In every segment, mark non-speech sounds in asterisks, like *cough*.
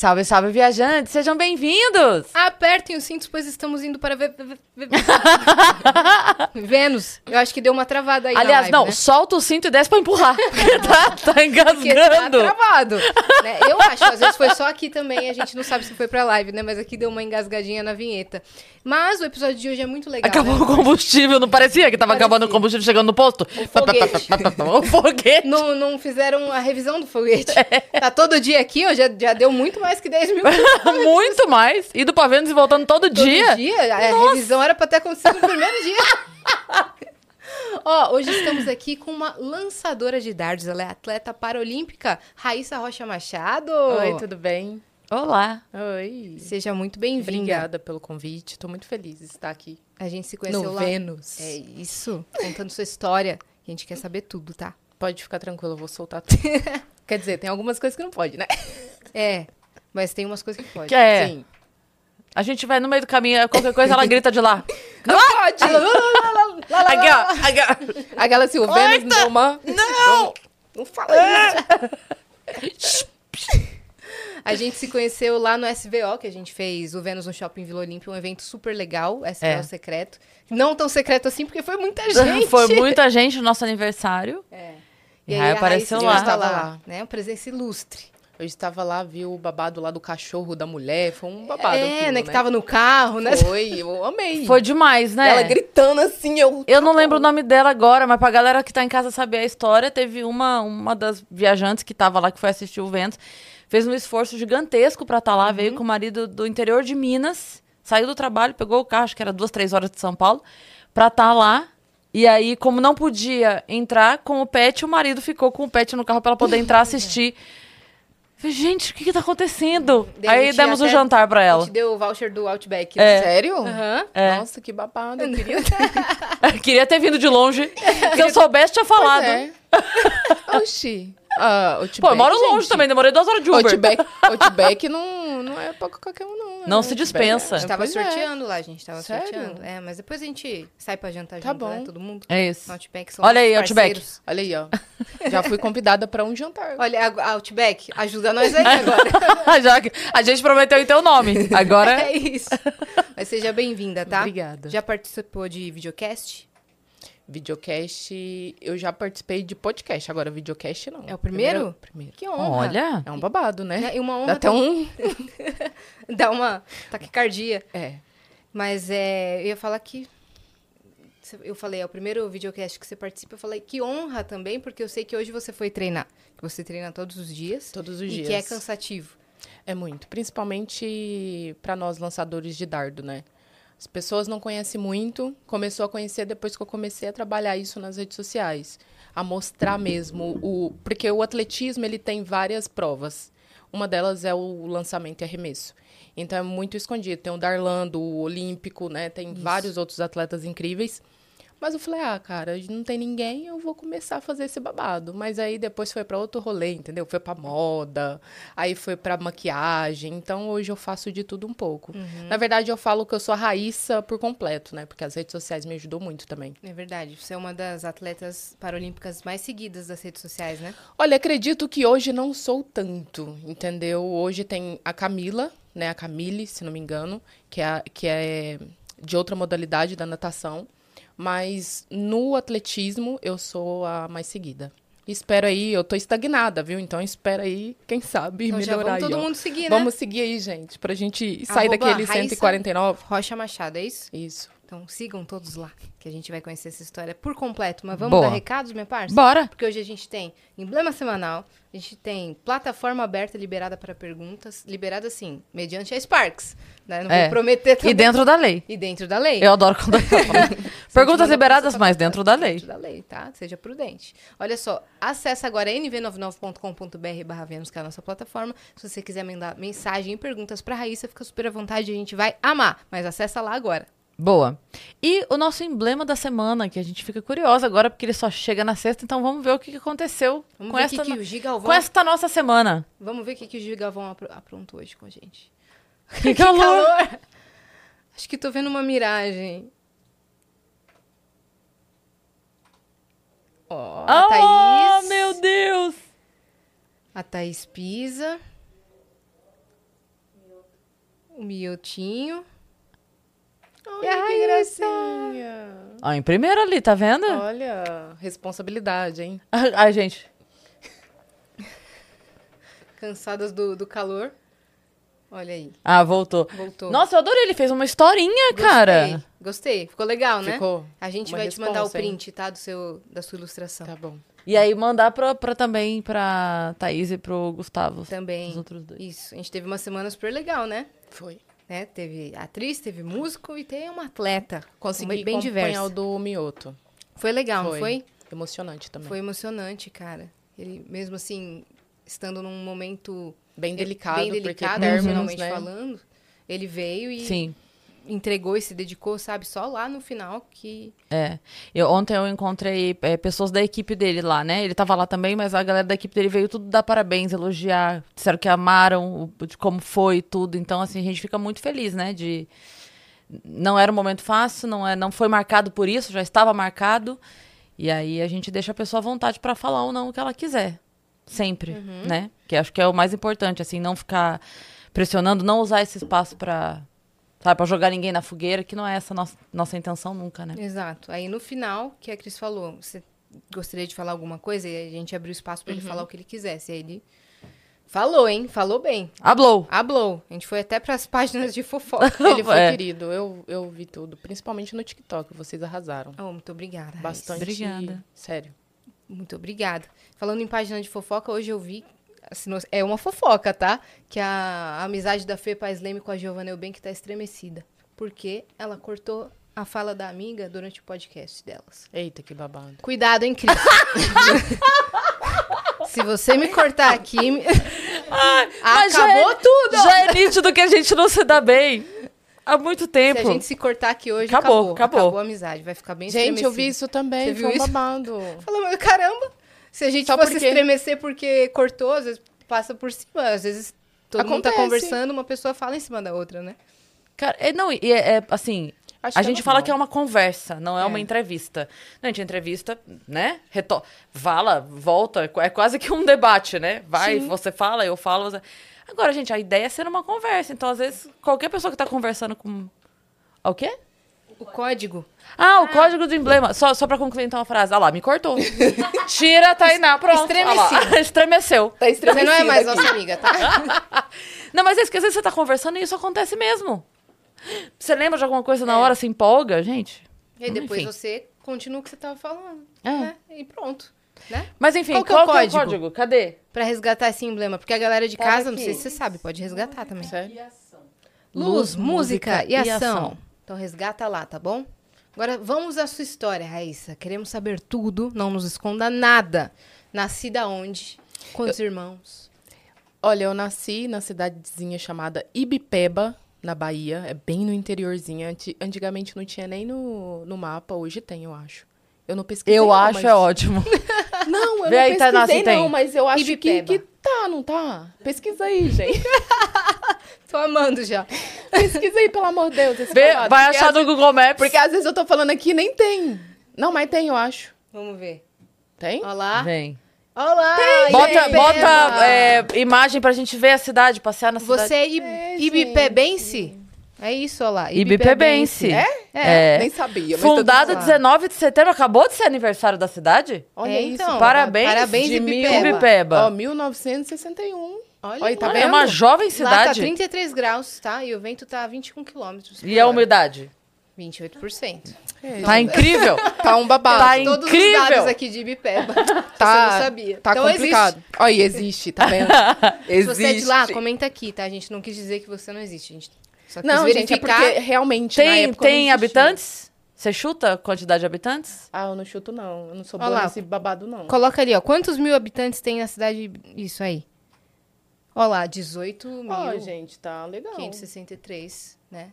Salve, salve, viajantes! Sejam bem-vindos! Apertem os cintos, pois estamos indo para Vênus. Eu acho que deu uma travada aí Aliás, live, não, né? solta o cinto e desce pra empurrar. Porque tá, tá Porque tá engasgando. travado. né? Eu acho, às vezes foi só aqui também, a gente não sabe se foi pra live, né? Mas aqui deu uma engasgadinha na vinheta. Mas o episódio de hoje é muito legal, Acabou né? o combustível, não parecia que tava Parecia. acabando o combustível chegando no posto? foguete. o foguete. Não, não fizeram a revisão do foguete. É. Tá todo dia aqui, ó, já, já deu muito mais que 10 mil *laughs* Muito mais. Indo pra Vênus e voltando todo, todo dia. dia. A revisão era pra ter acontecido no primeiro *laughs* dia. Ó, hoje estamos aqui com uma lançadora de dardos. Ela é atleta paralímpica, Raíssa Rocha Machado. Oi, tudo bem? Olá. Oi. Seja muito bem-vinda. Obrigada pelo convite. Tô muito feliz de estar aqui A gente se conheceu no lá. Vênus. É isso, contando sua história. A gente quer saber tudo, tá? Pode ficar tranquilo, eu vou soltar tudo. *laughs* Quer dizer, tem algumas coisas que não pode, né? É, mas tem umas coisas que pode. Que é, Sim. a gente vai no meio do caminho, qualquer coisa ela grita de lá. Não pode! Aqui, ó. Aqui, ó. Aquela assim, o Vênus deu uma... Não! Não fala isso. A gente se conheceu lá no SVO, que a gente fez o Vênus no Shopping Vila Olímpia, um evento super legal, SVO É. secreto. Não tão secreto assim, porque foi muita *laughs* gente. Foi muita gente no nosso aniversário. É. E aí apareceu Raíssa lá. Estava lá. né? Uma presença ilustre. Eu estava lá, vi o babado lá do cachorro da mulher. Foi um babado é, aquilo, né? Que tava no carro, né? Foi, eu amei. Foi demais, né? Ela gritando assim, eu... Eu não lembro o nome dela agora, mas pra galera que tá em casa saber a história, teve uma, uma das viajantes que tava lá, que foi assistir o Vênus, fez um esforço gigantesco pra estar lá, veio com o marido do interior de Minas, saiu do trabalho, pegou o carro, acho que era duas, três horas de São Paulo, pra estar lá. E aí, como não podia entrar com o pet, o marido ficou com o pet no carro pra ela poder entrar *laughs* assistir. Falei, Gente, o que que tá acontecendo? Daí a Aí demos o até- jantar pra A ela. gente deu o voucher do Outback. É. né? Sério? Aham. É. Nossa, que babado. Eu queria... *laughs* Queria ter vindo de longe. *laughs* Se eu soubesse, tinha falado. Pois é. *laughs* Oxi. Ah, Outback, Pô, eu moro longe gente. também, demorei duas horas de Uber. Outback, *laughs* Outback não, não é pra qualquer um, não. Não né? se Outback dispensa. A gente tava Pois é. sorteando lá, a gente tava Sério? sorteando. É, mas depois a gente sai pra jantar Tá junto, né? bom. Todo mundo. É isso. Outback são Olha aí, Outback. Olha aí, ó. *laughs* Já fui convidada pra um jantar. Olha, a a Outback, ajuda nós aí *laughs* agora. Já a gente prometeu em teu nome. Agora. É isso. Mas seja bem-vinda, tá? Obrigada. Já participou de videocast? Videocast, eu já participei de podcast, agora videocast não. É o primeiro? Primeiro. Que honra. Olha. É um babado, né? E uma honra Dá até um... *laughs* dá uma taquicardia. É. Mas é, eu ia falar que. Eu falei, é o primeiro videocast que você participa. Eu falei, que honra também, porque eu sei que hoje você foi treinar. Que você treina todos os dias. Todos os e dias. que é cansativo. É muito, principalmente pra nós lançadores de dardo, né? As pessoas não conhecem muito, começou a conhecer depois que eu comecei a trabalhar isso nas redes sociais, a mostrar mesmo o, porque o atletismo ele tem várias provas. Uma delas é o lançamento e arremesso. Então é muito escondido. Tem o Darlando, o Olímpico, né? Tem vários outros atletas incríveis. Mas eu falei, ah, cara, não tem ninguém, eu vou começar a fazer esse babado. Mas aí depois foi pra outro rolê, entendeu? Foi pra moda, aí foi pra maquiagem. Então hoje eu faço de tudo um pouco. Na verdade, eu falo que eu sou a Raíssa por completo, né? Porque as redes sociais me ajudou muito também. É verdade. Você é uma das atletas paralímpicas mais seguidas das redes sociais, né? Olha, acredito que hoje não sou tanto, entendeu? Hoje tem a Camila, né? A Camille, se não me engano, que é, que é de outra modalidade da natação. Mas no atletismo eu sou a mais seguida. Espero aí, eu tô estagnada, viu? Então espera aí, quem sabe, Então melhorar vamos aí, todo ó. mundo seguir, né? Vamos seguir aí, gente, pra gente sair Arroba daquele Raíssa- 149. Rocha Machado, é isso? Isso. Então sigam todos lá, que a gente vai conhecer essa história por completo. Mas vamos Boa. dar recados, minha parça? Bora. Porque hoje a gente tem emblema semanal, a gente tem plataforma aberta liberada para perguntas, liberada assim, mediante a Sparks, né? Não É. vou prometer também. E dentro da lei. E dentro da lei. Eu adoro quando *laughs* Perguntas liberadas, mas dentro da lei. Dentro da lei, tá? Seja prudente. Olha só, acessa agora nv99.com.br barra Vênus, que é a nossa plataforma. Se você quiser mandar mensagem e perguntas pra Raíssa, fica super à vontade, a gente vai amar. Mas acessa lá agora. Boa. E o nosso emblema da semana, que a gente fica curiosa agora, porque ele só chega na sexta, então vamos ver o que aconteceu Vamos com, esta, que, com esta nossa semana. Vamos ver o que, que o apro- aprontou hoje com a gente. *laughs* Que calor! Acho que tô vendo uma miragem. Ó, a Ah, Thaís. meu Deus! A Thaís Pisa. o miotinho. Ai, E a que Raíssa? gracinha. Ó, em primeiro ali, tá vendo? Olha, responsabilidade, hein? Ai, gente. Cansadas do, do calor. Olha aí, Ah, voltou. voltou. Nossa, eu adorei. Ele fez uma historinha, Gostei, cara. Gostei. Ficou legal, né? Ficou? A gente vai te mandar o responsa, hein? print, tá? Do seu, da sua ilustração. Tá bom. E aí mandar pra, pra também pra Thaís e pro Gustavo. Também. Os outros dois. Isso. A gente teve uma semana super legal, né? Foi. Né? Teve atriz, teve músico e tem uma atleta. Consegui bem acompanhar diversa. o do Mioto. Foi legal, não Foi. foi? Emocionante também. Foi emocionante, cara. Ele, mesmo assim, estando num momento Bem delicado, bem porque delicado, emocionalmente né? falando, ele veio e Sim. Entregou e se dedicou, sabe? Só lá no final que... É. Eu, ontem eu encontrei é, pessoas da equipe dele lá, né? Ele tava lá também, mas a galera da equipe dele veio tudo dar parabéns, elogiar, disseram que amaram o, de como foi e tudo. Então, assim, a gente fica muito feliz, né? De. Não era um momento fácil, não, é, não foi marcado por isso, já estava marcado. E aí a gente deixa a pessoa à vontade para falar ou não o que ela quiser. Sempre, né? Que acho que é o mais importante, assim, não ficar pressionando, não usar esse espaço para sabe, pra jogar ninguém na fogueira, que não é essa nossa, nossa intenção nunca, né? Exato. Aí no final, que a Cris falou, você gostaria de falar alguma coisa? E a gente abriu espaço pra ele falar o que ele quisesse. Aí ele falou, hein? Falou bem. Hablou. Hablou. A gente foi até pras *laughs* páginas de fofoca. Ele foi É. querido, eu, eu vi tudo. Principalmente no TikTok, vocês arrasaram. Oh, muito obrigada. Bastante. Obrigada. Sério. Muito obrigada. Falando em página de fofoca, hoje eu vi. Assim, é uma fofoca, tá? Que a, a amizade da Fê Paz Leme com a Giovanna Eubank tá estremecida. Porque ela cortou a fala da amiga durante o podcast delas. Eita, que babado. Cuidado, hein, Cris? *laughs* Se você me cortar aqui. me- Mas já Acabou é- tudo! Já é nítido que a gente não se dá bem. Há muito Se tempo. a gente se cortar aqui hoje, Acabou, acabou. acabou. a amizade. Vai ficar bem Gente, eu vi isso também, Você foi viu um isso? babado. Falando, caramba, se a gente Só fosse porque- estremecer porque cortou, às vezes passa por cima, às vezes todo mundo tá Acontece. conversando, uma pessoa fala em cima da outra, né? Cara, é, não, e é, é, assim, Acho a é gente fala que é uma conversa, não é, É. uma entrevista. Não, a gente entrevista, né? Reto... Fala, volta, é qu- é quase que um debate, né? Vai, Sim. você fala, eu falo. Você... Agora, gente, a ideia é ser uma conversa. Então, às vezes, qualquer pessoa que tá conversando com. O quê? O código. Ah, o código do emblema. Só, só pra concluir então a frase. Ah lá, me cortou. *laughs* Tira, Tainá, pronto. Estremeci. Ah *laughs* Estremeceu. Tá Você não é mais aqui. nossa amiga, tá? *laughs* Não, mas é isso que às vezes você tá conversando e isso acontece mesmo. Você lembra de alguma coisa na hora, se empolga, gente? E aí depois Enfim. você continua o que você tava falando. É. Né? E pronto. Né? Mas enfim, Qual qual, que é o que é o código? Cadê? Pra resgatar esse emblema. Porque a galera de casa, não aqui. sei se você sabe, pode resgatar também. Luz, música e ação. Então resgata lá, tá bom? Agora vamos à sua história, Raíssa. Queremos saber tudo, não nos esconda nada. Nascida onde? Quantos irmãos? Olha, eu nasci na cidadezinha chamada Ibipeba, na Bahia. É bem no interiorzinho. Anti- Antigamente não tinha nem no, no mapa, hoje tem, eu acho. Eu não pesquisei. Eu não, acho mas... é ótimo. *laughs* *laughs* Não, eu Vê não aí, Tainá, pesquisei se tem. não, mas eu acho que, Ibipeba. que tá, não tá? Pesquisa aí, gente. *laughs* Tô amando já. Pesquisa aí, pelo amor de Deus. esse Vê, vai porque achar no Google Maps. Porque às vezes eu tô falando aqui e nem tem. Não, mas tem, eu acho. Vamos ver. Tem? Olá. Vem. Olá. Bota, Ibipeba. bota é, imagem pra gente ver a cidade, passear na cidade. Você é, Ib É, Ibipebense? É isso, olha lá. Ibipebense. É? É. Nem sabia. Fundada tô- 19 de setembro, acabou de ser aniversário da cidade? Olha É, isso. então. Parabéns, Parabéns, de Ibipeba. Ibipeba. Ó, 1961. Olha, Olha, tá lá. vendo? É uma jovem Lá tá cidade. 33 graus, tá? E o vento tá 21 quilômetros. E a umidade? 28%. É, Tá incrível. *laughs* Tá um babado. Tá Todos incrível. os dados aqui de Ibipeba. *laughs* Tá, Você não sabia. Tá então complicado. Olha, e existe, tá vendo? *laughs* existe. Se você é de lá, Existe. comenta aqui, tá? A gente não quis dizer que você não existe. A gente só quis Não, gente, é realmente Tem, tem habitantes? Você chuta a quantidade de habitantes? Ah, eu não chuto, não. Eu não sou Olha boa lá. nesse babado, não. Coloca ali, ó. Quantos mil habitantes tem na cidade? Isso aí. Olha lá, 18 mil. Ó, gente, tá legal. 563, né?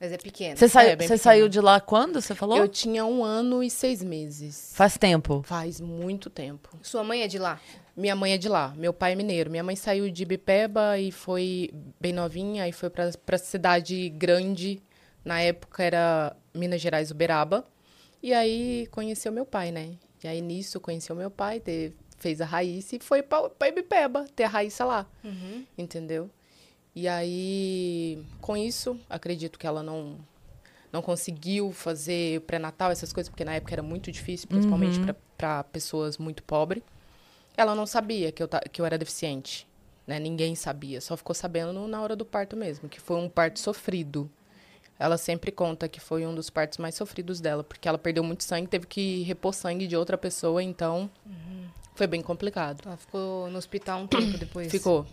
Mas é pequeno. Você, saiu, você pequeno. saiu de lá quando, você falou? Eu tinha um ano e seis meses. Faz tempo. Faz muito tempo. Sua mãe é de lá? Minha mãe é de lá, meu pai é mineiro. Minha mãe saiu de Bipeba e foi bem novinha, aí foi pra, pra cidade grande. Na época era Minas Gerais, Uberaba. E aí conheceu meu pai, né? E aí nisso conheceu meu pai, teve, fez a Raíssa e foi pra, pra Ibipeba, ter a Raíssa lá. Entendeu? E aí, com isso, acredito que ela não não conseguiu fazer pré-natal, essas coisas, porque na época era muito difícil, principalmente Uhum. para pessoas muito pobres. Ela não sabia que eu, que eu era deficiente, né? Ninguém sabia, só ficou sabendo na hora do parto mesmo, que foi um parto sofrido. Ela sempre conta que foi um dos partos mais sofridos dela, porque ela perdeu muito sangue, teve que repor sangue de outra pessoa, então foi bem complicado. Ela ficou no hospital um tempo depois. Ficou.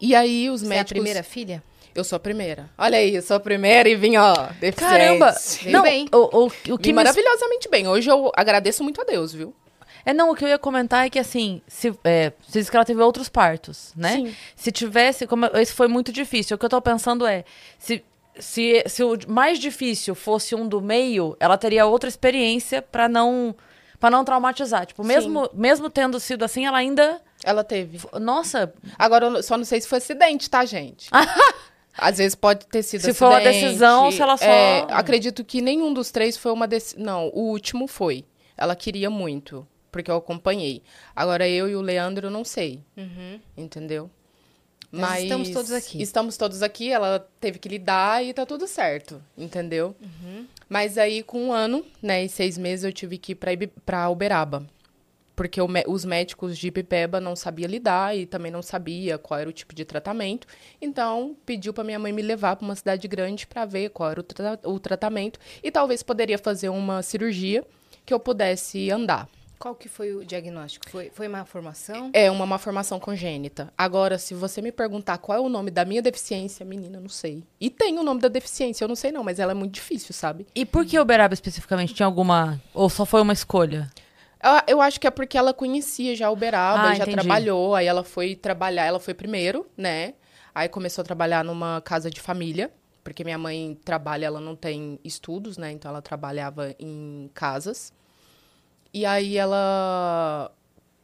E aí os Você é a médicos... primeira filha? Eu sou a primeira. Olha aí, eu sou a primeira e vim, ó, deficiente. Caramba! Não, bem. o, o, o que me maravilhosamente bem. Hoje eu agradeço muito a Deus, viu? É, não, o que eu ia comentar é que, assim, se, é, você disse que ela teve outros partos, né? Sim. Se tivesse, como esse foi muito difícil, o que eu tô pensando é, se, se, se o mais difícil fosse um do meio, ela teria outra experiência pra não para não traumatizar. Tipo, mesmo, mesmo tendo sido assim, ela ainda... Ela teve. Nossa, Agora, eu só não sei se foi acidente, tá, gente? *laughs* Às vezes pode ter sido Se acidente. for uma decisão, se ela só- É, acredito que nenhum dos três foi uma decisão. Não, o último foi. Ela queria muito, porque eu acompanhei. Agora, eu e o Leandro, eu não sei. Entendeu? Nós estamos todos aqui. Estamos todos aqui, ela teve que lidar e tá tudo certo, entendeu? Mas aí, com um ano, né, e seis meses, eu tive que ir pra, pra Uberaba. Porque o os médicos de Ipipeba não sabiam lidar e também não sabia qual era o tipo de tratamento. Então, pediu pra minha mãe me levar pra uma cidade grande pra ver qual era o, tra- o tratamento. E talvez poderia fazer uma cirurgia que eu pudesse andar. Qual que foi o diagnóstico? Foi, foi má formação? É uma malformação congênita. Agora, se você me perguntar qual é o nome da minha deficiência, menina, não sei. E tem o nome da deficiência, eu não sei não, mas ela é muito difícil, sabe? e por que Uberaba especificamente? Tinha alguma... Ou só foi uma escolha? Eu, eu acho que é porque ela conhecia já Uberaba, Ah, já entendi. trabalhou, aí ela foi trabalhar, ela foi primeiro, né? Aí começou a trabalhar numa casa de família, porque minha mãe trabalha, ela não tem estudos, né? Então ela trabalhava em casas. E aí ela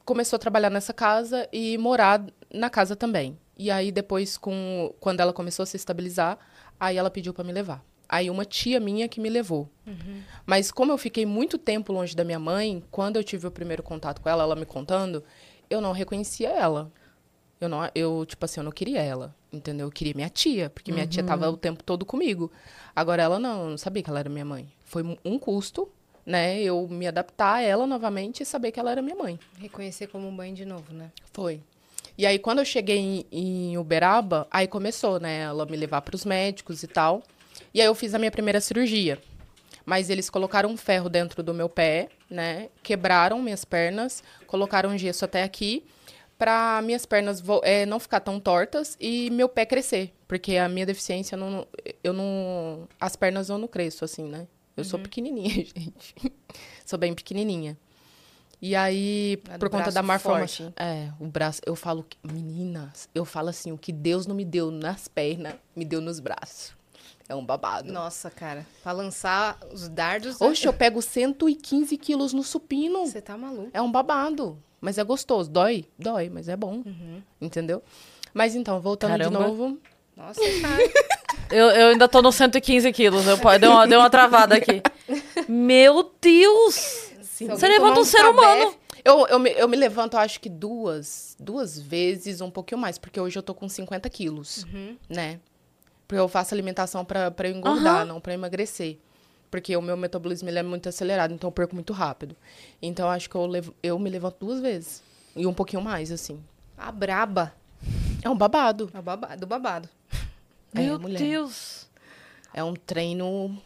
começou a trabalhar nessa casa e morar na casa também. E aí depois, com, quando ela começou a se estabilizar, aí ela pediu pra me levar. Aí uma tia minha que me levou. Mas como eu fiquei muito tempo longe da minha mãe, quando eu tive o primeiro contato com ela, ela me contando, eu não reconhecia ela. Eu não, eu tipo assim, eu não queria ela, entendeu? Eu queria minha tia, porque minha tia tava o tempo todo comigo. Agora ela não, eu não sabia que ela era minha mãe. Foi um custo, né? Eu me adaptar a ela novamente e saber que ela era minha mãe. Reconhecer como banho de novo, né? Foi. E aí, quando eu cheguei em, em Uberaba, aí começou, né? Ela me levar para os médicos e tal. E aí eu fiz a minha primeira cirurgia. Mas eles colocaram um ferro dentro do meu pé, né? Quebraram minhas pernas, colocaram gesso até aqui, para minhas pernas eh, não ficar tão tortas e meu pé crescer. Porque a minha deficiência, não, eu não. As pernas eu não cresço, assim, né? Eu sou pequenininha, *laughs* gente. sou bem pequenininha. E aí, É por conta da forte. É, o braço. Eu falo, que- meninas, eu falo assim: o que Deus não me deu nas pernas, me deu nos braços. É um babado. Nossa, cara. Pra lançar os dardos. né? Oxe, eu pego 115 quilos no supino. Você tá maluco. É um babado. Mas é gostoso. Dói? Dói, mas é bom. Entendeu? Mas então, voltando Caramba. de novo. Nossa, *laughs* cara. Eu, eu ainda tô nos 115 quilos. Eu, deu, uma, deu uma travada aqui. Meu Deus! Se Você levanta um ser humano. Eu, eu, me, eu me levanto, acho que duas, duas vezes, um pouquinho mais, porque hoje eu tô com 50 quilos, né? Porque eu faço alimentação pra, pra eu engordar, Aham. não pra emagrecer. Porque o meu metabolismo ele é muito acelerado, então eu perco muito rápido. Então eu acho que eu, levo, eu me levanto duas vezes. E um pouquinho mais, assim. A braba. É um babado. A baba- do babado. *laughs* É, Meu mulher. Deus! É um treino.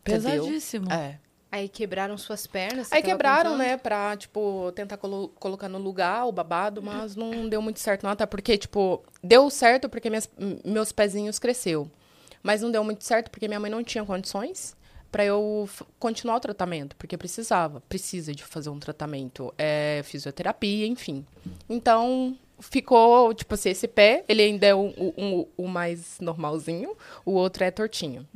entendeu? Pesadíssimo. É. Aí quebraram suas pernas. Aí quebraram, contando? né, pra, tipo, tentar colo- colocar no lugar o babado, mas não deu muito certo não, até porque, tipo, deu certo porque minhas- meus pezinhos cresceu. Mas não deu muito certo porque minha mãe não tinha condições pra eu continuar o tratamento, porque precisava, precisa de fazer um tratamento, é, fisioterapia, enfim. Então, ficou, tipo assim, esse pé, ele ainda é o, o- o- mais normalzinho, o outro é tortinho.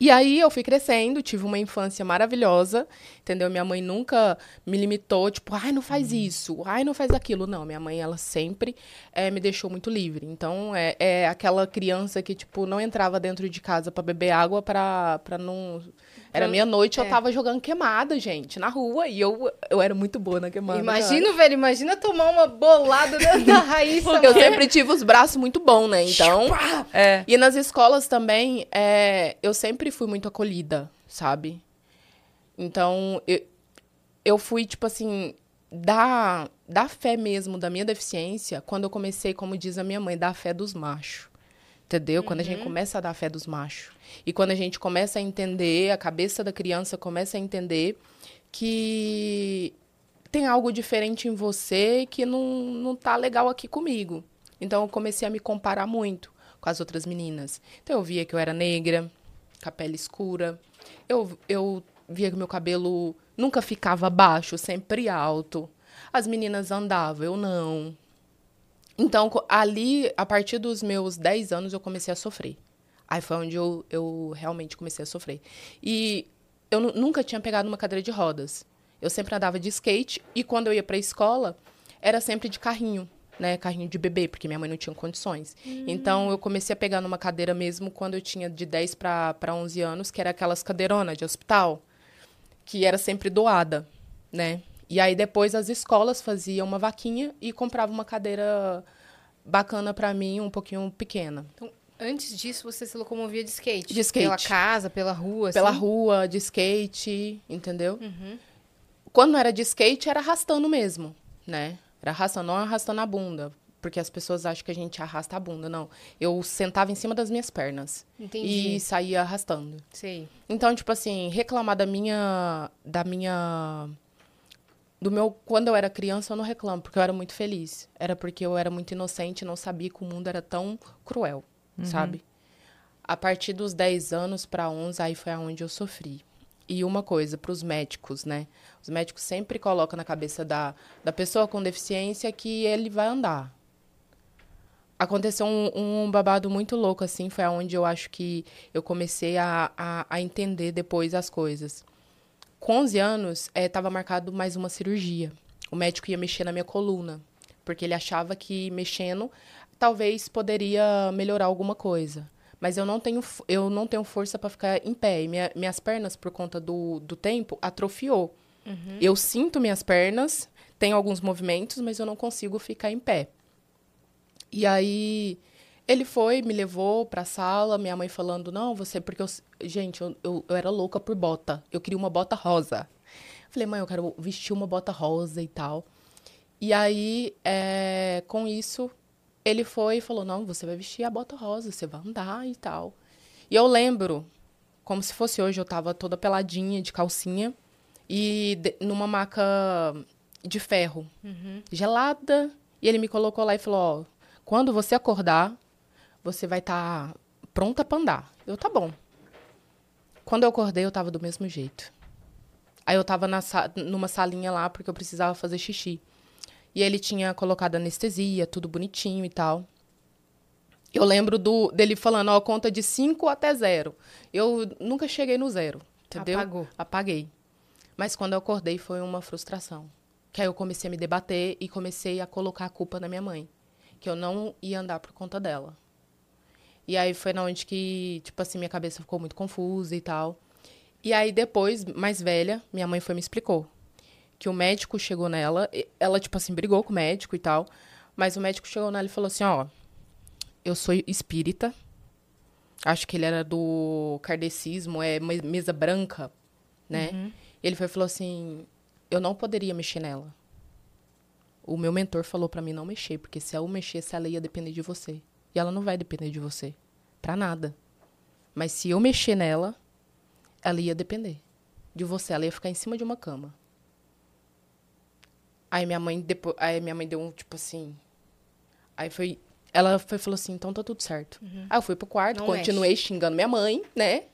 E aí eu fui crescendo, tive uma infância maravilhosa, entendeu? Minha mãe nunca me limitou, tipo, ai, não faz isso, ai, não faz aquilo. Não, minha mãe, ela sempre eh, me deixou muito livre. Então, é, é aquela criança que, tipo, não entrava dentro de casa para beber água para não Era Pra- meia-noite, é. eu tava jogando queimada, gente, na rua. E eu, eu era muito boa na queimada. Imagina, velho, imagina tomar uma bolada da, *laughs* Raíssa, cara. Eu sempre tive os braços muito bons, né? Então. É. E nas escolas também, é, eu sempre fui muito acolhida, sabe? Então, eu, eu fui, tipo assim, da, da fé mesmo, da minha deficiência, quando eu comecei, como diz a minha mãe, da fé dos machos. Entendeu? Quando a gente começa a dar fé dos machos. E quando a gente começa a entender, a cabeça da criança começa a entender que tem algo diferente em você que não, não tá legal aqui comigo. Então eu comecei a me comparar muito com as outras meninas. Então eu via que eu era negra, com a pele escura. Eu, eu via que meu cabelo nunca ficava baixo, sempre alto. As meninas andavam, eu não. Então, ali, a partir dos meus 10 anos, eu comecei a sofrer. Aí foi onde eu, eu realmente comecei a sofrer. E eu nu- nunca tinha pegado uma cadeira de rodas. Eu sempre andava de skate e quando eu ia pra escola, era sempre de carrinho, né? Carrinho de bebê, porque minha mãe não tinha condições. Então, eu comecei a pegar numa cadeira mesmo quando eu tinha de 10 para 11 anos, que era aquelas cadeironas de hospital, que era sempre doada, né? E aí depois as escolas faziam uma vaquinha e compravam uma cadeira bacana pra mim, um pouquinho pequena. Então, antes disso, você se locomovia de skate? De skate. Pela casa, pela rua, Pela assim? rua, de skate, entendeu? Uhum. Quando não era de skate, era arrastando mesmo, né? Era arrastando, não arrastando a bunda. Porque as pessoas acham que a gente arrasta a bunda, não. Eu sentava em cima das minhas pernas. Entendi. E saía arrastando. Sei. Então, tipo assim, reclamar da minha. Da minha. Do meu. Quando eu era criança, eu não reclamo, porque eu era muito feliz. Era porque eu era muito inocente não sabia que o mundo era tão cruel, sabe? A partir dos 10 anos para 11, aí foi aonde eu sofri. E uma coisa, para os médicos, né? Os médicos sempre colocam na cabeça da, da pessoa com deficiência que ele vai andar. Aconteceu um, um babado muito louco, assim, foi aonde eu acho que eu comecei a, a, a entender depois as coisas. Com 11 anos, estava marcado mais uma cirurgia. O médico ia mexer na minha coluna, porque ele achava que mexendo talvez poderia melhorar alguma coisa. Mas eu não tenho, eu não tenho força para ficar em pé. E minha- minhas pernas, por conta do, do tempo, atrofiou. Eu sinto minhas pernas, tenho alguns movimentos, mas eu não consigo ficar em pé. E aí ele foi, me levou pra sala, minha mãe falando, não, você, porque eu, gente, eu, eu, eu era louca por bota. Eu queria uma bota rosa. Falei, mãe, eu quero vestir uma bota rosa e tal. E aí, é, com isso, ele foi e falou, não, você vai vestir a bota rosa, você vai andar e tal. E eu lembro, como se fosse hoje, eu tava toda peladinha, de calcinha, e de- numa maca de ferro, gelada. E ele me colocou lá e falou, ó, quando você acordar, você vai estar pronta pra andar. Eu, tá bom. Quando eu acordei, eu tava do mesmo jeito. Aí eu tava na numa salinha lá, porque eu precisava fazer xixi. E ele tinha colocado anestesia, tudo bonitinho e tal. Eu lembro do, dele falando, ó, conta de 5 até zero. Eu nunca cheguei no zero, entendeu? Apagou. Apaguei. Mas quando eu acordei foi uma frustração. Que aí eu comecei a me debater e comecei a colocar a culpa na minha mãe. Que eu não ia andar por conta dela. E aí foi na onde que, tipo assim, minha cabeça ficou muito confusa e tal. E aí depois, mais velha, minha mãe foi me explicou. Que o médico chegou nela, e- ela, tipo assim, brigou com o médico e tal. Mas o médico chegou nela e falou assim, ó, eu sou espírita. Acho que ele era do kardecismo, é me- mesa branca, né? Ele foi falou assim, eu não poderia mexer nela. O meu mentor falou pra mim não mexer, porque se eu mexesse, ela ia depender de você. E ela não vai depender de você. Pra nada. Mas se eu mexer nela, ela ia depender de você. Ela ia ficar em cima de uma cama. Aí minha mãe depois, aí minha mãe deu um tipo assim. Aí foi, ela foi falou assim, então tá tudo certo. Aí eu fui pro quarto, Não continuei xingando minha mãe, né?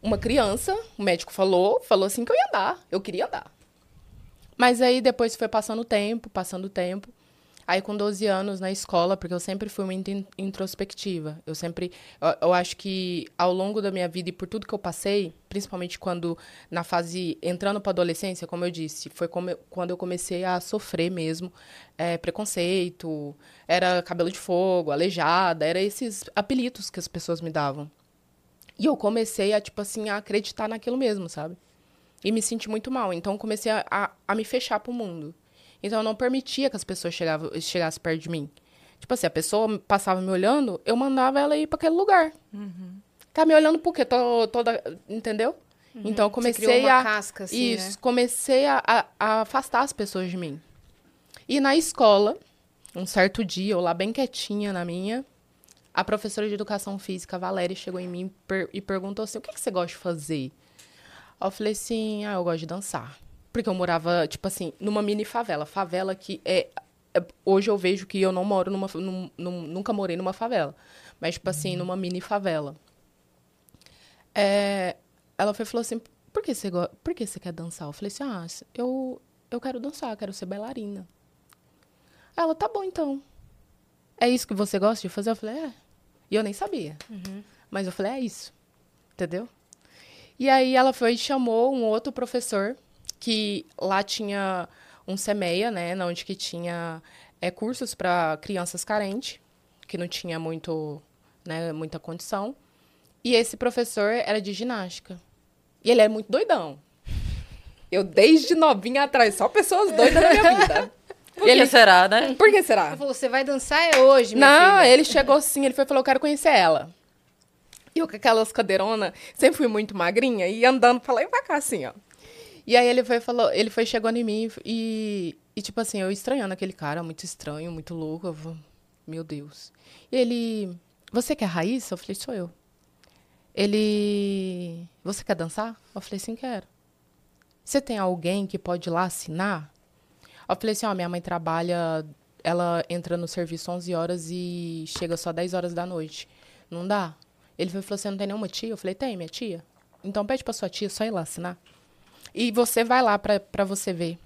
Uma criança, o médico falou, falou assim que eu ia andar, eu queria andar. Mas aí depois foi passando o tempo, passando o tempo. Aí com 12 anos na escola, porque eu sempre fui muito in- introspectiva. Eu sempre, eu, eu acho que ao longo da minha vida e por tudo que eu passei, principalmente quando na fase entrando para adolescência, como eu disse, foi eu- quando eu comecei a sofrer mesmo é, preconceito, era cabelo de fogo, aleijada, era esses apelidos que as pessoas me davam. E eu comecei a, tipo assim, a acreditar naquilo mesmo, sabe? E me senti muito mal. Então comecei a, a, a me fechar pro mundo. Então eu não permitia que as pessoas chegavam, chegassem perto de mim. Tipo assim, a pessoa passava me olhando, eu mandava ela ir para aquele lugar. Uhum. Tá me olhando por quê? Tô, toda. Entendeu? Uhum. Então eu comecei a. Casca, assim, isso, né? comecei a, a, a, afastar as pessoas de mim. E na escola, um certo dia, eu lá bem quietinha na minha, a professora de educação física, Valéria, chegou em mim per e perguntou assim: o que, que você gosta de fazer? eu falei assim: ah, eu gosto de dançar. Porque eu morava, tipo assim, numa mini favela. Favela que é. é hoje eu vejo que eu não moro numa. Num, num, nunca morei numa favela. Mas, tipo assim, numa mini favela. É, ela foi falou assim: por que, você, por que você quer dançar? Eu falei assim: ah, eu, eu quero dançar, quero ser bailarina. Ela, tá bom então. É isso que você gosta de fazer? Eu falei: é. E eu nem sabia. Uhum. Mas eu falei: é isso. Entendeu? E aí ela foi e chamou um outro professor que lá tinha um CEMEIA, né, onde que tinha é, cursos para crianças carentes, que não tinha muito, né, muita condição. E esse professor era de ginástica. E ele é muito doidão. Eu, desde novinha atrás, só pessoas doidas na minha vida. *laughs* Por ele... que será, né? Por que será? Ele falou, você vai dançar é hoje, minha Não, filha. ele chegou assim, ele foi falou, eu quero conhecer ela. E eu com aquelas cadeironas, sempre fui muito magrinha, e andando pra lá e pra cá, assim, ó. E aí ele foi, falou, ele foi chegando em mim e, e tipo assim, eu estranhando aquele cara, muito estranho, muito louco. Eu, meu Deus. E ele, você quer Raíssa? Eu falei, sou eu. Ele, você quer dançar? Eu falei, sim, quero. Você tem alguém que pode ir lá assinar? Eu falei assim, ó, minha mãe trabalha, ela entra no serviço 11 horas e chega só 10 horas da noite. Não dá? Ele falou, você não tem nenhuma tia? Eu falei, tem, minha tia. Então pede pra sua tia só ir lá assinar. E você vai lá pra, pra você ver.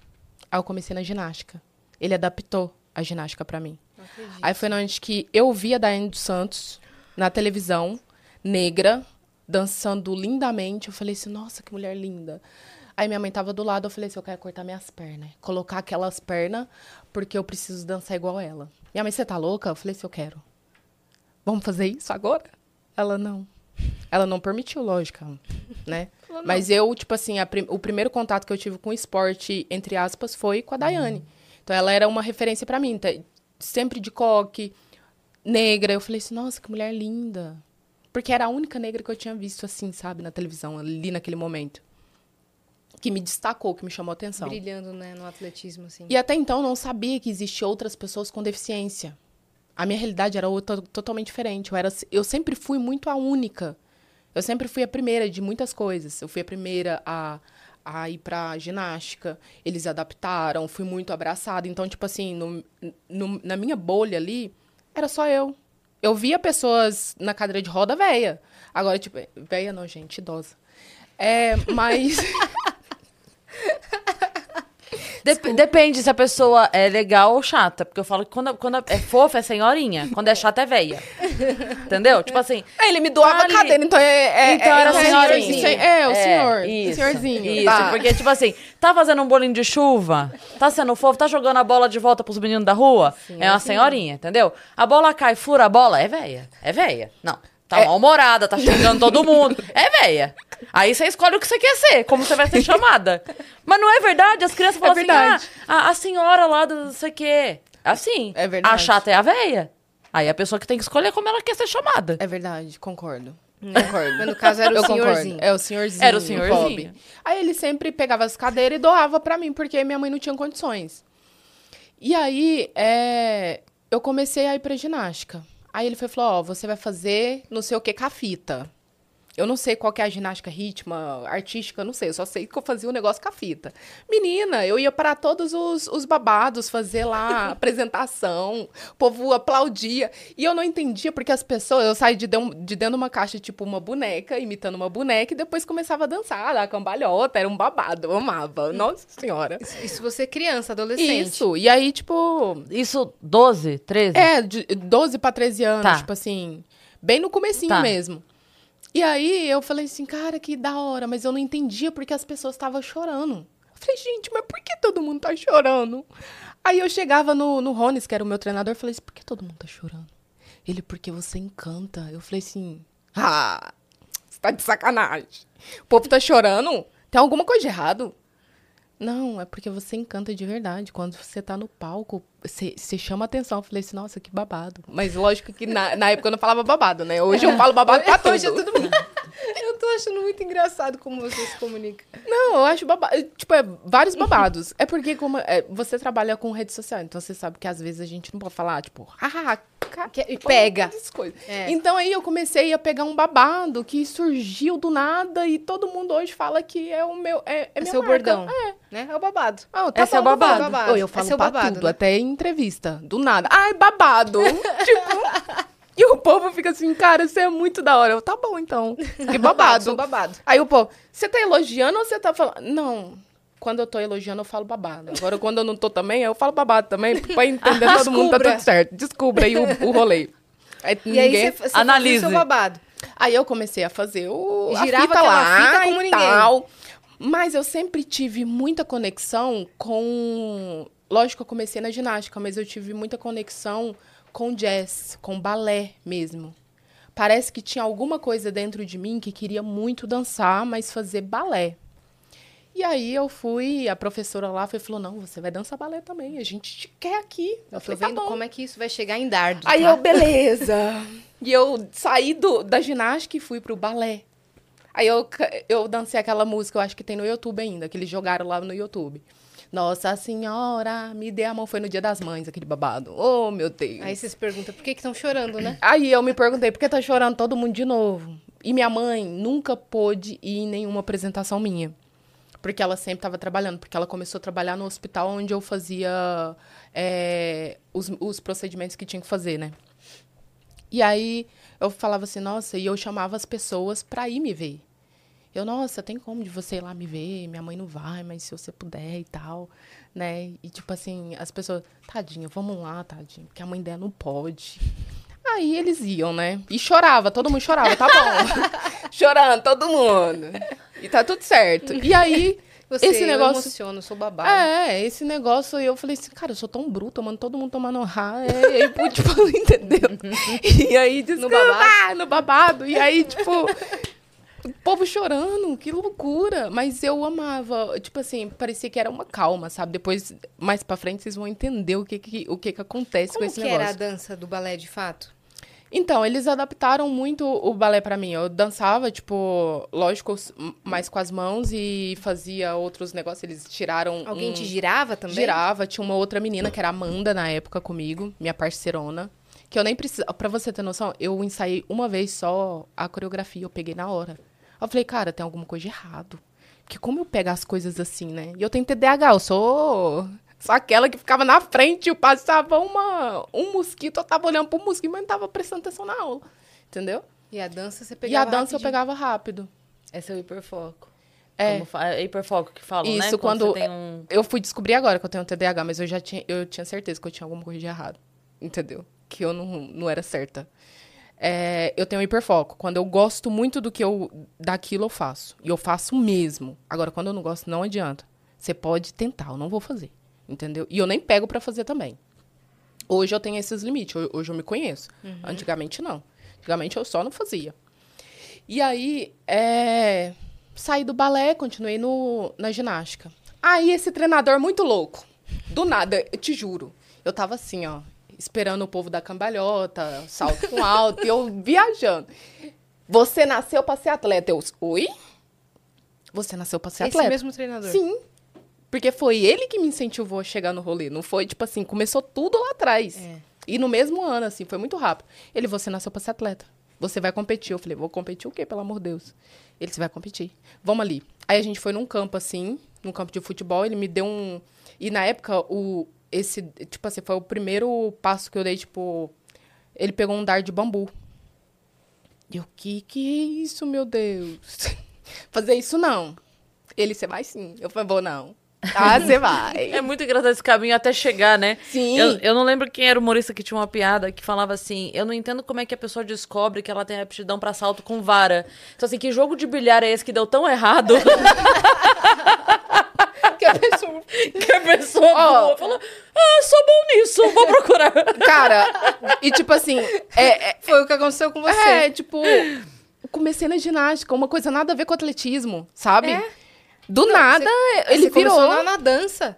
Aí eu comecei na ginástica. Ele adaptou a ginástica para mim. Aí foi onde que eu vi a Daiane dos Santos na televisão, negra, dançando lindamente. Eu falei assim, nossa, que mulher linda. Aí minha mãe tava do lado, eu falei assim, eu quero cortar minhas pernas. Colocar aquelas pernas, porque eu preciso dançar igual ela. Minha mãe, você tá louca? Eu falei assim, eu quero. Vamos fazer isso agora? Ela, não. Ela não permitiu, lógico, né? Mas eu, tipo assim, prim o primeiro contato que eu tive com o esporte, entre aspas, foi com a Daiane. Uhum. Então ela era uma referência para mim. Sempre de coque, negra. Eu falei assim, nossa, que mulher linda. Porque era a única negra que eu tinha visto assim, sabe, na televisão, ali naquele momento. Que me destacou, que me chamou a atenção. Brilhando, né, no atletismo, assim. E até então não sabia que existiam outras pessoas com deficiência. A minha realidade era outra, totalmente diferente. Eu, era, eu sempre fui muito a única eu sempre fui a primeira de muitas coisas. Eu fui a primeira a, a ir pra ginástica. Eles adaptaram, fui muito abraçada. Então, tipo assim, no, no, na minha bolha ali, era só eu. Eu via pessoas na cadeira de roda velha. Agora, tipo, velha não, gente, idosa. É, mas. *laughs* Dep depende se a pessoa é legal ou chata. Porque eu falo que quando, quando é fofa é senhorinha, quando é chata é velha. Entendeu? Tipo assim. É, ele me doava tá a cadeira, então é. é então é, era senhorinha. É, o senhor. Isso, senhorzinho. Isso, tá. porque, tipo assim, tá fazendo um bolinho de chuva, tá sendo fofo, tá jogando a bola de volta pros meninos da rua, Sim, é uma senhorinha, entendeu? A bola cai, fura a bola, é velha. É velha. Não. Tá é. mal-humorada, tá xingando todo mundo. É velha. Aí você escolhe o que você quer ser, como você vai ser chamada. Mas não é verdade? As crianças falam é assim, ah, a, a, senhora lá do não sei o quê. Assim. É verdade. A chata é a velha. Aí a pessoa que tem que escolher como ela quer ser chamada. É verdade, concordo. Concordo. Mas no caso era o eu senhorzinho. Concordo. É o senhorzinho. Era o senhorzinho. Aí ele sempre pegava as cadeiras e doava para mim, porque minha mãe não tinha condições. E aí, é, eu comecei a ir pra ginástica. Aí ele foi, falou, ó, você vai fazer não sei o que com a fita. Eu não sei qual que é a ginástica ritma, artística, não sei. Eu só sei que eu fazia um negócio com a fita. Menina, eu ia para todos os, os babados fazer lá *laughs* apresentação. O povo aplaudia. E eu não entendia porque as pessoas... Eu saí de, de dentro de uma caixa, tipo uma boneca, imitando uma boneca. E depois começava a dançar, a cambalhota. Era um babado. Eu amava. Nossa Senhora. Isso, isso você criança, adolescente. Isso. E aí, tipo... Isso 12, 13? É, de 12 para 13 anos. Tá. Tipo assim... Bem no comecinho tá. mesmo. E aí eu falei assim, cara, que da hora, mas eu não entendia porque as pessoas estavam chorando. Eu falei, gente, mas por que todo mundo tá chorando? Aí eu chegava no, no Rones, que era o meu treinador, falei assim, por que todo mundo tá chorando? Ele, porque você encanta. Eu falei assim, ah, tá de sacanagem. O povo tá chorando. Tem alguma coisa de errado? Não, é porque você encanta de verdade. Quando você tá no palco, você, você chama atenção. Eu falei assim, nossa, que babado. Mas lógico que na, na época eu não falava babado, né? Hoje eu falo babado pra tudo. *laughs* Hoje é tudo bem. *laughs* Eu tô achando muito engraçado como você se comunica. Não, eu acho babado. Tipo, é vários babados. é porque como é, você trabalha com rede social, então você sabe que às vezes a gente não pode falar, tipo, ah, que, pega. É. Então aí eu comecei a pegar um babado que surgiu do nada e todo mundo hoje fala que é o meu. É, é, é seu marca. bordão. É. Né? É o babado. Oh, tá é o babado. babado. Oh, eu falo é pra babado, tudo, né? até em entrevista. Do nada. Ai, babado. *laughs* tipo. E o povo fica assim, cara, você é muito da hora. Eu, tá bom, então. *laughs* Que babado. Babado. Aí o povo, você tá elogiando ou você tá falando? Não. Quando eu tô elogiando, eu falo babado. Agora, quando eu não tô também, eu falo babado também, pra entender *laughs* todo mundo, tá tudo certo. Descubra aí o, o rolê. *laughs* Aí, e ninguém... aí você analisa babado. Aí eu comecei a fazer o Girava a fita lá fita como e ninguém. tal. Mas eu sempre tive muita conexão com... Lógico, eu comecei na ginástica, mas eu tive muita conexão com jazz, com balé mesmo. Parece que tinha alguma coisa dentro de mim que queria muito dançar, mas fazer balé. E aí eu fui, a professora lá foi, falou: não, você vai dançar balé também, a gente te quer aqui. Eu, eu tô falei, tá vendo tá como é que isso vai chegar em dardo. Aí tá? eu, beleza. *laughs* e eu saí do, da ginástica e fui pro balé. Aí eu, eu dancei aquela música, eu acho que tem no YouTube ainda, que eles jogaram lá no YouTube. Nossa Senhora, me dê a mão. Foi no Dia das Mães, aquele babado. Oh, meu Deus. Aí você se pergunta, por que estão chorando, né? Aí eu me perguntei, por que tá chorando todo mundo de novo? E minha mãe nunca pôde ir em nenhuma apresentação minha. Porque ela sempre estava trabalhando. Porque ela começou a trabalhar no hospital onde eu fazia é, os, os procedimentos que tinha que fazer, né? E aí eu falava assim, nossa, e eu chamava as pessoas para ir me ver. Eu, nossa, tem como de você ir lá me ver? Minha mãe não vai, mas se você puder e tal, né? E tipo assim, as pessoas, tadinha, vamos lá, tadinha, porque a mãe dela não pode. Aí eles iam, né? E chorava, todo mundo chorava, tá bom. *laughs* Chorando, todo mundo. E tá tudo certo. E aí, *laughs* você, esse negócio. Eu emociono, sou babado. É, esse negócio eu falei assim, cara, eu sou tão bruta, mano, todo mundo tomando rá. É, *laughs* e aí, tipo, entendeu? E aí, desculpa, no babado. no babado. E aí, tipo, o povo chorando, que loucura. Mas eu amava. Tipo assim, parecia que era uma calma, sabe? Depois, mais pra frente, vocês vão entender o que, que, o que, que acontece Como com esse que negócio. era a dança do balé de fato? Então, eles adaptaram muito o balé para mim. Eu dançava, tipo, lógico, mais com as mãos e fazia outros negócios. Eles tiraram. Alguém um... te girava também? Girava. Tinha uma outra menina que era Amanda na época comigo, minha parceirona. Que eu nem preciso. Pra você ter noção, eu ensaiei uma vez só a coreografia, eu peguei na hora. Eu falei, cara, tem alguma coisa de errado. Porque como eu pego as coisas assim, né? E eu tenho TDAH, eu sou só aquela que ficava na frente e passava uma, um mosquito, eu tava olhando pro mosquito, mas não tava prestando atenção na aula. Entendeu? E a dança você pegava E a dança rapidinho. eu pegava rápido. Esse é o hiperfoco. É. é hiperfoco que falam, Isso, né? quando, quando um... eu fui descobrir agora que eu tenho TDAH, mas eu já tinha, eu tinha certeza que eu tinha alguma coisa de errado. Entendeu? Que eu não, não era certa é, eu tenho um hiperfoco. Quando eu gosto muito do que eu daquilo, eu faço. E eu faço mesmo. Agora, quando eu não gosto, não adianta. Você pode tentar, eu não vou fazer. Entendeu? E eu nem pego para fazer também. Hoje eu tenho esses limites. Hoje eu me conheço. Uhum. Antigamente, não. Antigamente eu só não fazia. E aí, é, saí do balé, continuei no, na ginástica. Aí, esse treinador muito louco. Do nada, eu te juro. Eu tava assim, ó esperando o povo da cambalhota, salto com alto, e eu viajando. Você nasceu para ser atleta. Eu, oi? Você nasceu para ser Esse atleta? mesmo treinador? Sim. Porque foi ele que me incentivou a chegar no rolê. Não foi, tipo assim, começou tudo lá atrás. É. E no mesmo ano, assim, foi muito rápido. Ele, você nasceu para ser atleta. Você vai competir. Eu falei, vou competir o quê, pelo amor de Deus? Ele, você vai competir. Vamos ali. Aí a gente foi num campo, assim, num campo de futebol. Ele me deu um... E na época, o, esse, tipo assim, foi o primeiro passo que eu dei, tipo, ele pegou um dar de bambu. E eu, que que é isso, meu Deus? *laughs* Fazer isso não. Ele, você vai sim. Eu falei, vou não. Ah, você vai. É muito engraçado esse caminho até chegar, né? Sim. Eu, eu, não lembro quem era o humorista que tinha uma piada que falava assim: eu não entendo como é que a pessoa descobre que ela tem aptidão para salto com vara. Então, assim, que jogo de bilhar é esse que deu tão errado? *laughs* que a pessoa. Que a pessoa oh, falou: Ah, sou bom nisso, vou procurar. Cara, e tipo assim. É, é, Foi o que aconteceu com você. É, tipo. comecei na ginástica, uma coisa nada a ver com atletismo, sabe? É? Do Não, nada, ele Você virou. na, na dança.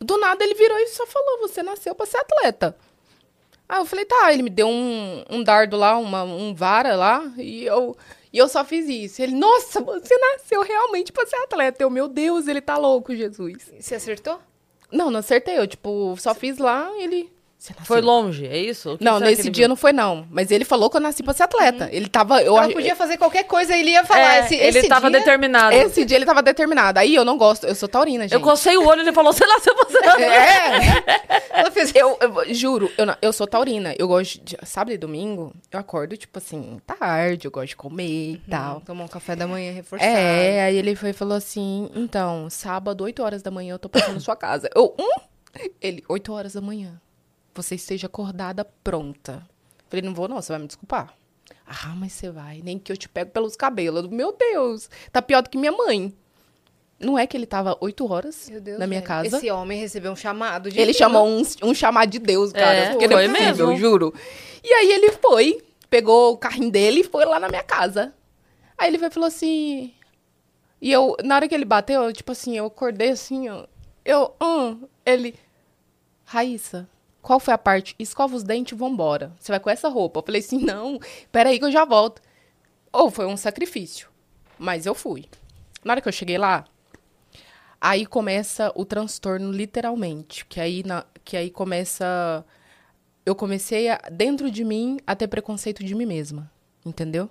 Do nada ele virou e só falou: Você nasceu pra ser atleta. Aí eu falei: Tá. Ele me deu um, um dardo lá, uma, um vara lá, e eu, e eu só fiz isso. Ele: Nossa, você nasceu realmente pra ser atleta. Eu: Meu Deus, ele tá louco, Jesus. Você acertou? Não, não acertei. Eu, tipo, só fiz lá ele. Você nasceu. Foi longe, é isso? O que Não, nesse dia viu? não foi, não. Mas ele falou que eu nasci pra ser atleta. Ele tava. Eu, Ela podia fazer qualquer coisa, ele ia falar. É, esse, ele esse tava dia... determinado. Esse dia ele tava determinado. Aí eu não gosto. Eu sou taurina, gente. Eu cocei o olho e ele falou, sei lá, se você... É. Ela *laughs* fez... Eu, eu juro, eu, não- eu sou taurina. Eu gosto de. Sábado e domingo, eu acordo, tipo assim, tarde, eu gosto de comer e tal. Tomar um café da manhã reforçado. É, aí ele foi e falou assim: então, sábado, 8 horas da manhã, eu tô passando na sua casa. Eu, hum? Ele, 8 horas da manhã. Você esteja acordada pronta. Falei, não vou, não, você vai me desculpar. Ah, mas você vai, nem que eu te pego pelos cabelos. Eu, Meu Deus, tá pior do que minha mãe. Não é que ele tava 8 horas Deus, na minha velho. casa. Esse homem recebeu um chamado de Ele chamou um, um chamado de Deus, cara. É, porque não foi é possível, mesmo. juro. E aí ele foi, pegou o carrinho dele e foi lá na minha casa. Aí ele foi e falou assim. E eu, na hora que ele bateu, eu, tipo assim, eu acordei assim, ó. Eu, hum, ele. Raíssa, qual foi a parte? Escova os dentes e vambora. Você vai com essa roupa? Eu falei assim, não, peraí que eu já volto. Ou foi um sacrifício. Mas eu fui. Na hora que eu cheguei lá, Aí começa o transtorno, literalmente. Que aí, na- que aí começa. Eu comecei, a, dentro de mim, a ter preconceito de mim mesma. Entendeu?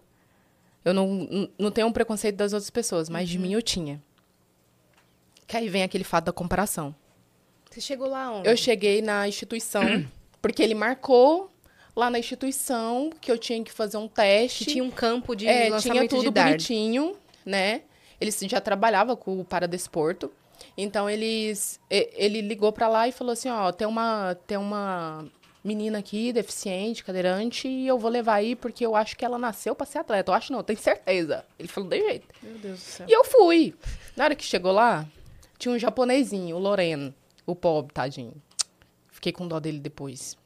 Eu não, não- não tenho um preconceito das outras pessoas, mas de mim eu tinha. Que aí vem aquele fato da comparação. Você chegou lá onde? Eu cheguei na instituição, *clears throat* porque ele marcou lá na instituição que eu tinha que fazer um teste. Que tinha um campo de É, lançamento tinha tudo de bonitinho, né? Ele já trabalhava com o paradesporto. Então eles ele ligou pra lá e falou assim, ó, tem uma tem uma menina aqui deficiente, cadeirante, e eu vou levar aí porque eu acho que ela nasceu pra ser atleta. Eu acho não, eu tenho certeza. Ele falou de jeito. Meu Deus do céu. E eu fui. Na hora que chegou lá, tinha um japonesinho, o Loreno, o pobre, tadinho. Fiquei com dó dele depois.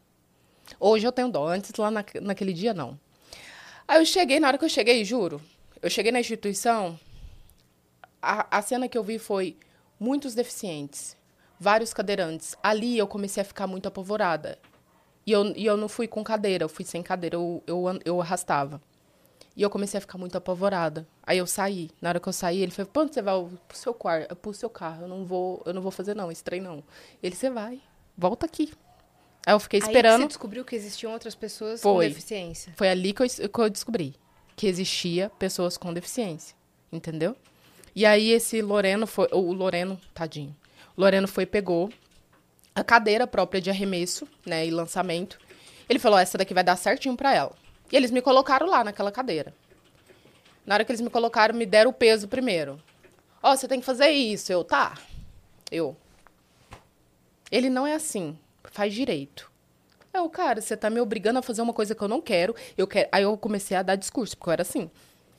Hoje eu tenho dó, antes lá na, naquele dia não. Aí eu cheguei, na hora que eu cheguei, juro, eu cheguei na instituição, a, a cena que eu vi foi muitos deficientes, vários cadeirantes. Ali eu comecei a ficar muito apavorada. E eu, e eu não fui com cadeira, eu fui sem cadeira, eu, eu, eu arrastava. E eu comecei a ficar muito apavorada. Aí eu saí. Na hora que eu saí, ele falou: "Pra onde você vai? Pro seu quarto, pro seu carro. Eu não vou, eu não vou fazer não, esse trem não". Ele: "Você vai. Volta aqui". Aí eu fiquei Aí que esperando. você descobriu que existiam outras pessoas com Foi. deficiência. Foi ali que eu, que eu descobri que existia pessoas com deficiência, entendeu? E aí esse Loreno foi, o Loreno, tadinho. O Loreno foi e pegou a cadeira própria de arremesso, né, e lançamento. Ele falou: "Essa daqui vai dar certinho pra ela". E eles me colocaram lá naquela cadeira. Na hora que eles me colocaram, me deram o peso primeiro. Ó, você tem que fazer isso. Eu, tá. Eu. Ele não é assim. Faz direito. Eu, cara, você tá me obrigando a fazer uma coisa que eu não quero. Eu quero. Aí eu comecei a dar discurso, porque eu era assim.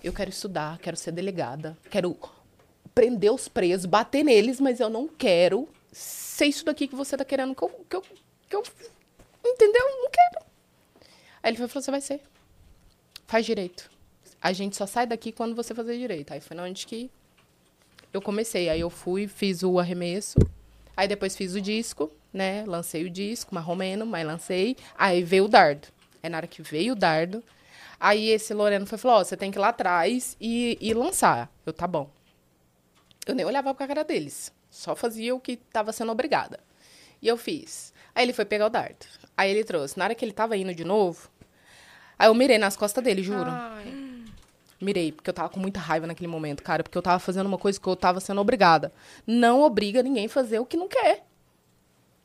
Eu quero estudar, quero ser delegada, quero prender os presos, bater neles, mas eu não quero ser isso daqui que você tá querendo que eu. Que eu, que eu entendeu? Não quero. Aí ele falou: você vai ser. Faz direito. A gente só sai daqui quando você fazer direito. Aí foi na onde que eu comecei. Aí eu fui, fiz o arremesso. Aí depois fiz o disco, né? Lancei o disco, marromeno, mas lancei. Aí veio o dardo. Aí na hora que veio o dardo, aí esse Loreno foi falou: Ó, você tem que ir lá atrás e, e lançar. Eu, tá bom. Eu nem olhava pra cara deles. Só fazia o que tava sendo obrigada. E eu fiz. Aí ele foi pegar o dardo. Aí ele trouxe. Na hora que ele tava indo de novo, aí eu mirei nas costas dele, juro. Ai. Mirei, porque eu tava com muita raiva naquele momento, cara, porque eu tava fazendo uma coisa que eu tava sendo obrigada. Não obriga ninguém a fazer o que não quer.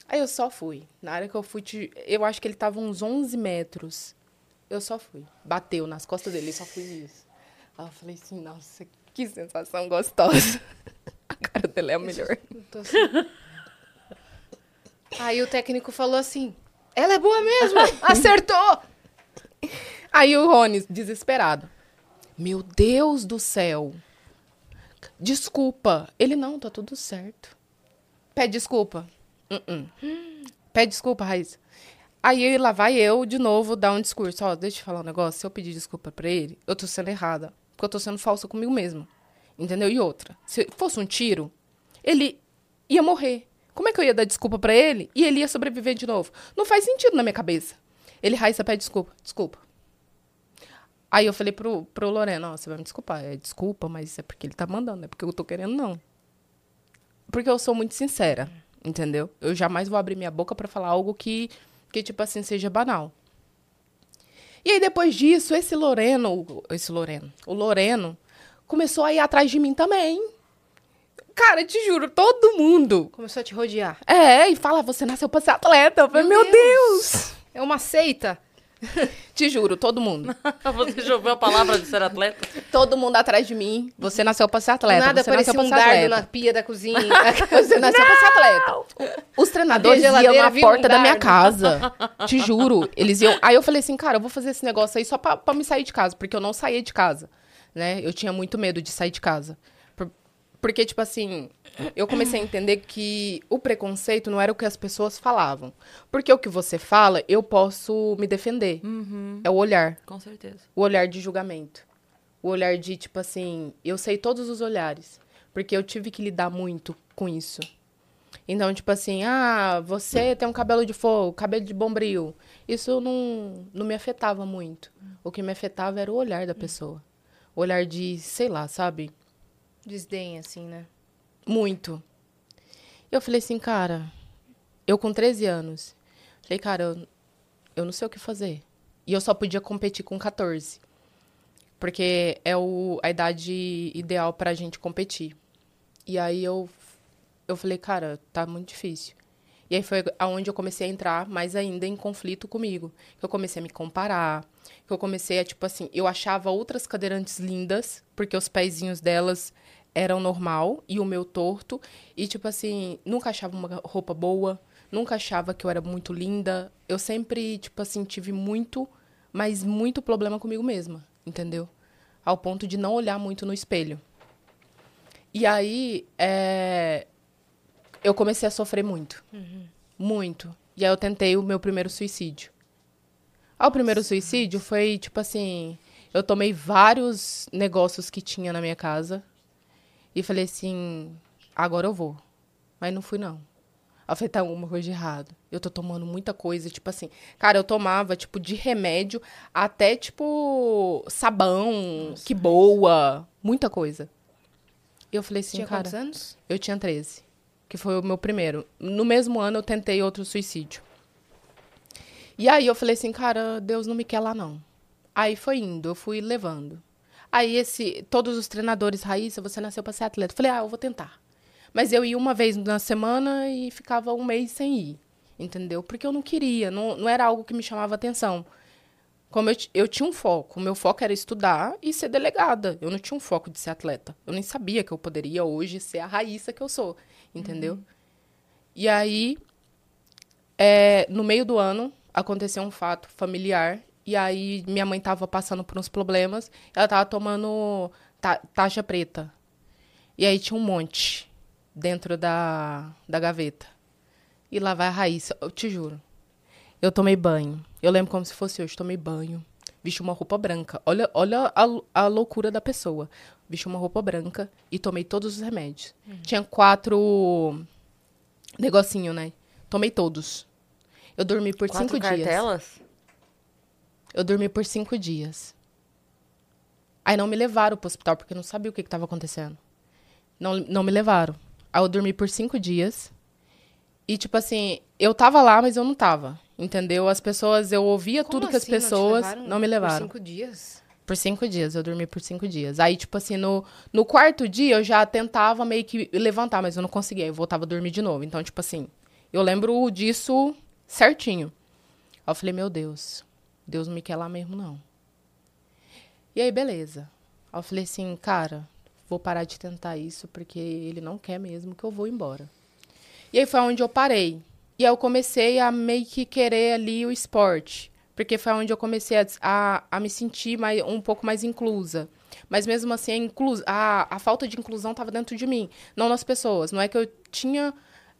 Aí eu só fui. Na hora que eu fui, te- eu acho que ele tava uns 11 metros. Eu só fui. Bateu nas costas dele, eu só fiz isso. Aí eu falei assim, nossa, que sensação gostosa. *laughs* A cara dele é a melhor. Assim. Aí o técnico falou assim: ela é boa mesmo, *laughs* acertou! Aí o Rony, desesperado. Meu Deus do céu. Desculpa. Ele, não, tá tudo certo. Pede desculpa. Uh-uh. Pede desculpa, Raíssa. Aí lá vai eu de novo dar um discurso. Ó, deixa eu te falar um negócio. Se eu pedir desculpa pra ele, eu tô sendo errada. porque eu tô sendo falsa comigo mesmo. Entendeu? E outra, se fosse um tiro, ele ia morrer. Como é que eu ia dar desculpa pra ele e ele ia sobreviver de novo? Não faz sentido na minha cabeça. Ele, Raíssa, pede desculpa. Desculpa. Aí eu falei pro, pro Lorena, ó, você vai me desculpar. É desculpa, mas é porque ele tá mandando, não é porque eu tô querendo, não. Porque eu sou muito sincera, entendeu? Eu jamais vou abrir minha boca pra falar algo que, que tipo assim, seja banal. E aí, depois disso, esse Loreno, esse Loreno, o Loreno, começou a ir atrás de mim também. Cara, te juro, todo mundo. Começou a te rodear. É, e fala, você nasceu pra ser atleta. Eu falei, meu, Meu Deus. É uma seita. *laughs* Te juro, todo mundo. *laughs* Você já ouviu a palavra de ser atleta? todo mundo atrás de mim. Você nasceu pra ser atleta. nada você parecia um dardo atleta. na pia da cozinha. *laughs* Você nasceu pra ser atleta. Os treinadores iam na vira um porta da minha casa. Te juro. Eles iam. Aí eu falei assim, cara, eu vou fazer esse negócio aí só pra, pra me sair de casa, porque eu não saía de casa. Né? Eu tinha muito medo de sair de casa. Por- Porque, tipo assim, eu comecei a entender que o preconceito não era o que as pessoas falavam. Porque o que você fala, eu posso me defender. É o olhar. Com certeza. O olhar de julgamento. O olhar de, tipo assim, eu sei todos os olhares. Porque eu tive que lidar muito com isso. Então, tipo assim, ah, você tem um cabelo de fogo, cabelo de bombril. Isso não, não me afetava muito. O que me afetava era o olhar da pessoa. O olhar de, sei lá, sabe? Desdém, assim, né? Muito. Eu falei assim, cara, eu com 13 anos. Falei, cara, eu, eu não sei o que fazer. E eu só podia competir com 14. Porque é o, a idade ideal pra gente competir. E aí eu, eu falei, cara, tá muito difícil. E aí foi aonde eu comecei a entrar mais ainda em conflito comigo. Que eu comecei a me comparar. Que eu comecei a, tipo assim, eu achava outras cadeirantes lindas, porque os pezinhos delas eram normal e o meu torto. E, tipo assim, nunca achava uma roupa boa, nunca achava que eu era muito linda. Eu sempre, tipo assim, tive muito, mas muito problema comigo mesma, entendeu? Ao ponto de não olhar muito no espelho. E aí, é, eu comecei a sofrer muito. Muito. E aí eu tentei o meu primeiro suicídio. O primeiro suicídio foi, tipo assim, eu tomei vários negócios que tinha na minha casa e falei assim, agora eu vou. Mas não fui, não. Eu falei, tá alguma coisa de errado. Eu tô tomando muita coisa, tipo assim. Cara, eu tomava, tipo, de remédio até, tipo, sabão, que boa, muita coisa. E eu falei assim, Tinha cara. quantos anos? Eu tinha 13, que foi o meu primeiro. No mesmo ano eu tentei outro suicídio. E aí eu falei assim, cara, Deus não me quer lá não. Aí foi indo, eu fui levando. Aí esse, todos os treinadores, Raíssa, você nasceu para ser atleta. Eu falei, ah, eu vou tentar. Mas eu ia uma vez na semana e ficava um mês sem ir, entendeu? Porque eu não queria, não, não era algo que me chamava atenção. Como eu, eu tinha um foco, o meu foco era estudar e ser delegada. Eu não tinha um foco de ser atleta. Eu nem sabia que eu poderia hoje ser a Raíssa que eu sou, entendeu? E aí, é, no meio do ano, aconteceu um fato familiar. E aí, minha mãe tava passando por uns problemas. Ela tava tomando ta taxa preta. E aí tinha um monte dentro da, da gaveta. E lá vai a Raíssa, eu te juro. Eu tomei banho. Eu lembro como se fosse hoje. Tomei banho. Vesti uma roupa branca. Olha, olha a, a loucura da pessoa. Vesti uma roupa branca e tomei todos os remédios. Tinha quatro negocinho, né? Tomei todos. Eu dormi por Quatro cinco dias. Eu dormi por cinco dias. Aí não me levaram pro hospital, porque eu não sabia o que estava acontecendo. Não, não me levaram. Aí eu dormi por cinco dias. E, tipo assim, eu tava lá, mas eu não tava. Entendeu? As pessoas, eu ouvia Como tudo que as assim não pessoas levaram não, me levaram. Por cinco dias? Por cinco dias, eu dormi por cinco dias. Aí, tipo assim, no, no quarto dia eu já tentava meio que levantar, mas eu não conseguia. Eu voltava a dormir de novo. Então, tipo assim, eu lembro disso certinho. Aí eu falei, meu Deus, Deus não me quer lá mesmo, não. E aí, beleza. Aí eu falei assim, cara, vou parar de tentar isso porque ele não quer mesmo que eu vou embora. E aí foi onde eu parei. E aí eu comecei a meio que querer ali o esporte. Porque foi onde eu comecei a, a, a me sentir mais, um pouco mais inclusa. Mas mesmo assim, a, inclus, a, a falta de inclusão estava dentro de mim, não nas pessoas. Não é que eu tinha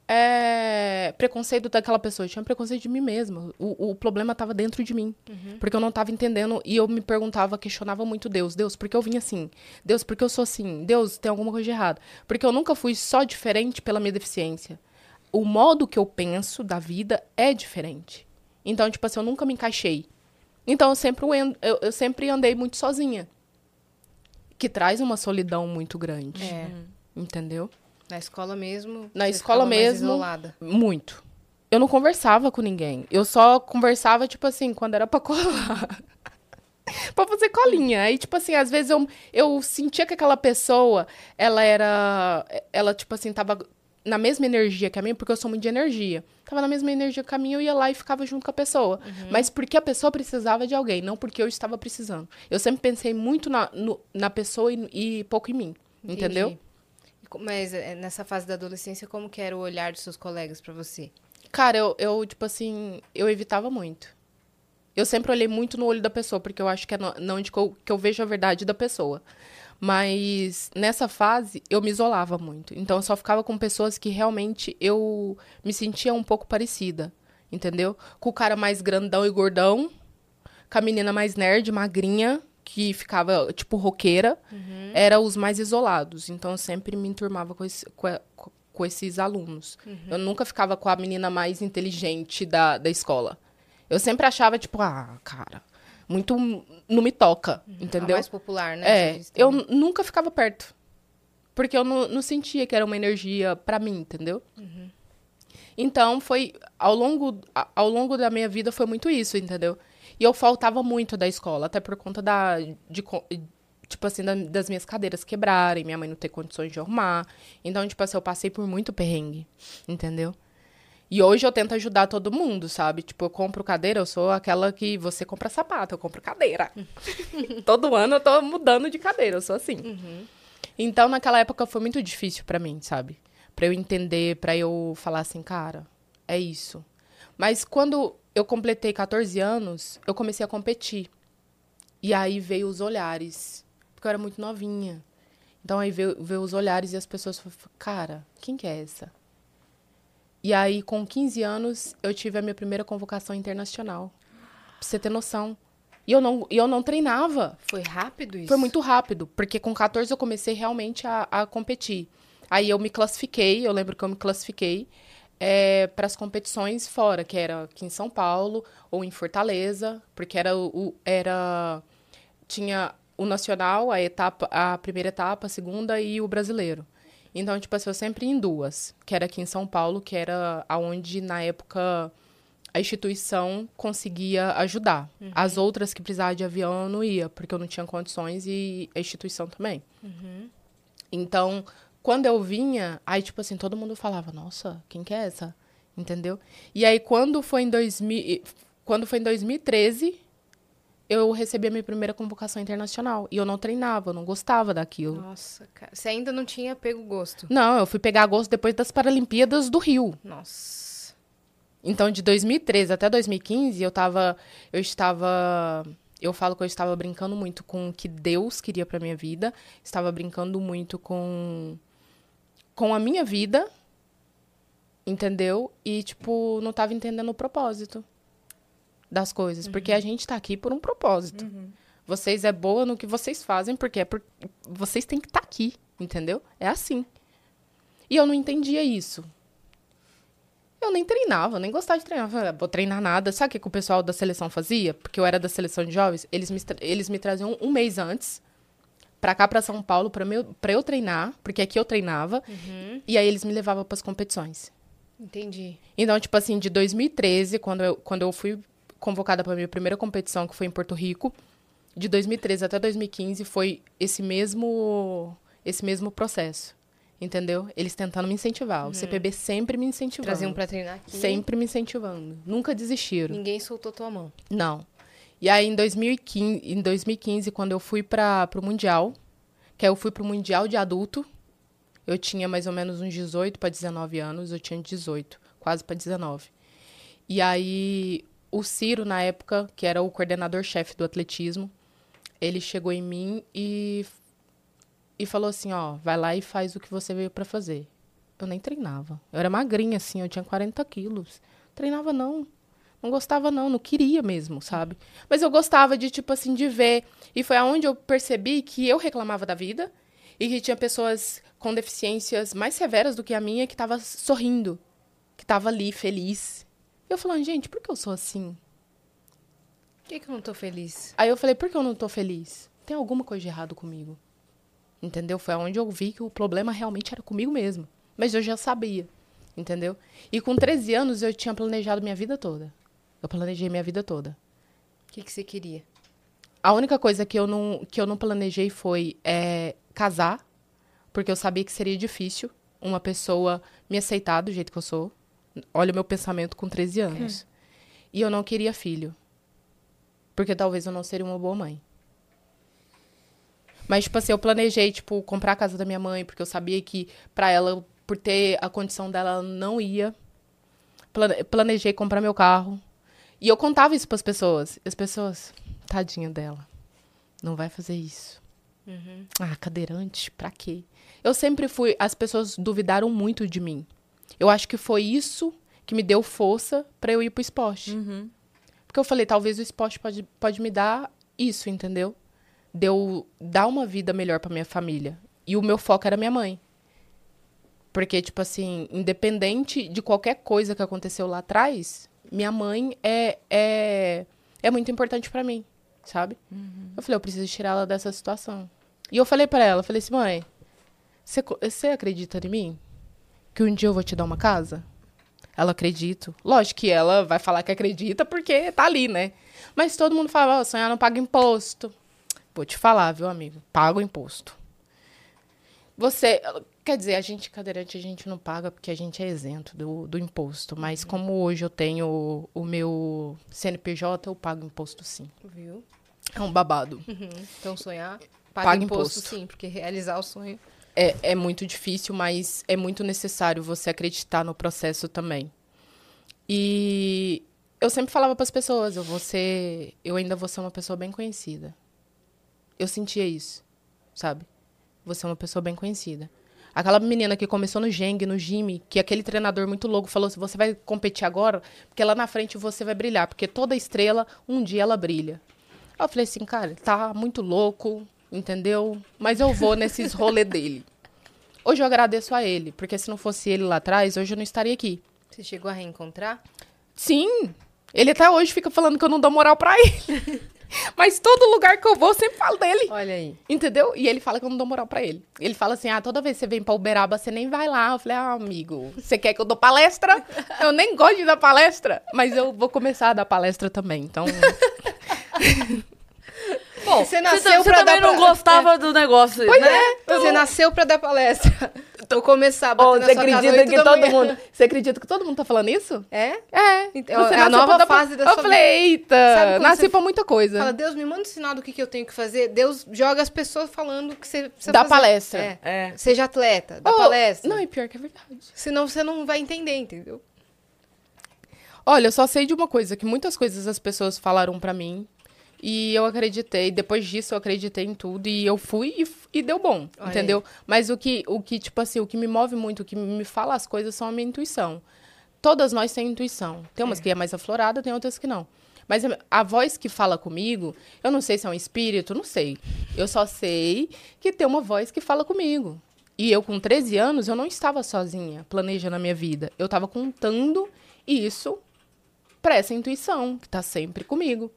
é, preconceito daquela pessoa, eu tinha preconceito de mim mesma. O, o problema estava dentro de mim. Porque eu não estava entendendo e eu me perguntava, questionava muito Deus. Deus, por que eu vim assim? Deus, por que eu sou assim? Deus, tem alguma coisa de errado? Porque eu nunca fui só diferente pela minha deficiência. O modo que eu penso da vida é diferente. Então, tipo assim, eu nunca me encaixei. Então, eu sempre, eu, eu sempre andei muito sozinha. Que traz uma solidão muito grande. É. Entendeu? Na escola mesmo. Na escola mesmo. Isolada. Muito. Eu não conversava com ninguém. Eu só conversava, tipo assim, quando era pra colar. *laughs* pra fazer colinha. Aí, tipo assim, às vezes eu, eu sentia que aquela pessoa, ela era. Ela, tipo assim, tava na mesma energia que a minha, porque eu sou muito de energia. Tava na mesma energia que a minha, eu ia lá e ficava junto com a pessoa. Mas porque a pessoa precisava de alguém, não porque eu estava precisando. Eu sempre pensei muito na, no- na pessoa e, e pouco em mim. Entendeu? Entendi. E co- Mas é, nessa fase da adolescência, como que era o olhar dos seus colegas pra você? Cara, eu, eu, tipo assim, eu evitava muito. Eu sempre olhei muito no olho da pessoa, porque eu acho que é na onde que eu, que eu vejo a verdade da pessoa. Mas nessa fase, eu me isolava muito. Então, eu só ficava com pessoas que realmente eu me sentia um pouco parecida. Entendeu? Com o cara mais grandão e gordão, com a menina mais nerd, magrinha, que ficava, tipo, roqueira, era os mais isolados. Então, eu sempre me enturmava com, esse- com a- com- esses alunos. Eu nunca ficava com a menina mais inteligente da, da escola. Eu sempre achava, tipo, ah, cara, muito não me toca, A entendeu? mais popular, né? É, eu nunca ficava perto. Porque eu não, não sentia que era uma energia pra mim, entendeu? Então, foi. Ao longo, a- ao longo da minha vida foi muito isso, entendeu? E eu faltava muito da escola, até por conta da. De, tipo assim, da- das minhas cadeiras quebrarem, minha mãe não ter condições de arrumar. Então, tipo assim, eu passei por muito perrengue, entendeu? E hoje eu tento ajudar todo mundo, sabe? Tipo, eu compro cadeira, eu sou aquela que você compra sapato, eu compro cadeira. *laughs* todo ano eu tô mudando de cadeira, eu sou assim. Então, naquela época foi muito difícil pra mim, sabe? Pra eu entender, pra eu falar assim, cara, é isso. Mas quando eu completei 14 anos, eu comecei a competir. E aí veio os olhares, porque eu era muito novinha. Então aí veio, veio os olhares e as pessoas falaram, cara, quem que é essa? E aí, com 15 anos, eu tive a minha primeira convocação internacional. Pra você ter noção. E eu não, eu não treinava. Foi rápido isso? Foi muito rápido, porque com 14 eu comecei realmente a, a competir. Aí eu me classifiquei, eu lembro que eu me classifiquei para as competições fora, que era aqui em São Paulo ou em Fortaleza, porque era o, era tinha o nacional, a etapa, a primeira etapa, a segunda e o brasileiro. Então, tipo assim, eu sempre em duas, que era aqui em São Paulo, que era aonde na época a instituição conseguia ajudar. As outras que precisavam de avião eu não ia, porque eu não tinha condições e a instituição também. Então, quando eu vinha, aí, tipo assim, todo mundo falava, nossa, quem que é essa? Entendeu? E aí, quando foi em, 2000, quando foi em 2013, eu recebi a minha primeira convocação internacional. E eu não treinava, eu não gostava daquilo. Nossa, cara. Você ainda não tinha pego gosto. Não, eu fui pegar gosto depois das Paralimpíadas do Rio. Nossa. Então, de 2013 até 2015, eu tava. Eu estava. Eu falo que eu estava brincando muito com o que Deus queria pra minha vida. Estava brincando muito com. Com a minha vida. Entendeu? E, tipo, não tava entendendo o propósito das coisas. Porque a gente tá aqui por um propósito. Vocês é boa no que vocês fazem, porque é por... vocês têm que estar aqui. Entendeu? É assim. E eu não entendia isso. Eu nem treinava, nem gostava de treinar. Falei, "Ah, vou treinar nada. Sabe o que, que o pessoal da seleção fazia? Porque eu era da seleção de jovens. Eles me, eles me traziam um mês antes pra cá, pra São Paulo, pra, meu, pra eu treinar, porque aqui eu treinava. E aí eles me levavam pras competições. Entendi. Então, tipo assim, de 2013, quando eu, quando eu fui convocada pra minha primeira competição, que foi em Porto Rico, de 2013 até 2015 foi esse mesmo, esse mesmo processo. Entendeu? Eles tentando me incentivar. O CPB sempre me incentivando. Traziam pra treinar aqui. Sempre me incentivando. Nunca desistiram. Ninguém soltou tua mão. Não. E aí, em 2015, em 2015 quando eu fui para o Mundial, que aí eu fui para o Mundial de adulto, eu tinha mais ou menos uns 18 para 19 anos, eu tinha 18, quase para 19. E aí, o Ciro, na época, que era o coordenador-chefe do atletismo, ele chegou em mim e, e falou assim, ó, vai lá e faz o que você veio para fazer. eu nem treinava. Eu era magrinha, assim, eu tinha 40 quilos. Treinava, não. Não gostava, não, não queria mesmo, sabe? Mas eu gostava de, tipo assim, de ver. E foi aonde eu percebi que eu reclamava da vida e que tinha pessoas com deficiências mais severas do que a minha que tava sorrindo, que tava ali feliz. Eu falando, gente, por que eu sou assim? Por que, que eu não tô feliz? Aí eu falei, por que eu não tô feliz? Tem alguma coisa de errado comigo. Entendeu? Foi onde eu vi que o problema realmente era comigo mesmo. Mas eu já sabia. Entendeu? E com 13 anos eu tinha planejado minha vida toda. Eu planejei minha vida toda. O que, que você queria? A única coisa que eu não, que eu não planejei foi é, casar, porque eu sabia que seria difícil uma pessoa me aceitar do jeito que eu sou. Olha o meu pensamento com 13 anos. E eu não queria filho. Porque talvez eu não seria uma boa mãe. Mas, tipo assim, eu planejei, tipo, comprar a casa da minha mãe, porque eu sabia que pra ela, por ter a condição dela, ela não ia. Plane- Planejei comprar meu carro. E eu contava isso pras pessoas. E as pessoas, tadinha dela, não vai fazer isso. Ah, cadeirante, pra quê? Eu sempre fui. As pessoas duvidaram muito de mim. Eu acho que foi isso que me deu força pra eu ir pro esporte. Porque eu falei, talvez o esporte pode, pode me dar isso, entendeu? De eu dar uma vida melhor pra minha família. E o meu foco era minha mãe. Porque, tipo assim, independente de qualquer coisa que aconteceu lá atrás, minha mãe é, é, é muito importante pra mim, sabe? Eu falei, eu preciso tirar ela dessa situação. E eu falei pra ela, eu falei assim, mãe, você acredita em mim? Que um dia eu vou te dar uma casa? Ela acredito. Lógico que ela vai falar que acredita porque tá ali, né? Mas todo mundo fala, ó, sonhar não paga imposto. Vou te falar, viu, amigo? Paga o imposto. Você, quer dizer, a gente cadeirante a gente não paga porque a gente é isento do, do imposto. Mas como hoje eu tenho o, o meu CNPJ, eu pago imposto sim. Viu? É um babado. Então sonhar, paga, Paga imposto, imposto. sim, porque realizar o sonho. É, é muito difícil, mas é muito necessário você acreditar no processo também. E eu sempre falava para as pessoas, eu vou ser, eu ainda vou ser uma pessoa bem conhecida. Eu sentia isso, sabe? Vou ser uma pessoa bem conhecida. Aquela menina que começou no Geng, no Jimmy, que aquele treinador muito louco falou assim, você vai competir agora, porque lá na frente você vai brilhar, porque toda estrela, um dia ela brilha. Eu falei assim, cara, tá muito louco, entendeu? Mas eu vou nesses *laughs* rolê dele. Hoje eu agradeço a ele, porque se não fosse ele lá atrás, hoje eu não estaria aqui. Você chegou a reencontrar? Sim, ele até hoje fica falando que eu não dou moral pra ele. *laughs* Mas todo lugar que eu vou, eu sempre falo dele. Olha aí. Entendeu? E ele fala que eu não dou moral pra ele. Ele fala assim: ah, toda vez que você vem pra Uberaba, você nem vai lá. Eu falei: ah, amigo, você quer que eu dou palestra? Eu nem gosto de dar palestra, mas eu vou começar a dar palestra também. Então, *laughs* Bom, você nasceu você pra também dar não pra- gostava do negócio, Pois né? é. Você nasceu pra dar palestra. *laughs* Vou começar a bater Ô, na você sua acredita que todo mundo. *laughs* Você acredita que todo mundo tá falando isso? É? É. Então, Você é a nova pra fase da Eu sua falei, eita, nasci você pra muita coisa. Fala, Deus, me manda um sinal do que, que eu tenho que fazer. Deus joga as pessoas falando que você precisa Dá fazer. palestra. É. É. Seja atleta, dá Ô, palestra. Não, e pior que é verdade. Senão você não vai entender, entendeu? Olha, eu só sei de uma coisa, que muitas coisas as pessoas falaram pra mim. E eu acreditei. Depois disso, eu acreditei em tudo. E eu fui e, e deu bom, Olha entendeu? Mas o que, o que, tipo assim, o que me move muito, o que me fala as coisas são a minha intuição. Todas nós temos intuição. Tem umas que é mais aflorada, tem outras que não. Mas a, a voz que fala comigo, eu não sei se é um espírito, não sei. Eu só sei que tem uma voz que fala comigo. E eu, com 13 anos, eu não estava sozinha planejando a minha vida. Eu estava contando isso para essa intuição que tá sempre comigo.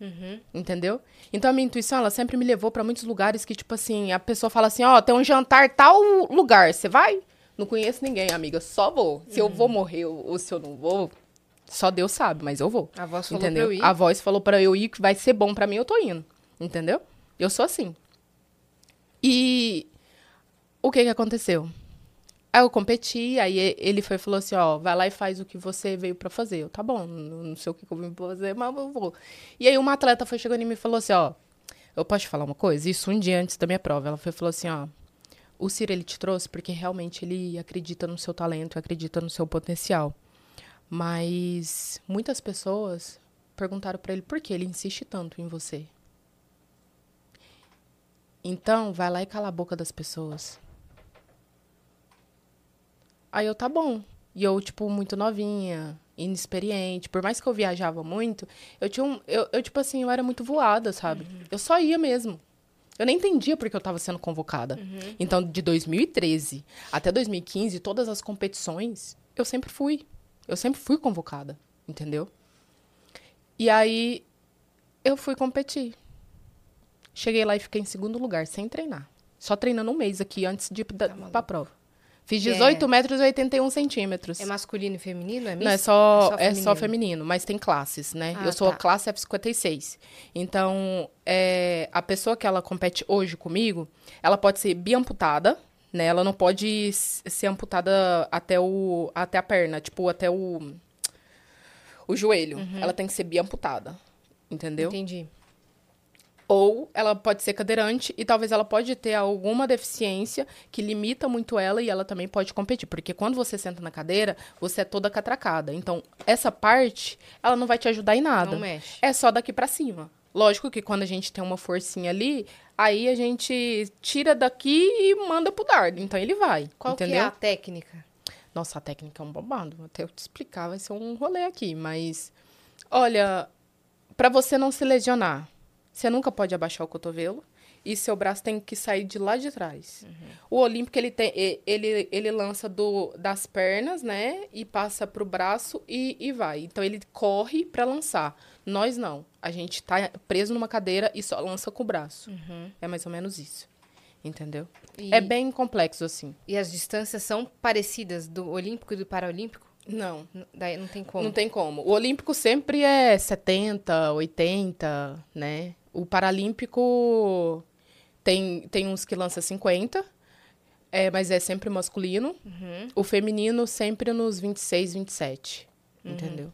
Entendeu? Então a minha intuição, ela sempre me levou para muitos lugares que, tipo assim, a pessoa fala assim: ó, tem um jantar tal lugar, você vai? Não conheço ninguém, amiga, só vou. Se eu vou morrer ou, se eu não vou, só Deus sabe, mas eu vou. A voz falou entendeu? pra eu ir. A voz falou para eu ir que vai ser bom para mim, eu tô indo. Entendeu? Eu sou assim. E o que que aconteceu? Aí eu competi, aí ele foi falou assim, ó, vai lá e faz o que você veio pra fazer. Eu, tá bom, não sei o que eu vim pra fazer, mas eu vou. E aí uma atleta foi chegando em mim e falou assim, ó, eu posso te falar uma coisa? Isso um dia antes da minha prova. Ela foi falou assim, ó, o Ciro, ele te trouxe porque realmente ele acredita no seu talento, acredita no seu potencial. Mas muitas pessoas perguntaram pra ele por que ele insiste tanto em você. Então, vai lá e cala a boca das pessoas. Aí eu, tá bom. E eu, tipo, muito novinha, inexperiente. Por mais que eu viajava muito, eu tinha um. Eu, eu tipo assim, eu era muito voada, sabe? Uhum. Eu só ia mesmo. Eu nem entendia porque eu estava sendo convocada. Uhum. Então, de 2013 até 2015, todas as competições, eu sempre fui. Eu sempre fui convocada, entendeu? E aí, eu fui competir. Cheguei lá e fiquei em segundo lugar, sem treinar. Só treinando um mês aqui antes de ir pra, tá pra prova. Fiz 18 é... metros e 81 centímetros. É masculino e feminino? É Não, é só, é só, feminino. É só feminino, mas tem classes, né? Ah, eu sou tá. a classe F56. Então, é, a pessoa que ela compete hoje comigo, ela pode ser biamputada, né? Ela não pode ser amputada até, o, até a perna, tipo, até o, o joelho. Uhum. Ela tem que ser biamputada, entendeu? Entendi. Ou ela pode ser cadeirante e talvez ela pode ter alguma deficiência que limita muito ela e ela também pode competir. Porque quando você senta na cadeira, você é toda catracada. Então, essa parte, ela não vai te ajudar em nada. Não mexe. É só daqui para cima. Lógico que quando a gente tem uma forcinha ali, aí a gente tira daqui e manda pro dardo. Então ele vai. Qual entendeu? que é a técnica? Nossa, a técnica é um babado. Até eu te explicar, vai ser um rolê aqui. Mas, olha, para você não se lesionar, você nunca pode abaixar o cotovelo e seu braço tem que sair de lá de trás. Uhum. O olímpico ele tem ele, ele lança do, das pernas, né, e passa pro braço e, e vai. Então ele corre para lançar. Nós não. A gente tá preso numa cadeira e só lança com o braço. Uhum. É mais ou menos isso. Entendeu? E, é bem complexo assim. E as distâncias são parecidas do olímpico e do paraolímpico? Não. Daí não tem como. Não tem como. O olímpico sempre é 70, 80, né? O Paralímpico tem, tem uns que lança 50, é, mas é sempre masculino. Uhum. O feminino sempre nos 26, 27. Uhum. Entendeu?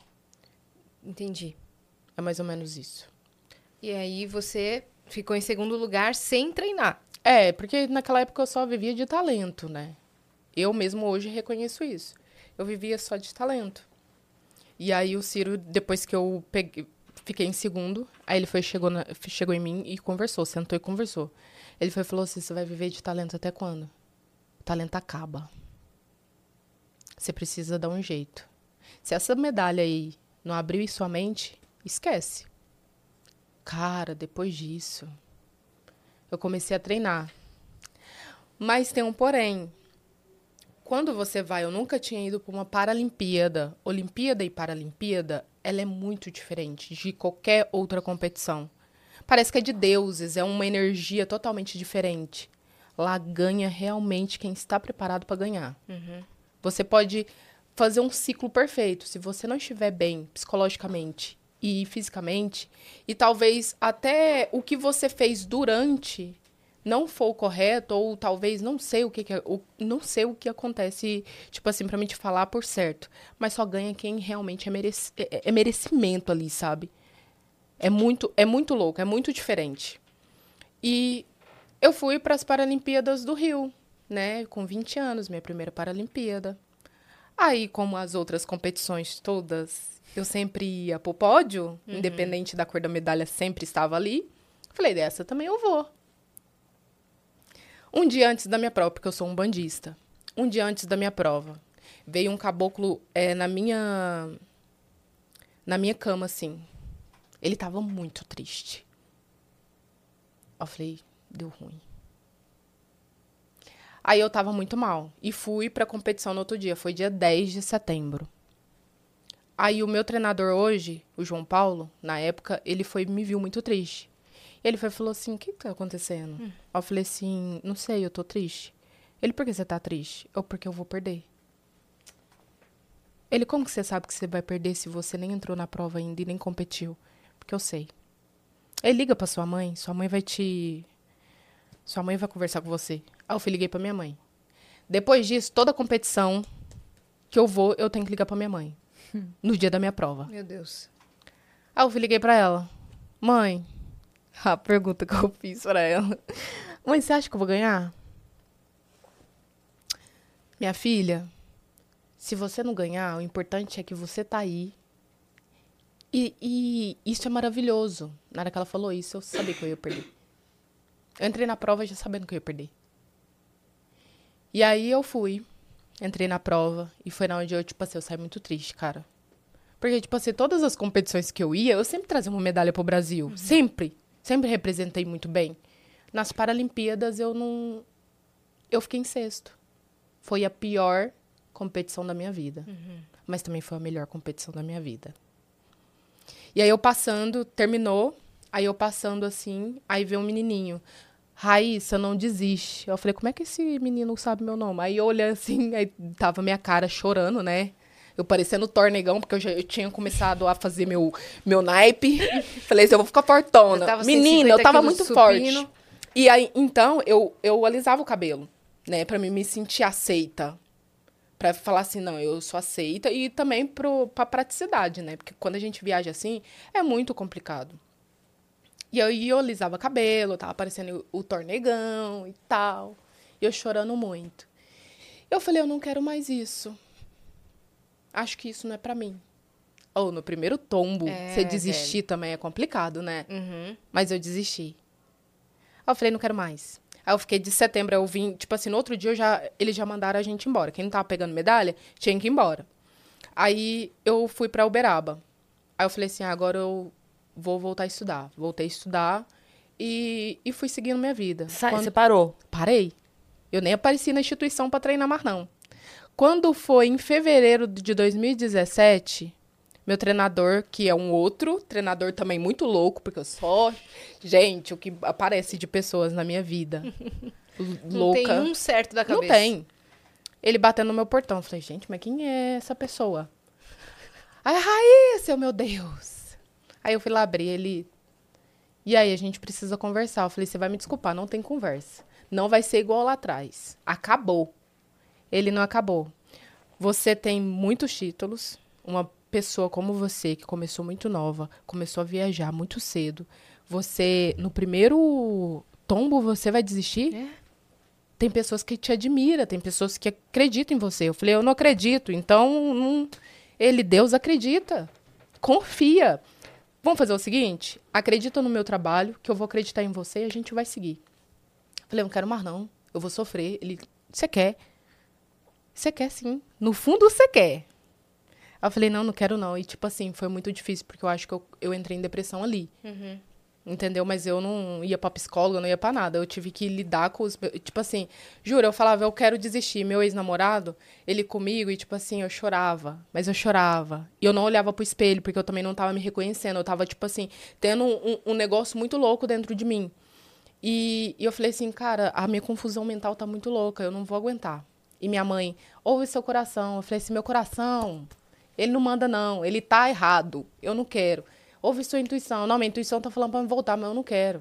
Entendi. É mais ou menos isso. E aí você ficou em segundo lugar sem treinar. É, porque naquela época eu só vivia de talento, né? Eu mesmo hoje reconheço isso. Eu vivia só de talento. E aí o Ciro, depois que eu peguei, Fiquei em segundo. Aí ele foi, chegou, na, chegou em mim e conversou, sentou e conversou. Ele foi falou assim: você vai viver de talento até quando? O talento acaba. Você precisa dar um jeito. Se essa medalha aí não abriu sua mente, esquece. Cara, depois disso, eu comecei a treinar. Mas tem um porém. Quando você vai, eu nunca tinha ido para uma Paralimpíada. Olimpíada e Paralimpíada ela é muito diferente de qualquer outra competição. Parece que é de deuses, é uma energia totalmente diferente. Lá ganha realmente quem está preparado para ganhar. Uhum. Você pode fazer um ciclo perfeito. Se você não estiver bem psicologicamente e fisicamente, e talvez até o que você fez durante não for o correto ou talvez não sei o que, que é, o, não sei o que acontece tipo assim para mim te falar por certo. Mas só ganha quem realmente é, merec é, é, merecimento ali sabe? É muito é muito louco é muito diferente. E eu fui para as Paralimpíadas do Rio né? Com 20 anos minha primeira Paralimpíada. Aí como as outras competições todas eu sempre ia pro pódio uhum. independente da cor da medalha sempre estava ali. Falei dessa também eu vou um dia antes da minha prova, porque eu sou um bandista. Um dia antes da minha prova, veio um caboclo é, na minha na minha cama assim. Ele tava muito triste. Eu falei, deu ruim. Aí eu tava muito mal e fui pra competição no outro dia, foi dia 10 de setembro. Aí o meu treinador hoje, o João Paulo, na época, ele foi me viu muito triste. Ele foi falou assim: O que, que tá acontecendo? Hum. Eu falei assim: Não sei, eu tô triste. Ele, por que você tá triste? Eu, porque eu vou perder. Ele, como que você sabe que você vai perder se você nem entrou na prova ainda e nem competiu? Porque eu sei. Ele liga pra sua mãe, sua mãe vai te. Sua mãe vai conversar com você. Aí eu fui liguei pra minha mãe. Depois disso, toda competição que eu vou, eu tenho que ligar pra minha mãe. Hum. No dia da minha prova. Meu Deus. Aí eu fui liguei pra ela. Mãe, *laughs* a pergunta que eu fiz pra ela. Mãe, você acha que eu vou ganhar? Minha filha, se você não ganhar, o importante é que você tá aí. E, e isso é maravilhoso. Na hora que ela falou isso, eu sabia que eu ia perder. Eu entrei na prova já sabendo que eu ia perder. E aí eu fui. Entrei na prova e foi na onde eu, tipo assim, eu saí muito triste, cara. Porque, tipo assim, todas as competições que eu ia, eu sempre trazia uma medalha pro Brasil. Uhum. Sempre. Sempre representei muito bem. Nas Paralimpíadas eu não. Eu fiquei em sexto. Foi a pior competição da minha vida. Uhum. Mas também foi a melhor competição da minha vida. E aí eu passando, terminou. Aí eu passando assim, aí veio um menininho. Raíssa, não desiste. Eu falei, como é que esse menino sabe meu nome? Aí eu olhei assim, aí tava minha cara chorando, né? Eu parecendo tornegão, porque eu já eu tinha começado a fazer meu, meu naipe. Falei assim, eu vou ficar fortona. Menina, eu 150 tava muito supino. forte. E aí, então, eu, eu alisava o cabelo, né? Pra mim me sentir aceita. Pra falar assim, não, eu sou aceita. E também pro, pra praticidade, né? Porque quando a gente viaja assim, é muito complicado. E aí eu alisava cabelo, tava aparecendo o, o tornegão e tal. E eu chorando muito. Eu falei, eu não quero mais isso. Acho que isso não é pra mim. Ou no primeiro tombo, É, você desistir também é complicado, né? Uhum. Mas eu desisti. Aí eu falei, não quero mais. Aí eu fiquei de setembro, eu vim, tipo assim, no outro dia eu já, eles já mandaram a gente embora. Quem não tava pegando medalha tinha que ir embora. Aí eu fui pra Uberaba. Aí eu falei assim, ah, agora eu vou voltar a estudar. Voltei a estudar e, e fui seguindo minha vida. Sa- Quando- Você parou. Parei. Eu nem apareci na instituição pra treinar mais, não. Quando foi em fevereiro de 2017, meu treinador, que é um outro treinador também muito louco, porque eu só. Gente, o que aparece de pessoas na minha vida. *laughs* L- Não louca. tem um certo da Não cabeça. tem. Ele batendo no meu portão. Eu falei, gente, mas quem é essa pessoa? Aí, Raíssa, eu, meu Deus. Aí eu fui lá abrir, ele... E aí, a gente precisa conversar. Eu falei, você vai me desculpar, não tem conversa. Não vai ser igual lá atrás. Acabou. Ele não acabou. Você tem muitos títulos. Uma pessoa como você, que começou muito nova, começou a viajar muito cedo. Você, no primeiro tombo, você vai desistir? É. tem pessoas que te admiram, tem pessoas que acreditam em você. Eu falei, eu não acredito, então não... ele, Deus acredita. Confia. Vamos fazer o seguinte? Acredita no meu trabalho, que eu vou acreditar em você e a gente vai seguir. Eu falei, eu não quero mais não, eu vou sofrer. Ele, você quer? Você quer sim. No fundo você quer. Aí eu falei, não, não quero não. E tipo assim, foi muito difícil, porque eu acho que eu, eu entrei em depressão ali. Uhum. Entendeu? Mas eu não ia pra psicóloga, não ia pra nada. Eu tive que lidar com os. Tipo assim, juro, eu falava, eu quero desistir. Meu ex-namorado, ele comigo, e tipo assim, eu chorava. Mas eu chorava. E eu não olhava pro espelho, porque eu também não tava me reconhecendo. Eu tava, tipo assim, tendo um, um negócio muito louco dentro de mim. E, e eu falei assim, cara, a minha confusão mental tá muito louca, eu não vou aguentar. E minha mãe, ouve seu coração. Eu falei assim, meu coração, ele não manda não, ele tá errado, eu não quero. Ouve sua intuição. Não, minha intuição tá falando pra me voltar, mas eu não quero.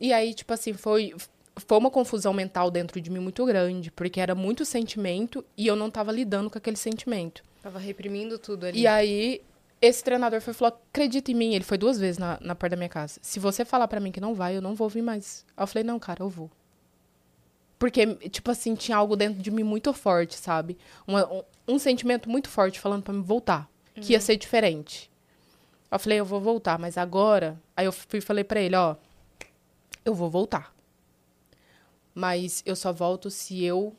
E aí, tipo assim, foi, foi uma confusão mental dentro de mim muito grande, porque era muito sentimento e eu não tava lidando com aquele sentimento. Tava reprimindo tudo ali. E aí, esse treinador foi falou: acredita em mim. Ele foi duas vezes na, na porta da minha casa. Se você falar pra mim que não vai, eu não vou vir mais. Aí eu falei: não, cara, eu vou. Porque, tipo assim, tinha algo dentro de mim muito forte, sabe? Uma- um, um sentimento muito forte falando pra me voltar. Que ia ser diferente. Eu falei: eu vou voltar, mas agora. Aí eu fui falei pra ele: ó, eu vou voltar. Mas eu só volto se eu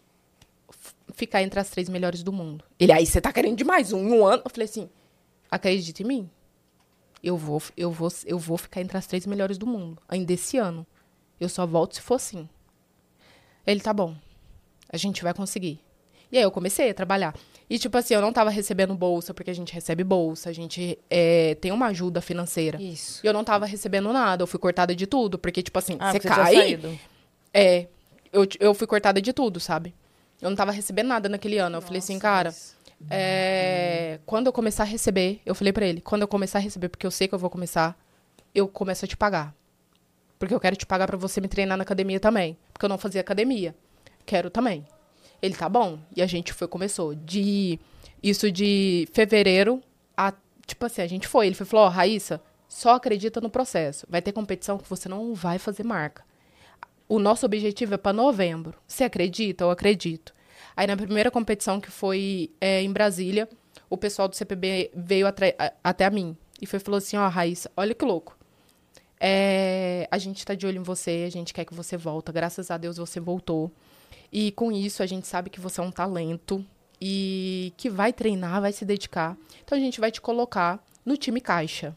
ficar entre as três melhores do mundo. Ele, aí você tá querendo demais, um, um ano. Eu falei assim, acredita em mim. Eu vou, eu vou, eu vou ficar entre as três melhores do mundo, ainda esse ano. Eu só volto se for assim. Ele, tá bom. A gente vai conseguir. E aí eu comecei a trabalhar. E, tipo assim, eu não tava recebendo bolsa, porque a gente recebe bolsa, a gente é, tem uma ajuda financeira. Isso. E eu não tava recebendo nada, eu fui cortada de tudo, porque, tipo assim, Ah, você cai. É, eu, eu fui cortada de tudo, sabe? Eu não tava recebendo nada naquele ano. Eu falei assim, cara, é, quando eu começar a receber, eu falei pra ele, quando eu começar a receber, porque eu sei que eu vou começar, eu começo a te pagar. Porque eu quero te pagar pra você me treinar na academia também. Porque eu não fazia academia. Quero também. Ele tá bom. E a gente foi, começou. De. Isso de fevereiro a. Tipo assim, a gente foi. Ele falou: Ó, Raíssa, só acredita no processo. Vai ter competição que você não vai fazer marca. O nosso objetivo é para novembro. Você acredita? Eu acredito. Aí na primeira competição que foi é, em Brasília, o pessoal do CPB veio até a mim e foi falou assim: ó, Raíssa, olha que louco. É, a gente tá de olho em você, a gente quer que você volta. Graças a Deus você voltou. E com isso a gente sabe que você é um talento e que vai treinar, vai se dedicar. Então a gente vai te colocar no time caixa.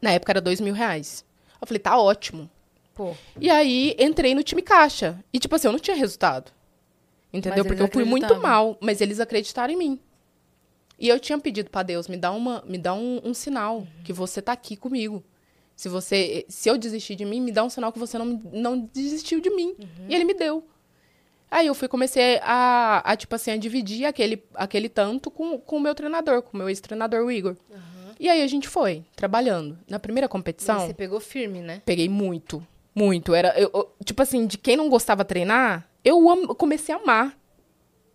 Na época era dois mil reais. Eu falei, tá ótimo. Pô, E aí entrei no time caixa. E tipo assim, eu não tinha resultado. Entendeu? Mas Porque eu fui muito mal, mas eles acreditaram em mim. E eu tinha pedido pra Deus, me dá uma, me dá um, um sinal que você tá aqui comigo. Se você, se eu desistir de mim, me dá um sinal que você não, não desistiu de mim. E ele me deu. Aí eu fui comecei a, a tipo assim, a dividir aquele, aquele tanto com, com o meu treinador, com o meu ex-treinador, o Igor. E aí a gente foi, trabalhando. Na primeira competição, mas você pegou firme, né? Peguei muito, muito. Era, eu, eu- tipo assim, de quem não gostava de treinar, eu, am- comecei a amar.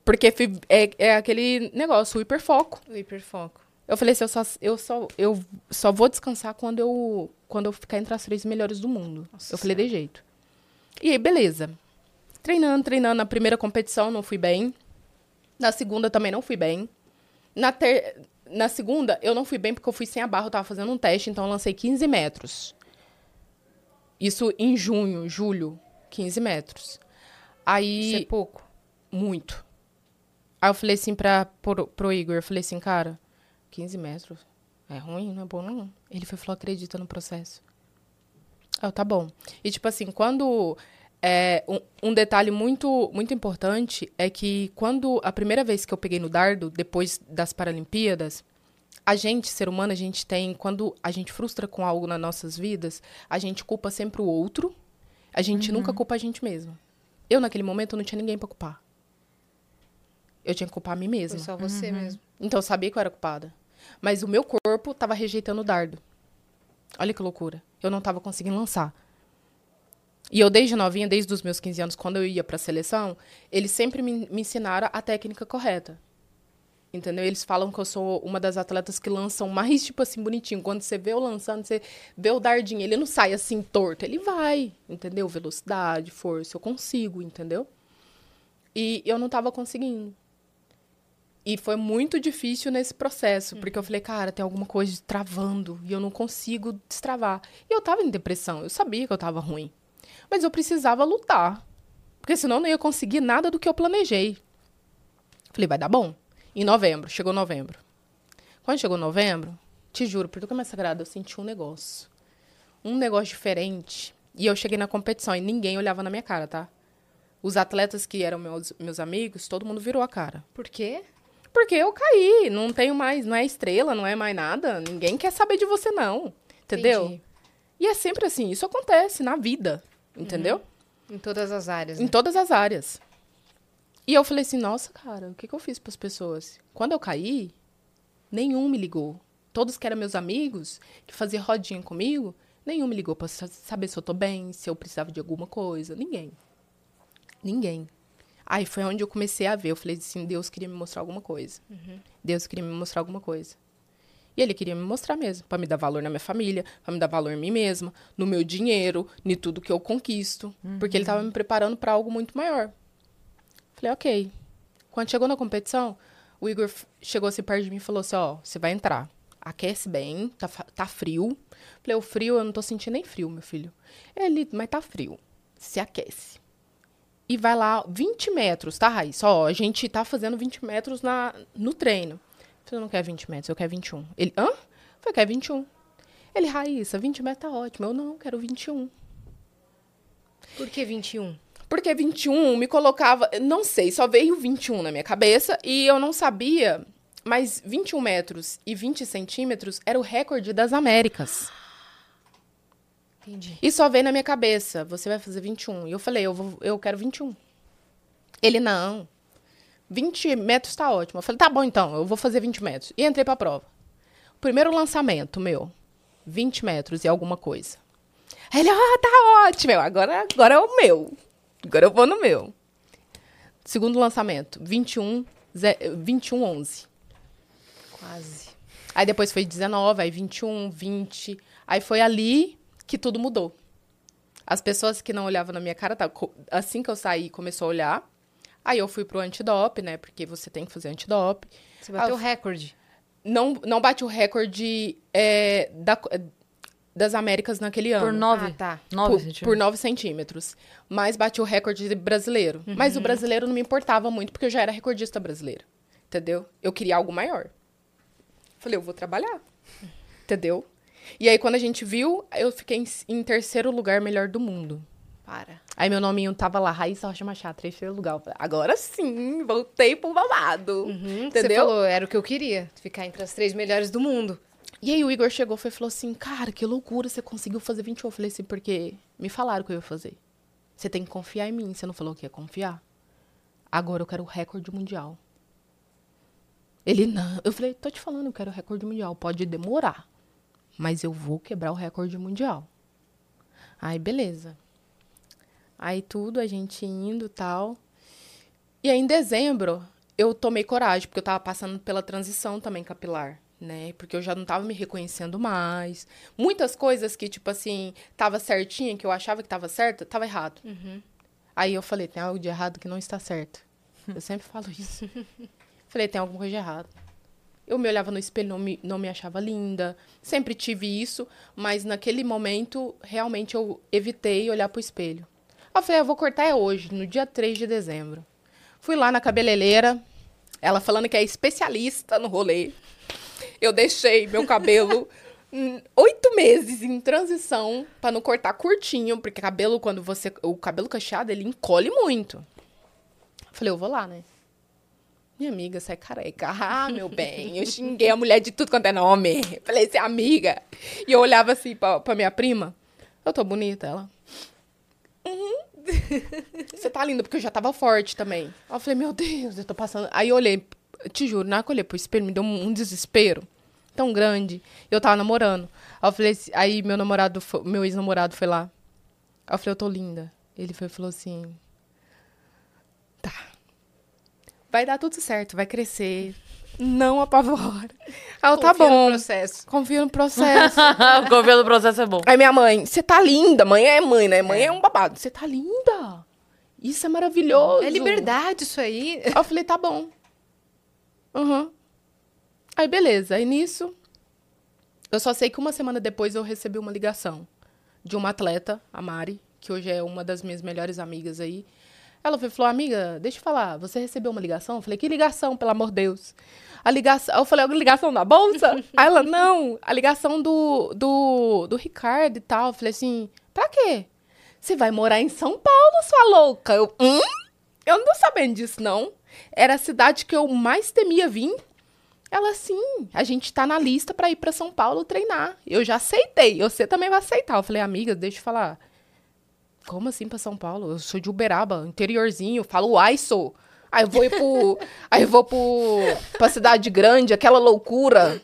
Porque é, é aquele negócio, o hiperfoco. O hiperfoco. Eu falei assim, eu só, eu só, eu só vou descansar quando eu, quando eu ficar entre as três melhores do mundo. Nossa eu falei, de jeito. E aí, beleza. Treinando, treinando. Na primeira competição, não fui bem. Na segunda, também não fui bem. Na, ter... Na segunda, eu não fui bem porque eu fui sem a barra, eu tava fazendo um teste, então eu lancei 15 metros. Isso em junho, julho, 15 metros. Aí. Isso é pouco. Muito. Aí eu falei assim pra, pro, pro Igor, eu falei assim, cara, 15 metros é ruim, não é bom não. Ele foi falou, acredita no processo. Eu, tá bom. E tipo assim, quando... É, um, um detalhe muito, muito importante é que quando a primeira vez que eu peguei no dardo, depois das Paralimpíadas, a gente, ser humano, a gente tem, quando a gente frustra com algo nas nossas vidas, a gente culpa sempre o outro, a gente nunca culpa a gente mesmo. Eu, naquele momento, não tinha ninguém pra culpar. Eu tinha que culpar a mim Foi mesma. só você mesmo. Então eu sabia que eu era culpada. Mas o meu corpo tava rejeitando o dardo. Olha que loucura. Eu não tava conseguindo lançar. E eu, desde novinha, desde os meus 15 anos, quando eu ia pra seleção, eles sempre me, me ensinaram a técnica correta. Entendeu? Eles falam que eu sou uma das atletas que lançam mais, *laughs* tipo assim, bonitinho. Quando você vê eu lançando, você vê o dardinho, ele não sai assim torto, ele vai, entendeu? Velocidade, força, eu consigo, entendeu? E eu não tava conseguindo. E foi muito difícil nesse processo, porque eu falei, cara, tem alguma coisa travando e eu não consigo destravar. E eu tava em depressão, eu sabia que eu tava ruim. Mas eu precisava lutar, porque senão eu não ia conseguir nada do que eu planejei. Falei, vai dar bom. Em novembro, chegou novembro. Quando chegou novembro, te juro, por tudo que é sagrado, eu senti um negócio. Um negócio diferente. E eu cheguei na competição e ninguém olhava na minha cara, tá? Os atletas que eram meus, meus amigos, todo mundo virou a cara. Por quê? Porque eu caí, não tenho mais, não é estrela, não é mais nada. Ninguém quer saber de você, não. Entendeu? Entendi. E é sempre assim, isso acontece na vida, entendeu? Em todas as áreas, Em né? todas as áreas. E eu falei assim, nossa, cara, o que, que eu fiz para as pessoas? Quando eu caí, nenhum me ligou. Todos que eram meus amigos, que faziam rodinha comigo, nenhum me ligou para saber se eu tô bem, se eu precisava de alguma coisa. Ninguém. Ninguém. Aí foi onde eu comecei a ver. Eu falei assim, Deus queria me mostrar alguma coisa. Deus queria me mostrar alguma coisa. E ele queria me mostrar mesmo, para me dar valor na minha família, para me dar valor em mim mesma, no meu dinheiro, em tudo que eu conquisto, porque ele tava me preparando para algo muito maior. Falei, OK. Quando chegou na competição, o Igor chegou assim perto de mim e falou assim: "Ó, você vai entrar. Aquece bem, tá, tá frio". Falei: "O frio, eu não tô sentindo nem frio, meu filho". Ele, mas tá frio. Se aquece. E vai lá 20 metros, tá, Raíssa? Ó, a gente tá fazendo 20 metros na, no treino. Você não quer 20 metros, eu quero 21. Ele, hã? Eu falei, quer 21. Ele, Raíssa, 20 metros tá ótimo. Eu, não, quero 21. Por que 21? Porque 21 me colocava, não sei, só veio 21 na minha cabeça e eu não sabia, mas 21 metros e 20 centímetros era o recorde das Américas. Entendi. E só veio na minha cabeça, você vai fazer 21. E eu falei, eu, vou, eu quero 21. Ele, não. 20 metros tá ótimo. Eu falei, tá bom então, eu vou fazer 20 metros. E entrei pra prova. Primeiro lançamento meu, 20 metros e alguma coisa. Aí ele, ah, tá ótimo, agora, agora é o meu. Agora eu vou no meu. Segundo lançamento, 21, ze- 21 11. Quase. Aí depois foi 19, aí 21, 20. Aí foi ali que tudo mudou. As pessoas que não olhavam na minha cara, tá, assim que eu saí, começou a olhar. Aí eu fui pro antidop, né? Porque você tem que fazer antidop. Você bateu Ah, o recorde. Não, não bate o recorde é, da, das Américas naquele ano. Por 9. Ah, tá. 9 por, centímetros. por 9 centímetros. Mas bati o recorde brasileiro. Mas o brasileiro não me importava muito, porque eu já era recordista brasileiro. Entendeu? Eu queria algo maior. Falei, eu vou trabalhar. Entendeu? E aí, quando a gente viu, eu fiquei em, em terceiro lugar melhor do mundo. Para. Aí meu nominho tava lá, Raíssa Rocha Machado, terceiro lugar. Eu falei, Agora sim, voltei pro babado. Uhum, Entendeu? Você falou, era o que eu queria. Ficar entre as três melhores do mundo. E aí o Igor chegou e falou assim, cara, que loucura, você conseguiu fazer 21. Eu falei assim, porque me falaram que eu ia fazer. Você tem que confiar em mim. Você não falou que ia confiar? Agora eu quero o recorde mundial. Ele, não. Eu falei, tô te falando, eu quero o recorde mundial. Pode demorar. Mas eu vou quebrar o recorde mundial. Aí, beleza. Aí tudo, a gente indo e tal. E aí, em dezembro, eu tomei coragem, porque eu tava passando pela transição também capilar, né? Porque eu já não tava me reconhecendo mais. Muitas coisas que, tipo assim, tava certinha, que eu achava que tava certa, tava errado. Aí eu falei, tem algo de errado que não está certo. *laughs* Eu sempre falo isso. falei, tem alguma coisa de errado. Eu me olhava no espelho, não me, não me achava linda. Sempre tive isso, mas naquele momento, realmente, eu evitei olhar pro espelho. Eu falei, eu vou cortar é hoje, no dia 3 de dezembro. Fui lá na cabeleireira, ela falando que é especialista no rolê. Eu deixei meu cabelo *laughs* oito meses em transição pra não cortar curtinho, porque cabelo, quando você. O cabelo cacheado, ele encolhe muito. Falei, eu vou lá, né? Minha amiga, você é careca. Ah, meu bem. Eu xinguei a mulher de tudo quanto é nome. Falei, você é amiga. E eu olhava assim pra, pra minha prima. Eu tô bonita, ela. Uhum. Você tá linda, porque eu já tava forte também. Aí eu falei, meu Deus, eu tô passando. Aí eu olhei, te juro, na hora que eu olhei pro espelho, me deu um, um desespero tão grande. Eu tava namorando. Aí eu falei, aí meu namorado, meu ex-namorado foi lá. Aí eu falei, eu tô linda. Ele foi falou assim: Tá. Vai dar tudo certo, vai crescer. Não apavora. Aí eu, tá Confia no bom. processo. Confio no processo. o governo do processo é bom. Aí minha mãe, você tá linda. Mãe é mãe, né? Mãe é, um babado. Você tá linda. Isso é maravilhoso. É liberdade isso aí. Aí eu falei, tá bom. Aham. Aí, beleza. Aí, nisso, eu só sei que uma semana depois eu recebi uma ligação de uma atleta, a Mari, que hoje é uma das minhas melhores amigas aí. Ela falou, amiga, deixa eu falar, você recebeu uma ligação? Eu falei, que ligação, pelo amor de Deus? A ligação, eu falei, a ligação da bolsa? Aí ela, não, a ligação do, do, do Ricardo e tal. Eu falei assim, pra quê? Você vai morar em São Paulo, sua louca? Eu, hum? Eu não tô sabendo disso, não. Era a cidade que eu mais temia vir. Ela, sim, a gente tá na lista pra ir pra São Paulo treinar. Eu já aceitei, você também vai aceitar. Eu falei, amiga, deixa eu falar. Como assim pra São Paulo? Eu sou de Uberaba, interiorzinho, falo ai, sou. Aí eu vou pro. *laughs* aí eu vou pro, pra cidade grande, aquela loucura.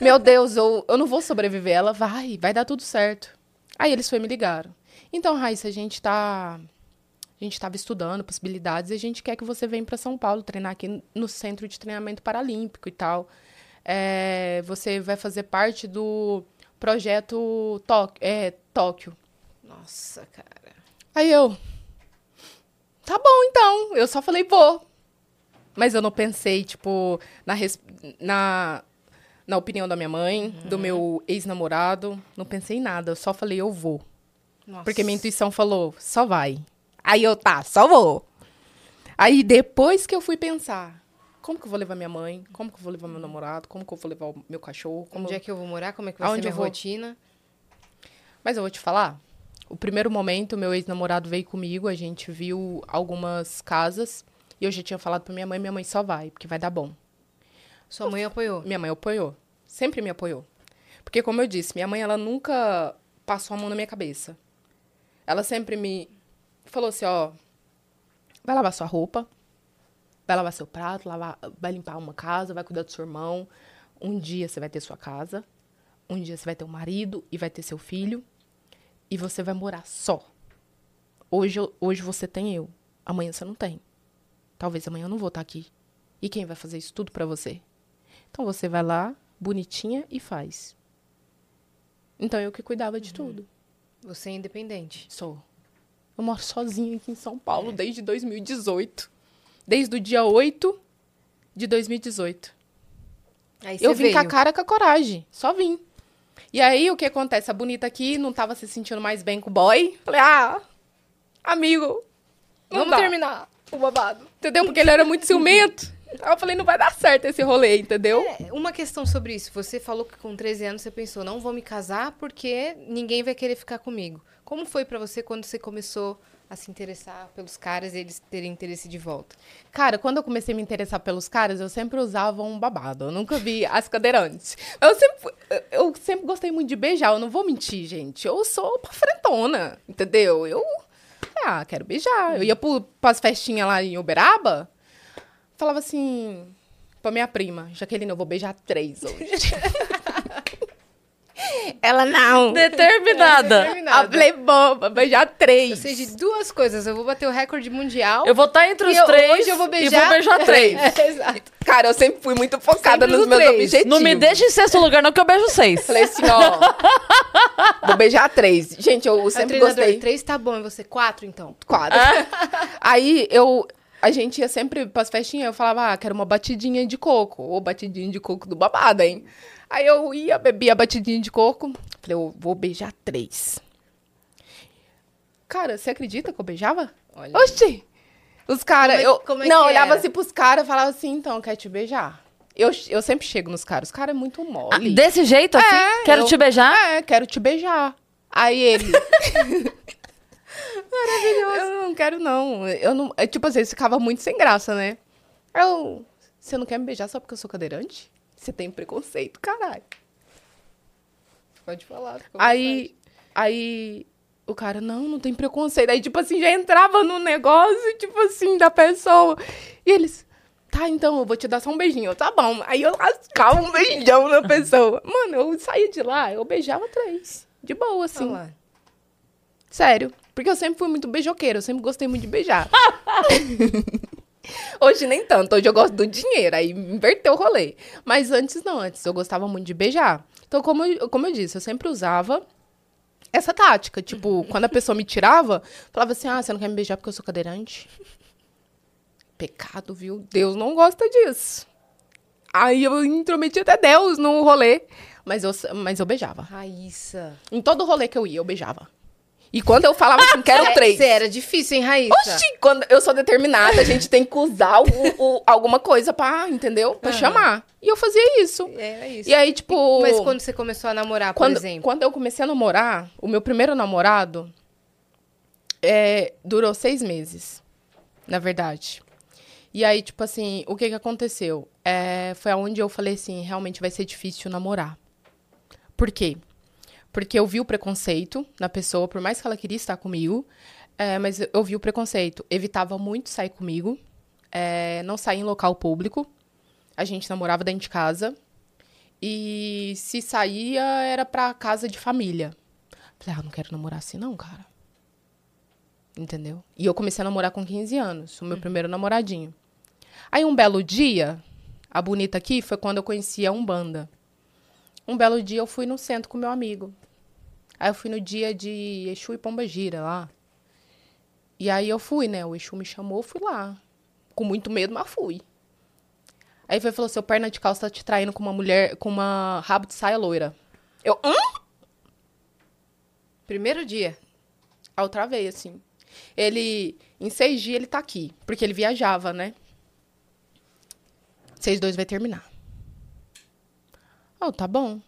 Meu Deus, eu, eu não vou sobreviver. Ela vai, vai dar tudo certo. Aí eles e me ligaram. Então, Raíssa, a gente tá. A gente estava estudando possibilidades e a gente quer que você venha para São Paulo treinar aqui no Centro de Treinamento Paralímpico e tal. É, você vai fazer parte do projeto Tóquio. É, Tóquio. Nossa, cara. Aí eu. Tá bom, então. Eu só falei, vou. Mas eu não pensei, tipo, na, res- na, na opinião da minha mãe, do meu ex-namorado. Não pensei em nada. Eu só falei, eu vou. Nossa. Porque minha intuição falou, só vai. Aí eu, tá, só vou. Aí depois que eu fui pensar, como que eu vou levar minha mãe? Como que eu vou levar meu namorado? Como que eu vou levar o meu cachorro? Como... Onde é que eu vou morar? Como é que vai Aonde ser eu minha vou? rotina? Mas eu vou te falar, o primeiro momento, meu ex-namorado veio comigo, a gente viu algumas casas, e eu já tinha falado pra minha mãe, minha mãe só vai, porque vai dar bom. Sua mãe apoiou. Minha mãe apoiou, sempre me apoiou. Porque, como eu disse, minha mãe, ela nunca passou a mão na minha cabeça. Ela sempre me falou assim, ó, vai lavar sua roupa, vai lavar seu prato, lavar, vai limpar uma casa, vai cuidar do seu irmão. Um dia você vai ter sua casa, um dia você vai ter um marido e vai ter seu filho, e você vai morar só. Hoje, hoje você tem eu, amanhã você não tem. Talvez amanhã eu não vou estar aqui. E quem vai fazer isso tudo pra você? Então você vai lá, bonitinha, e faz. Então eu que cuidava de tudo. Você é independente. Sou. Eu moro sozinha aqui em São Paulo desde 2018. Desde o dia 8 de 2018. Aí Eu vim com a veio. cara com a coragem. Só vim. E aí, o que acontece? A bonita aqui não tava se sentindo mais bem com o boy. Falei, ah, amigo, não Vamos dá. terminar o babado. Entendeu? Porque ele era muito ciumento. Aí eu falei, não vai dar certo esse rolê, entendeu? É, uma questão sobre isso. Você falou que com 13 anos você pensou, não vou me casar porque ninguém vai querer ficar comigo. Como foi pra você quando você começou a se interessar pelos caras e eles terem interesse de volta? Cara, quando eu comecei a me interessar pelos caras, eu sempre usava um babado. Eu nunca vi as cadeirantes. Eu sempre, eu sempre gostei muito de beijar. Eu não vou mentir, gente. Eu sou pra frentona, entendeu? Eu, ah, quero beijar. Eu ia pro, pras festinhas lá em Uberaba, falava assim pra minha prima, Jaqueline, eu vou beijar três hoje. *laughs* Ela não. Determinada. A Playboy, vou beijar três. Eu sei de duas coisas. Eu vou bater o recorde mundial. Eu vou estar entre os e três hoje eu vou e beijar, vou beijar três. *laughs* É, exato. Cara, eu sempre fui muito focada Sempre nos no meus três. objetivos. Não me deixa em sexto lugar, não, que eu beijo seis. Falei assim, ó. *laughs* vou beijar três. Gente, eu sempre treinador, gostei. três tá bom, e você quatro, então? Quadro. *laughs* Aí eu. A gente ia sempre pras festinhas, eu falava, ah, quero uma batidinha de coco. Ou batidinha de coco do babado, hein? Aí eu ia, bebia a batidinha de coco. Falei, eu vou beijar três. Cara, você acredita que eu beijava? Olha. Oxi! Os caras, é- eu. como é não, olhava era? assim pros caras e falava assim, então, quer te beijar? Eu, eu sempre chego nos caras, os caras é muito Ah, mole. desse jeito, assim? É, Quero eu- te beijar? É, quero te beijar. Aí ele. *laughs* Maravilhoso. Eu não quero, não. Eu não. é, tipo assim, ficava muito sem graça, né? Eu. Você não quer me beijar só porque eu sou cadeirante? Você tem preconceito, caralho. Pode falar. Aí. Aí. O cara, não, não tem preconceito. Aí, tipo assim, já entrava no negócio, tipo assim, da pessoa. E eles. Tá, então, eu vou te dar só um beijinho. Eu, Tá bom. Aí eu lascava um beijão na pessoa. Mano, eu saía de lá, eu beijava três. De boa, vontade. assim. Olha lá. Sério. Porque eu sempre fui muito beijoqueira, eu sempre gostei muito de beijar. *laughs* Hoje nem tanto, hoje eu gosto do dinheiro, aí inverteu o rolê. Mas antes não, antes eu gostava muito de beijar. Então, como eu, como eu disse, eu sempre usava essa tática. Tipo, *laughs* quando a pessoa me tirava, falava assim: ah, você não quer me beijar porque eu sou cadeirante? Pecado, viu? Deus não gosta disso. Aí eu intrometi até Deus no rolê. Mas eu, mas eu beijava. Raíssa. Em todo rolê que eu ia, eu beijava. E quando eu falava assim, quero três. Você era difícil, hein, Raíssa? Oxi, quando eu sou determinada, a gente tem que usar o- o- alguma coisa pra, entendeu? Pra Aham. chamar. E eu fazia isso. Era isso. E aí, tipo. Mas quando você começou a namorar, por quando, exemplo? quando eu comecei a namorar, o meu primeiro namorado é, durou seis meses, na verdade. E aí, tipo assim, o que que aconteceu? É, foi aonde eu falei assim, realmente vai ser difícil namorar. Por quê? Porque eu vi o preconceito na pessoa, por mais que ela queria estar comigo, é, mas eu vi o preconceito. Evitava muito sair comigo, é, não sair em local público. A gente namorava dentro de casa. E se saía, era pra casa de família. Falei, ah, não quero namorar assim não, cara. Entendeu? E eu comecei a namorar com 15 anos, o meu primeiro namoradinho. Aí um belo dia, a bonita aqui foi quando eu conheci a Umbanda. Um belo dia eu fui no centro com meu amigo. Aí eu fui no dia de Exu e Pombagira lá. E aí eu fui, né? O Exu me chamou, eu fui lá. Com muito medo, mas fui. Aí ele falou: seu perna de calça tá te traindo com uma mulher, com uma rabo de saia loira. Eu, hã? Primeiro dia. Aí eu travei, assim. Ele, em seis dias, ele tá aqui. Porque ele viajava, né? Vocês dois vai terminar. Oh, tá bom.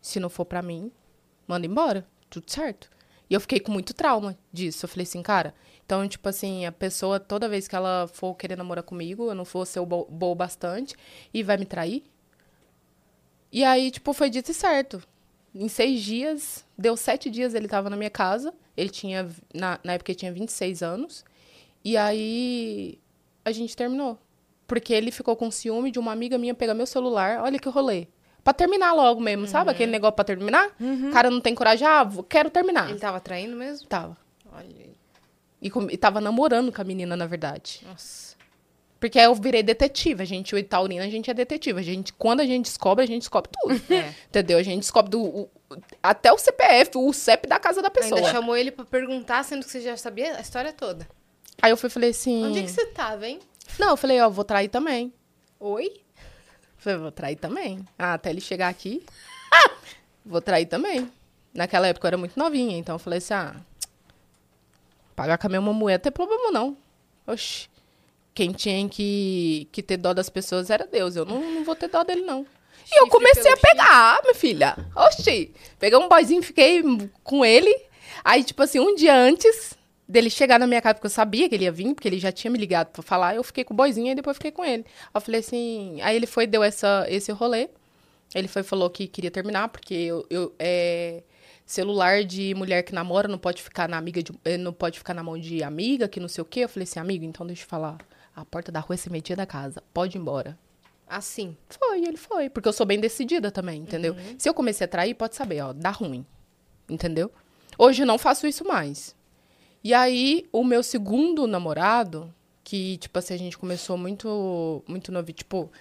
Se não for pra mim, manda embora. Tudo certo. E eu fiquei com muito trauma disso. Eu falei assim, cara. Então, tipo assim, a pessoa, toda vez que ela for querer namorar comigo, eu não for ser boa bastante e vai me trair. E aí, tipo, foi dito e certo. Em seis dias, deu sete dias ele tava na minha casa. Ele tinha, na, na época, ele tinha 26 anos. E aí, a gente terminou. Porque ele ficou com ciúme de uma amiga minha pegar meu celular. Olha que rolê. Pra terminar logo mesmo, sabe? Aquele negócio pra terminar. O cara não tem coragem. Ah, vou- quero terminar. Ele tava traindo mesmo? Tava. Olha aí. E, com- e tava namorando com a menina, na verdade. Nossa. Porque aí eu virei detetive. A gente, o Itaurina, a gente é detetive. A gente, quando a gente descobre, a gente descobre tudo. *laughs* É. Entendeu? A gente descobre do, o- até o CPF, o CEP da casa da pessoa. Ainda chamou ele pra perguntar, sendo que você já sabia a história toda. Aí eu fui e falei assim. Onde é que você tava, hein? Não, eu falei, ó, vou trair também. Oi? Falei, vou trair também. Ah, até ele chegar aqui. *laughs* vou trair também. Naquela época eu era muito novinha, então eu falei assim, ah, pagar com a mesma moeda não tem problema não. Oxi, quem tinha que, que ter dó das pessoas era Deus, eu não, não vou ter dó dele não. E eu Chifre comecei a pegar, minha filha. Oxi, peguei um boyzinho, fiquei com ele. Aí, tipo assim, um dia antes dele chegar na minha casa, porque eu sabia que ele ia vir, porque ele já tinha me ligado pra falar, eu fiquei com o boyzinho e depois fiquei com ele. Aí eu falei assim, aí ele foi, deu essa, esse rolê. Ele foi falou que queria terminar, porque eu, eu é, celular de mulher que namora não pode ficar na amiga de, eh, não pode ficar na mão de amiga, que não sei o quê. Eu falei assim, amigo, então deixa eu falar. A porta da rua é sementinha da casa. Pode ir embora. Assim. Foi, ele foi. Porque eu sou bem decidida também, entendeu? Se eu comecei a trair, pode saber, ó, dá ruim. Entendeu? Hoje eu não faço isso mais. E aí, o meu segundo namorado, que, tipo assim, a gente começou muito, muito novo, tipo,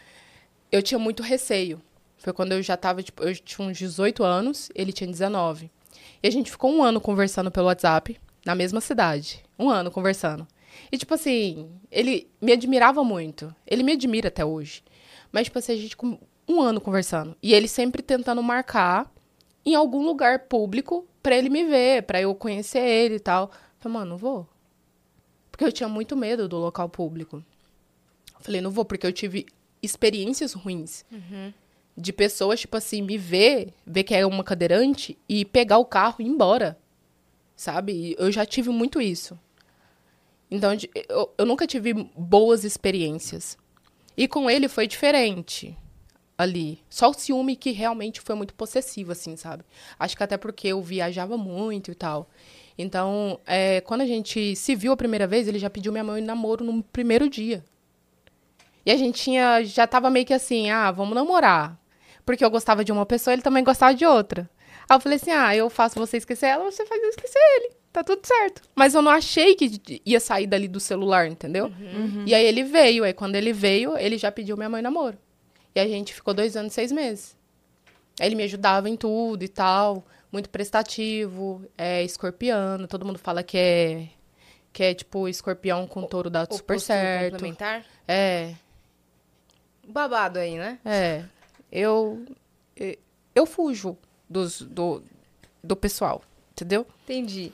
eu tinha muito receio. Foi quando eu já tava, tipo, eu tinha uns 18 anos, ele tinha 19. E a gente ficou um ano conversando pelo WhatsApp, na mesma cidade. Um ano conversando. E, tipo assim, ele me admirava muito. Ele me admira até hoje. Mas, tipo assim, a gente com um ano conversando. E ele sempre tentando marcar em algum lugar público pra ele me ver, pra eu conhecer ele e tal. Falei, mano, não vou. Porque eu tinha muito medo do local público. Falei, não vou, porque eu tive experiências ruins. De pessoas, tipo assim, me ver, ver que é uma cadeirante e pegar o carro e ir embora. Sabe? Eu já tive muito isso. Então, eu, eu nunca tive boas experiências. E com ele foi diferente ali. Só o ciúme que realmente foi muito possessivo, assim, sabe? Acho que até porque eu viajava muito e tal. Então, é, quando a gente se viu a primeira vez, ele já pediu minha mão em namoro no primeiro dia. E a gente tinha, já tava meio que assim, ah, vamos namorar. Porque eu gostava de uma pessoa, ele também gostava de outra. Aí eu falei assim, ah, eu faço você esquecer ela, você faz eu esquecer ele. Tá tudo certo. Mas eu não achei que ia sair dali do celular, entendeu? E aí ele veio, aí quando ele veio, ele já pediu minha mãe namoro. E a gente ficou dois anos e seis meses. Aí ele me ajudava em tudo e tal, muito prestativo, é escorpiano, todo mundo fala que é que é tipo escorpião com touro dá super Oposto certo. complementar. É, Babado aí, né? é. Eu eu- fujo dos, do, do pessoal, entendeu? Entendi.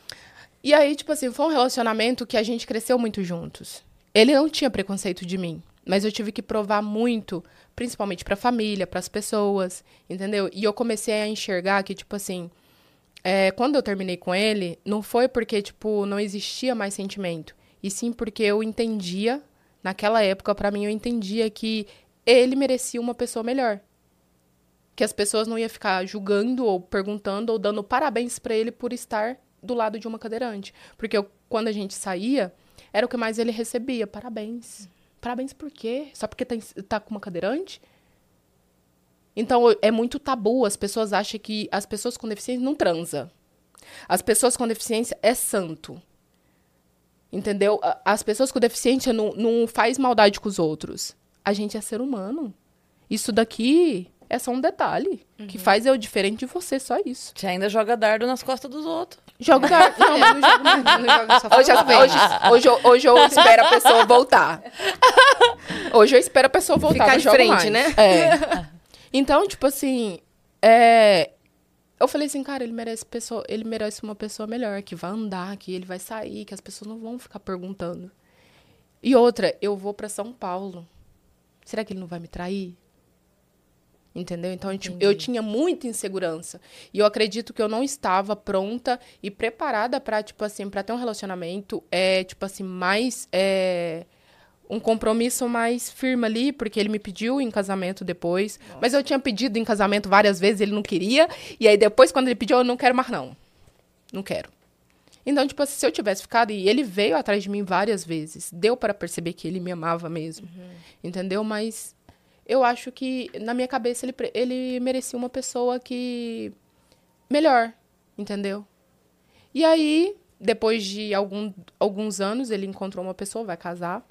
E aí, tipo assim, foi um relacionamento que a gente cresceu muito juntos. Ele não tinha preconceito de mim, mas eu tive que provar muito, principalmente pra família, pras pessoas, entendeu? E eu comecei a enxergar que, tipo assim, é, quando eu terminei com ele, não foi porque, tipo, não existia mais sentimento. E sim porque eu entendia, naquela época, pra mim, eu entendia que ele merecia uma pessoa melhor. Que as pessoas não iam ficar julgando ou perguntando ou dando parabéns pra ele por estar do lado de uma cadeirante. Porque eu- quando a gente saía, era o que mais ele recebia. Parabéns. Parabéns por quê? Só porque tá, tá com uma cadeirante? Então, é muito tabu. As pessoas acham que as pessoas com deficiência não transam. As pessoas com deficiência é santo. Entendeu? As pessoas com deficiência não, não faz maldade com os outros. A gente é ser humano. Isso daqui é só um detalhe. Que faz eu diferente de você, só isso. Você ainda joga dardo nas costas dos outros. Jogo da... *laughs* Não, não jogo mais. Não joga só Hoje, hoje, hoje, eu- hoje eu espero a pessoa voltar. *laughs* Hoje eu espero a pessoa voltar. Ficar de frente, mais. né? É. *laughs* Então, tipo assim, é... eu falei assim, cara, ele merece pessoa, ele merece uma pessoa melhor, que vai andar, que ele vai sair, que as pessoas não vão ficar perguntando. E outra, eu vou pra São Paulo. Será que ele não vai me trair? Entendeu? Então gente- eu tinha muita insegurança. E eu acredito que eu não estava pronta e preparada pra, tipo assim, para ter um relacionamento, é, tipo assim, mais é, um compromisso mais firme ali, porque ele me pediu em casamento depois. Mas eu tinha pedido em casamento várias vezes, ele não queria. E aí depois, quando ele pediu, eu não quero mais, não. Não quero. Então, tipo assim, se eu tivesse ficado. E ele veio atrás de mim várias vezes. Deu para perceber que ele me amava mesmo. Entendeu? Mas eu acho que, na minha cabeça, ele, ele merecia uma pessoa que. melhor. Entendeu? E aí, depois de algum, alguns anos, ele encontrou uma pessoa, vai casar.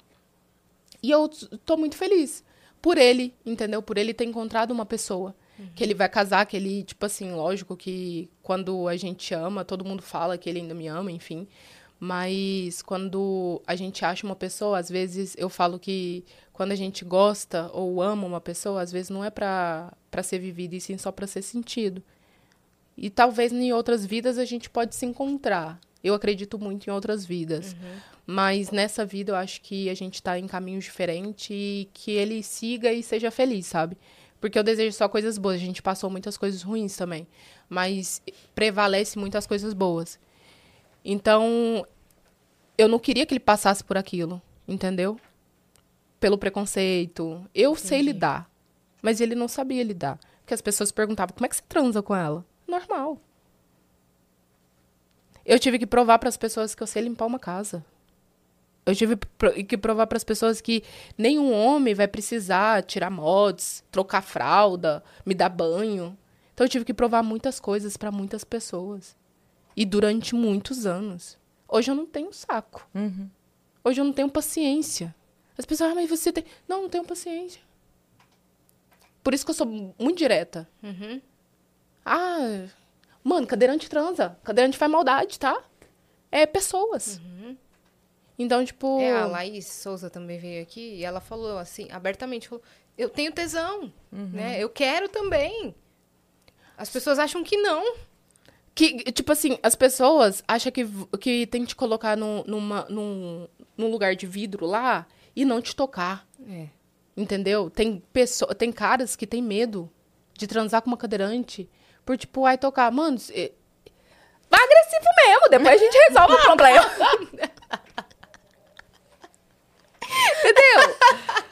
E eu tô muito feliz por ele, entendeu? Por ele ter encontrado uma pessoa. Que ele vai casar, que ele, tipo assim, lógico que quando a gente ama, todo mundo fala que ele ainda me ama, enfim. Mas quando a gente acha uma pessoa, às vezes eu falo que quando a gente gosta ou ama uma pessoa, às vezes não é pra ser vivido, e sim só pra ser sentido. E talvez em outras vidas a gente pode se encontrar. Eu acredito muito em outras vidas. Mas nessa vida eu acho que a gente tá em caminhos diferentes e que ele siga e seja feliz, sabe? Porque eu desejo só coisas boas. A gente passou muitas coisas ruins também. Mas prevalece muitas coisas boas. Então, eu não queria que ele passasse por aquilo, entendeu? Pelo preconceito. Eu sei lidar. Mas ele não sabia lidar. Porque as pessoas perguntavam, como é que você transa com ela? Normal. Eu tive que provar para as pessoas que eu sei limpar uma casa. Eu tive que provar para as pessoas que nenhum homem vai precisar tirar mods, trocar fralda, me dar banho. Então eu tive que provar muitas coisas para muitas pessoas. E durante muitos anos. Hoje eu não tenho saco. Uhum. Hoje eu não tenho paciência. As pessoas, ah, mas você tem. Não, não tenho paciência. Por isso que eu sou muito direta. Uhum. Ah, mano, cadeirante transa. Cadeirante faz maldade, tá? É pessoas. Então, tipo. É, a Laís Souza também veio aqui e ela falou assim, abertamente, falou, eu tenho tesão, né? Eu quero também. As pessoas acham que não. Que, tipo assim, as pessoas acham que, que tem que te colocar num, numa, num, num lugar de vidro lá e não te tocar. É. Entendeu? Tem, pessoa, tem caras que têm medo de transar com uma cadeirante por, tipo, ai, tocar. Mano, cê- vai agressivo mesmo, depois a gente resolve o *laughs* problema. Entendeu?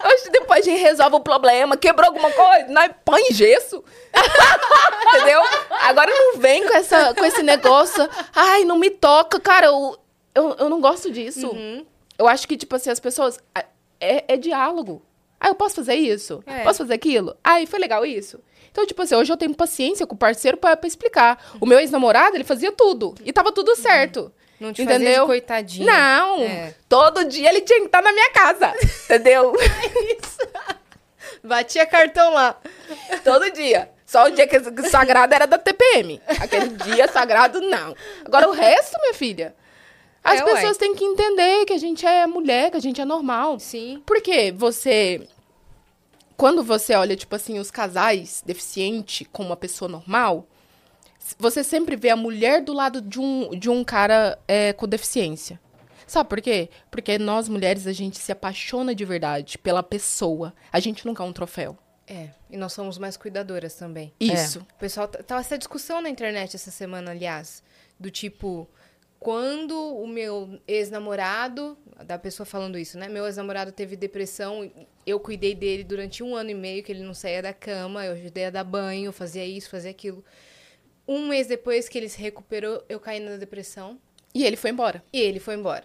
Hoje depois a gente resolve o problema, quebrou alguma coisa, nós põe gesso. *laughs* Entendeu? Agora não vem com, essa, com esse negócio. Ai, não me toca, cara. Eu, eu, eu não gosto disso. Uhum. Eu acho que, tipo assim, as pessoas. É, é diálogo. Ah, eu posso fazer isso? É. Posso fazer aquilo? Ai, foi legal isso? Então, tipo assim, hoje eu tenho paciência com o parceiro pra, pra explicar. O meu ex-namorado, ele fazia tudo. E tava tudo certo. Não te Entendeu? coitadinha. Não! É. Todo dia ele tinha que estar na minha casa. *laughs* Entendeu? Batia cartão lá. Todo dia. Só o dia que o sagrado era da TPM. Aquele dia sagrado, não. Agora o resto, minha filha. As É, ué. pessoas têm que entender que a gente é mulher, que a gente é normal. Sim. Porque você. Quando você olha, tipo assim, os casais deficientes com uma pessoa normal, você sempre vê a mulher do lado de um, de um cara é, com deficiência. Sabe por quê? Porque nós mulheres, a gente se apaixona de verdade pela pessoa. A gente nunca é um troféu. É. E nós somos mais cuidadoras também. Isso. O pessoal tava essa discussão na internet essa semana, aliás, do tipo, quando o meu ex-namorado, da pessoa falando isso, né? Meu ex-namorado teve depressão, eu cuidei dele durante um ano e meio, que ele não saía da cama, eu ajudei a dar banho, fazia isso, fazia aquilo. Um mês depois que ele se recuperou, eu caí na depressão E ele foi embora. e ele foi embora.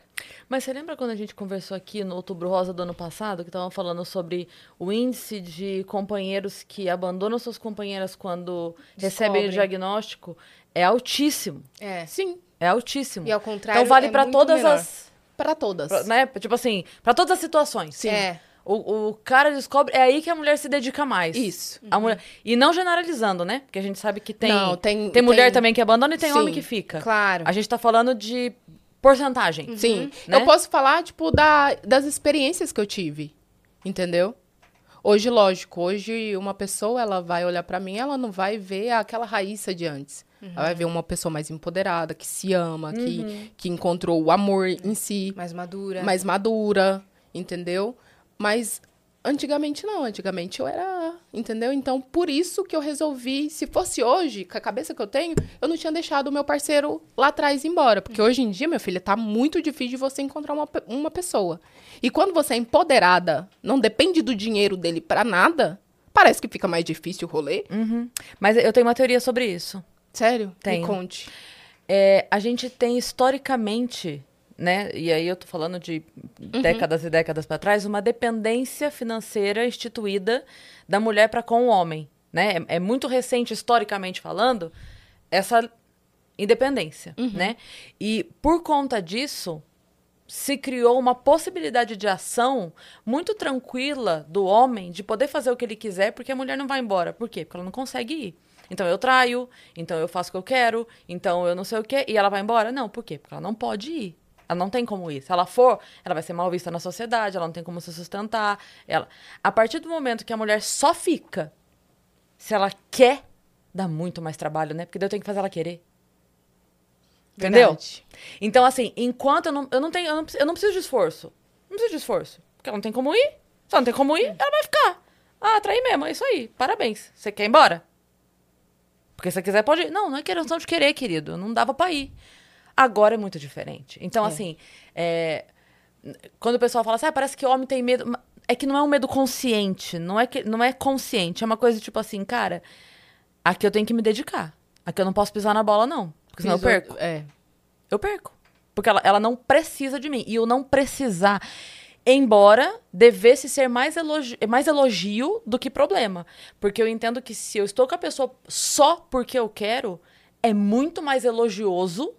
Mas você lembra quando a gente conversou aqui no Outubro Rosa do ano passado, que estavam falando sobre o índice de companheiros que abandonam suas companheiras quando recebem o diagnóstico? É altíssimo. É. Sim. É altíssimo. E ao contrário, então vale é muito todas menor. as. Pra todas. pra- né? Tipo assim, pra todas as situações. Sim. É. O, o cara descobre. É aí que a mulher se dedica mais. Isso. A mulher, e não generalizando, né? Porque a gente sabe que tem. Não, tem- tem mulher tem- também que abandona e tem Sim, homem que fica. Claro. A gente tá falando de porcentagem. Sim. né? Eu posso falar, tipo, da, das experiências que eu tive. Entendeu? Hoje, lógico, hoje uma pessoa, ela vai olhar pra mim, ela não vai ver aquela Raíssa de antes. Ela vai ver uma pessoa mais empoderada, que se ama, que, que encontrou o amor em si, Mais madura. mais madura, entendeu? Mas antigamente não, antigamente eu era, entendeu? Então, por isso que eu resolvi, se fosse hoje, com a cabeça que eu tenho, eu não tinha deixado o meu parceiro lá atrás ir embora. Porque hoje em dia, minha filha, tá muito difícil de você encontrar uma, uma pessoa. E quando você é empoderada, não depende do dinheiro dele pra nada, parece que fica mais difícil o rolê. Uhum. Mas eu tenho uma teoria sobre isso. Sério? Tenho. Me conte. É, a gente tem historicamente, né? E aí eu tô falando de décadas e décadas para trás, uma dependência financeira instituída da mulher para com o homem, né? É, é muito recente historicamente falando essa independência, né? E por conta disso se criou uma possibilidade de ação muito tranquila do homem de poder fazer o que ele quiser, porque a mulher não vai embora. Por quê? Porque ela não consegue ir. Então eu traio, então eu faço o que eu quero, então eu não sei o quê, e ela vai embora? Não, por quê? Porque ela não pode ir. Ela não tem como ir. Se ela for, ela vai ser mal vista na sociedade, ela não tem como se sustentar. Ela... A partir do momento que a mulher só fica se ela quer dá muito mais trabalho, né? Porque daí eu tenho que fazer ela querer. Entendeu? Verdade. Então, assim, enquanto eu não, eu não tenho. Eu não, eu não preciso de esforço. Não preciso de esforço. Porque ela não tem como ir. Se ela não tem como ir, ela vai ficar. Ah, trair mesmo, é isso aí. Parabéns. Você quer ir embora? Porque se você quiser, pode ir. Não, não é questão de querer, querido. Não dava pra ir. Agora é muito diferente. Então, É. assim, é, quando o pessoal fala assim, ah, parece que homem tem medo. É que não é um medo consciente. Não é, que, não é consciente. É uma coisa tipo assim, cara, aqui eu tenho que me dedicar. Aqui eu não posso pisar na bola, não. Porque senão eu Piso- perco. É. Eu perco. Porque ela, ela não precisa de mim. E eu não precisar. Embora devesse ser mais elogio, mais elogio do que problema. Porque eu entendo que se eu estou com a pessoa só porque eu quero, é muito mais elogioso.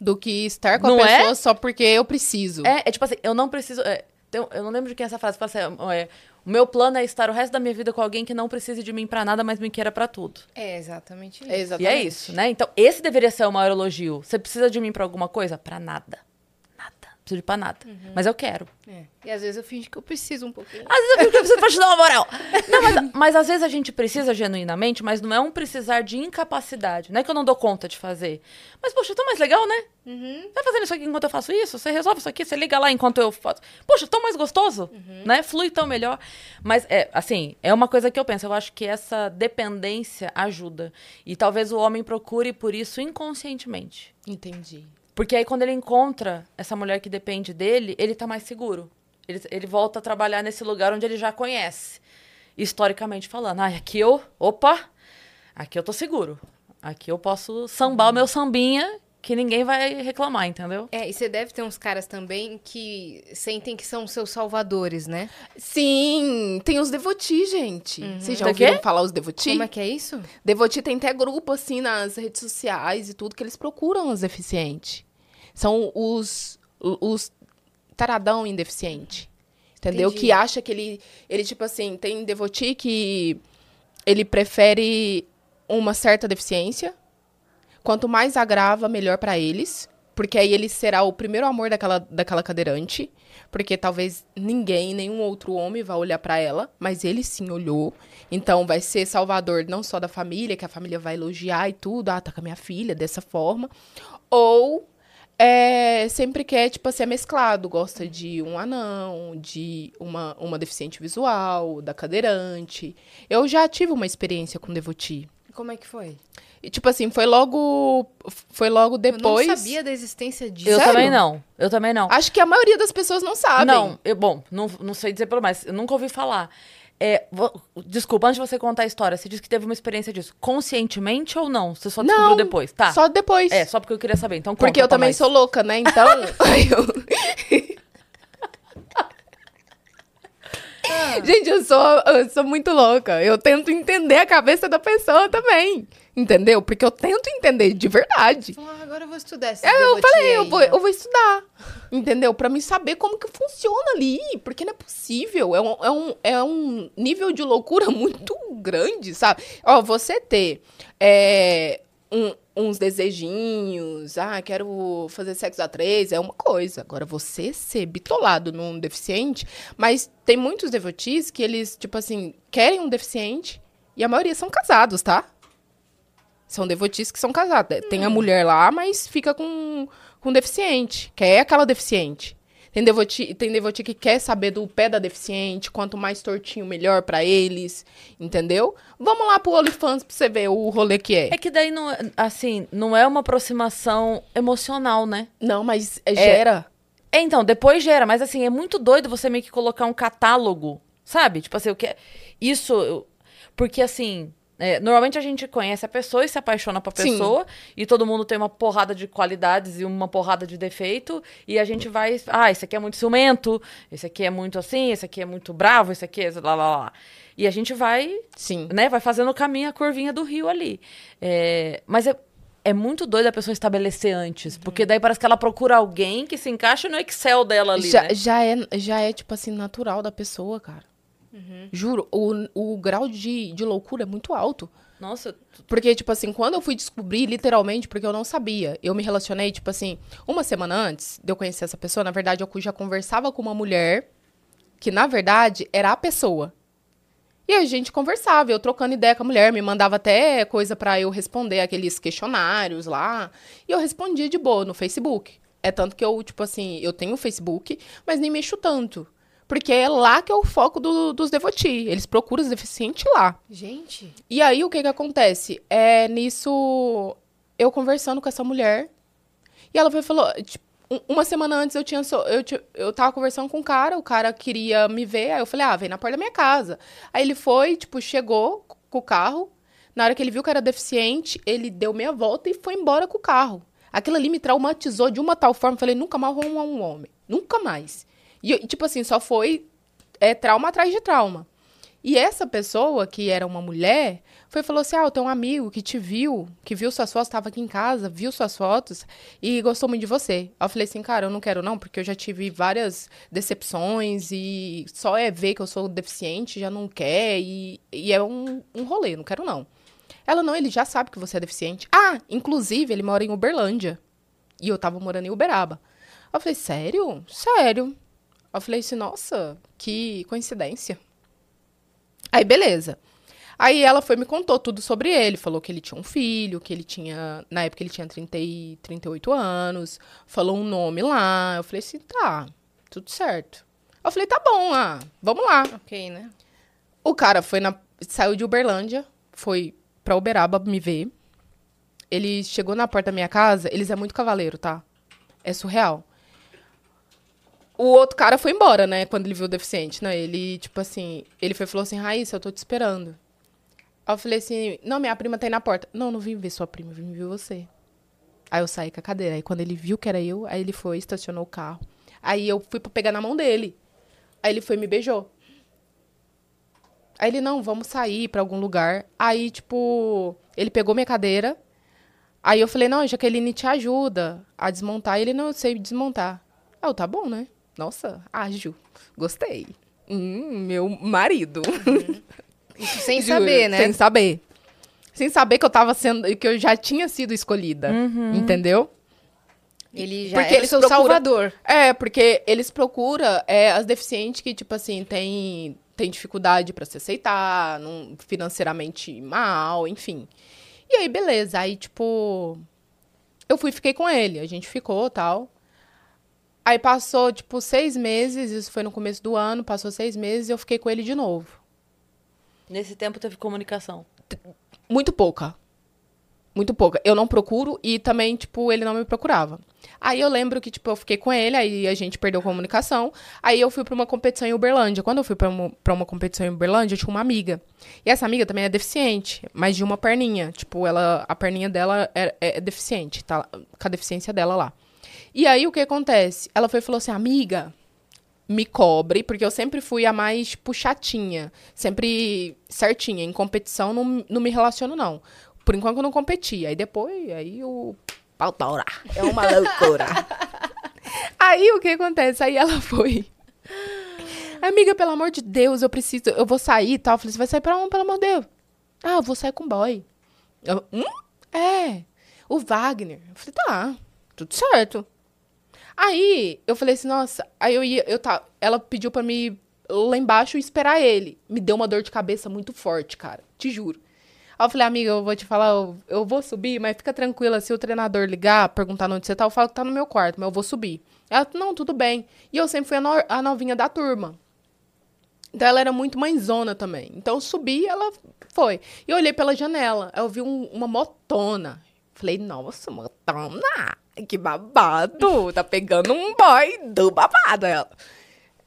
Do que estar com Não a é? pessoa só porque eu preciso. É, é tipo assim, eu não preciso. é, tem- eu não lembro de quem é essa frase. Fala assim, é, o meu plano é estar o resto da minha vida com alguém que não precise de mim pra nada, mas me queira pra tudo. É exatamente isso. É E exatamente. é isso, né? Então, esse deveria ser o maior elogio. Você precisa de mim pra alguma coisa? Pra nada. Preciso de pra nada. Mas eu quero. É. E às vezes eu fingo que eu preciso um pouquinho. Às vezes eu fico que eu preciso pra te dar uma moral. Não, mas, mas às vezes a gente precisa genuinamente, mas não é um precisar de incapacidade. Não é que eu não dou conta de fazer. Mas, poxa, é tão mais legal, né? Vai fazendo isso aqui enquanto eu faço isso? Você resolve isso aqui, você liga lá enquanto eu faço. Poxa, tão mais gostoso, né? Flui tão melhor. Mas, é, assim, é uma coisa que eu penso. Eu acho que essa dependência ajuda. E talvez o homem procure por isso inconscientemente. Entendi. Porque aí, quando ele encontra essa mulher que depende dele, ele tá mais seguro. Ele, ele volta a trabalhar nesse lugar onde ele já conhece. Historicamente falando. Ah, aqui eu. Opa! Aqui eu tô seguro. Aqui eu posso sambar o meu sambinha que ninguém vai reclamar, entendeu? É, e você deve ter uns caras também que sentem que são seus salvadores, né? Sim, tem os devoti, gente. Vocês já Tem o quê? ouviram falar os devoti? Como é que é isso? Devoti tem até grupo, assim, nas redes sociais e tudo, que eles procuram os deficientes. São os, os taradão indeficiente. Entendeu? Entendi. Que acha que ele, ele, tipo assim, tem devoti que ele prefere uma certa deficiência. Quanto mais agrava, melhor pra eles. Porque aí ele será o primeiro amor daquela, daquela cadeirante. Porque talvez ninguém, nenhum outro homem vai olhar pra ela. Mas ele sim olhou. Então vai ser salvador não só da família, que a família vai elogiar e tudo. Ah, tá com a minha filha dessa forma. Ou é, sempre quer, tipo assim, é mesclado. Gosta de um anão, de uma, uma deficiente visual, da cadeirante. Eu já tive uma experiência com devoti. Como é que foi? E, tipo assim, foi logo. Foi logo depois. Eu não sabia da existência disso. Eu Sério? também não. Eu também não. Acho que a maioria das pessoas não sabem. Não, eu, bom, não, não sei dizer pelo mais. Eu nunca ouvi falar. É, vo- desculpa, antes de você contar a história, você disse que teve uma experiência disso. Conscientemente ou não? Você só descobriu Não, depois? Tá. Só depois. É, só porque eu queria saber. Então conta Porque eu também nós. sou louca, né? Então. *laughs* eu- Gente, eu sou, eu sou muito louca. Eu tento entender a cabeça da pessoa também. Entendeu? Porque eu tento entender de verdade. "Ah, agora eu vou estudar esse É, eu falei, eu vou, ó." eu vou estudar. Entendeu? Pra mim saber como que funciona ali. Porque não é possível. É um, é um, é um nível de loucura *laughs* muito grande, sabe? Ó, você ter é, um- uns desejinhos, ah, quero fazer sexo a três, é uma coisa. Agora, você ser bitolado num deficiente. Mas tem muitos devotis que eles, tipo assim, querem um deficiente. E a maioria são casados, tá? São devotis que são casados. Tem a mulher lá, mas fica com, com deficiente. Quer aquela deficiente. Tem devoti, tem devoti que quer saber do pé da deficiente. Quanto mais tortinho, melhor pra eles. Entendeu? Vamos lá pro OnlyFans pra você ver o rolê que é. É que daí, não, é- assim, não é uma aproximação emocional, né? Não, mas é, gera. É, então, depois gera, mas assim, é muito doido você meio que colocar um catálogo, sabe? Tipo assim, o que Isso, eu- porque assim, é, normalmente a gente conhece a pessoa e se apaixona pra Sim. pessoa, e todo mundo tem uma porrada de qualidades e uma porrada de defeito, e a gente vai, ah, esse aqui é muito ciumento, esse aqui é muito assim, esse aqui é muito bravo, esse aqui é lá, lá, lá. E a gente vai Sim. né, vai fazendo o caminho, a curvinha do rio ali. É, mas é, é muito doido a pessoa estabelecer antes, porque daí parece que ela procura alguém que se encaixa no Excel dela ali, já, né? já, é, já é, tipo assim, natural da pessoa, cara. Juro, o, o grau de, de loucura é muito alto. Nossa, Porque, tipo assim, quando eu fui descobrir, literalmente, porque eu não sabia, eu me relacionei, tipo assim, uma semana antes de eu conhecer essa pessoa, na verdade, eu já conversava com uma mulher que, na verdade, era a pessoa. E a gente conversava, eu trocando ideia com a mulher, me mandava até coisa pra eu responder aqueles questionários lá. E eu respondia de boa no Facebook. É tanto que eu, tipo assim, eu tenho o Facebook, mas nem mexo tanto. Porque é lá que é o foco do- dos devotis. Eles procuram os deficientes lá. Gente, E aí, o que que acontece? É nisso, eu conversando com essa mulher, e ela foi, falou, tipo, um- uma semana antes eu tinha, eu, eu tava conversando com um cara, o cara queria me ver, aí eu falei, ah, vem na porta da minha casa. Aí ele foi, tipo, chegou com o carro, na hora que ele viu que era deficiente, ele deu meia volta e foi embora com o carro. Aquilo ali me traumatizou de uma tal forma, eu falei, nunca mais vou arrumar um homem, nunca mais. E, tipo assim, só foi é, trauma atrás de trauma. E essa pessoa, que era uma mulher, foi falou assim: Ah, eu tenho um amigo que te viu, que viu suas fotos, estava aqui em casa, viu suas fotos e gostou muito de você. Eu falei assim, cara, eu não quero não, porque eu já tive várias decepções e só é ver que eu sou deficiente, já não quer, e, e é um, um rolê, não quero não. Ela, não, ele já sabe que você é deficiente. Ah, inclusive, ele mora em Uberlândia. E eu tava morando em Uberaba. Eu falei, sério? Sério. Eu falei assim, nossa, que coincidência. Aí, beleza. Aí ela foi me contou tudo sobre ele. Falou que ele tinha um filho, que ele tinha. Na época ele tinha 30 e 38 anos. Falou um nome lá. Eu falei assim, tá, tudo certo. Eu falei, tá bom, ah, vamos lá. ok, né? O cara foi na. Saiu de Uberlândia, foi pra Uberaba me ver. Ele chegou na porta da minha casa, eles é muito cavaleiro, tá? É surreal. O outro cara foi embora, né? Quando ele viu o deficiente, né? Ele, tipo assim, ele foi falou assim, Raíssa, eu tô te esperando. Aí eu falei assim, não, minha prima tá aí na porta. Não, não vim ver sua prima, vim ver você. Aí eu saí com a cadeira. Aí quando ele viu que era eu, aí ele foi, estacionou o carro. Aí eu fui pra pegar na mão dele. Aí ele foi e me beijou. Aí ele, não, vamos sair pra algum lugar. Aí, tipo, ele pegou minha cadeira. Aí eu falei, não, Jaqueline te ajuda a desmontar. Ele, não, eu sei desmontar. Ah, tá bom, né? Nossa, ágil. Gostei. Hum, meu marido. Isso sem *laughs* Juro, saber, né? Sem saber. Sem saber que eu tava sendo, que eu já tinha sido escolhida. Entendeu? Ele já Porque é o eles seu procuram- salvador. É, porque eles procuram é, as deficientes que, tipo assim, tem, tem dificuldade pra se aceitar, não, financeiramente mal, enfim. E aí, beleza. Aí, tipo, eu fui e fiquei com ele. A gente ficou tal. Aí passou, tipo, seis meses, isso foi no começo do ano, passou seis meses e eu fiquei com ele de novo. Nesse tempo teve comunicação. Muito pouca. Muito pouca. Eu não procuro e também, tipo, ele não me procurava. Aí eu lembro que, tipo, eu fiquei com ele, aí a gente perdeu comunicação. Aí eu fui pra uma competição em Uberlândia. Quando eu fui pra uma, pra uma competição em Uberlândia, eu tinha uma amiga. E essa amiga também é deficiente, mas de uma perninha. Tipo, ela, a perninha dela é, é deficiente, tá? Com a deficiência dela lá. E aí o que acontece? Ela foi e falou assim, amiga, me cobre, porque eu sempre fui a mais, chatinha. Sempre certinha. Em competição, não, não me relaciono, não. Por enquanto eu não competi. Aí depois, aí o pau taura. É uma loucura. *laughs* aí o que acontece? Aí ela foi. Amiga, pelo amor de Deus, eu preciso, eu vou sair e tal. Eu falei, você vai sair pra onde, pelo amor de Deus? Ah, eu vou sair com o boy. Eu, hum? É, o Wagner. Eu falei, tá, tudo certo. Aí, eu falei assim, nossa, aí eu ia, eu tá, ela pediu pra me lá embaixo esperar ele. Me deu uma dor de cabeça muito forte, cara, te juro. Aí eu falei, amiga, eu vou te falar, eu, eu vou subir, mas fica tranquila, se o treinador ligar, perguntar onde você tá, eu falo que tá no meu quarto, mas eu vou subir. Ela, não, tudo bem. E eu sempre fui a, no- a novinha da turma. Então ela era muito mãezona também. Então eu subi ela foi. E eu olhei pela janela, eu vi um- uma motona. Falei, nossa, motona, que babado. Tá pegando um boy do babado. Ela,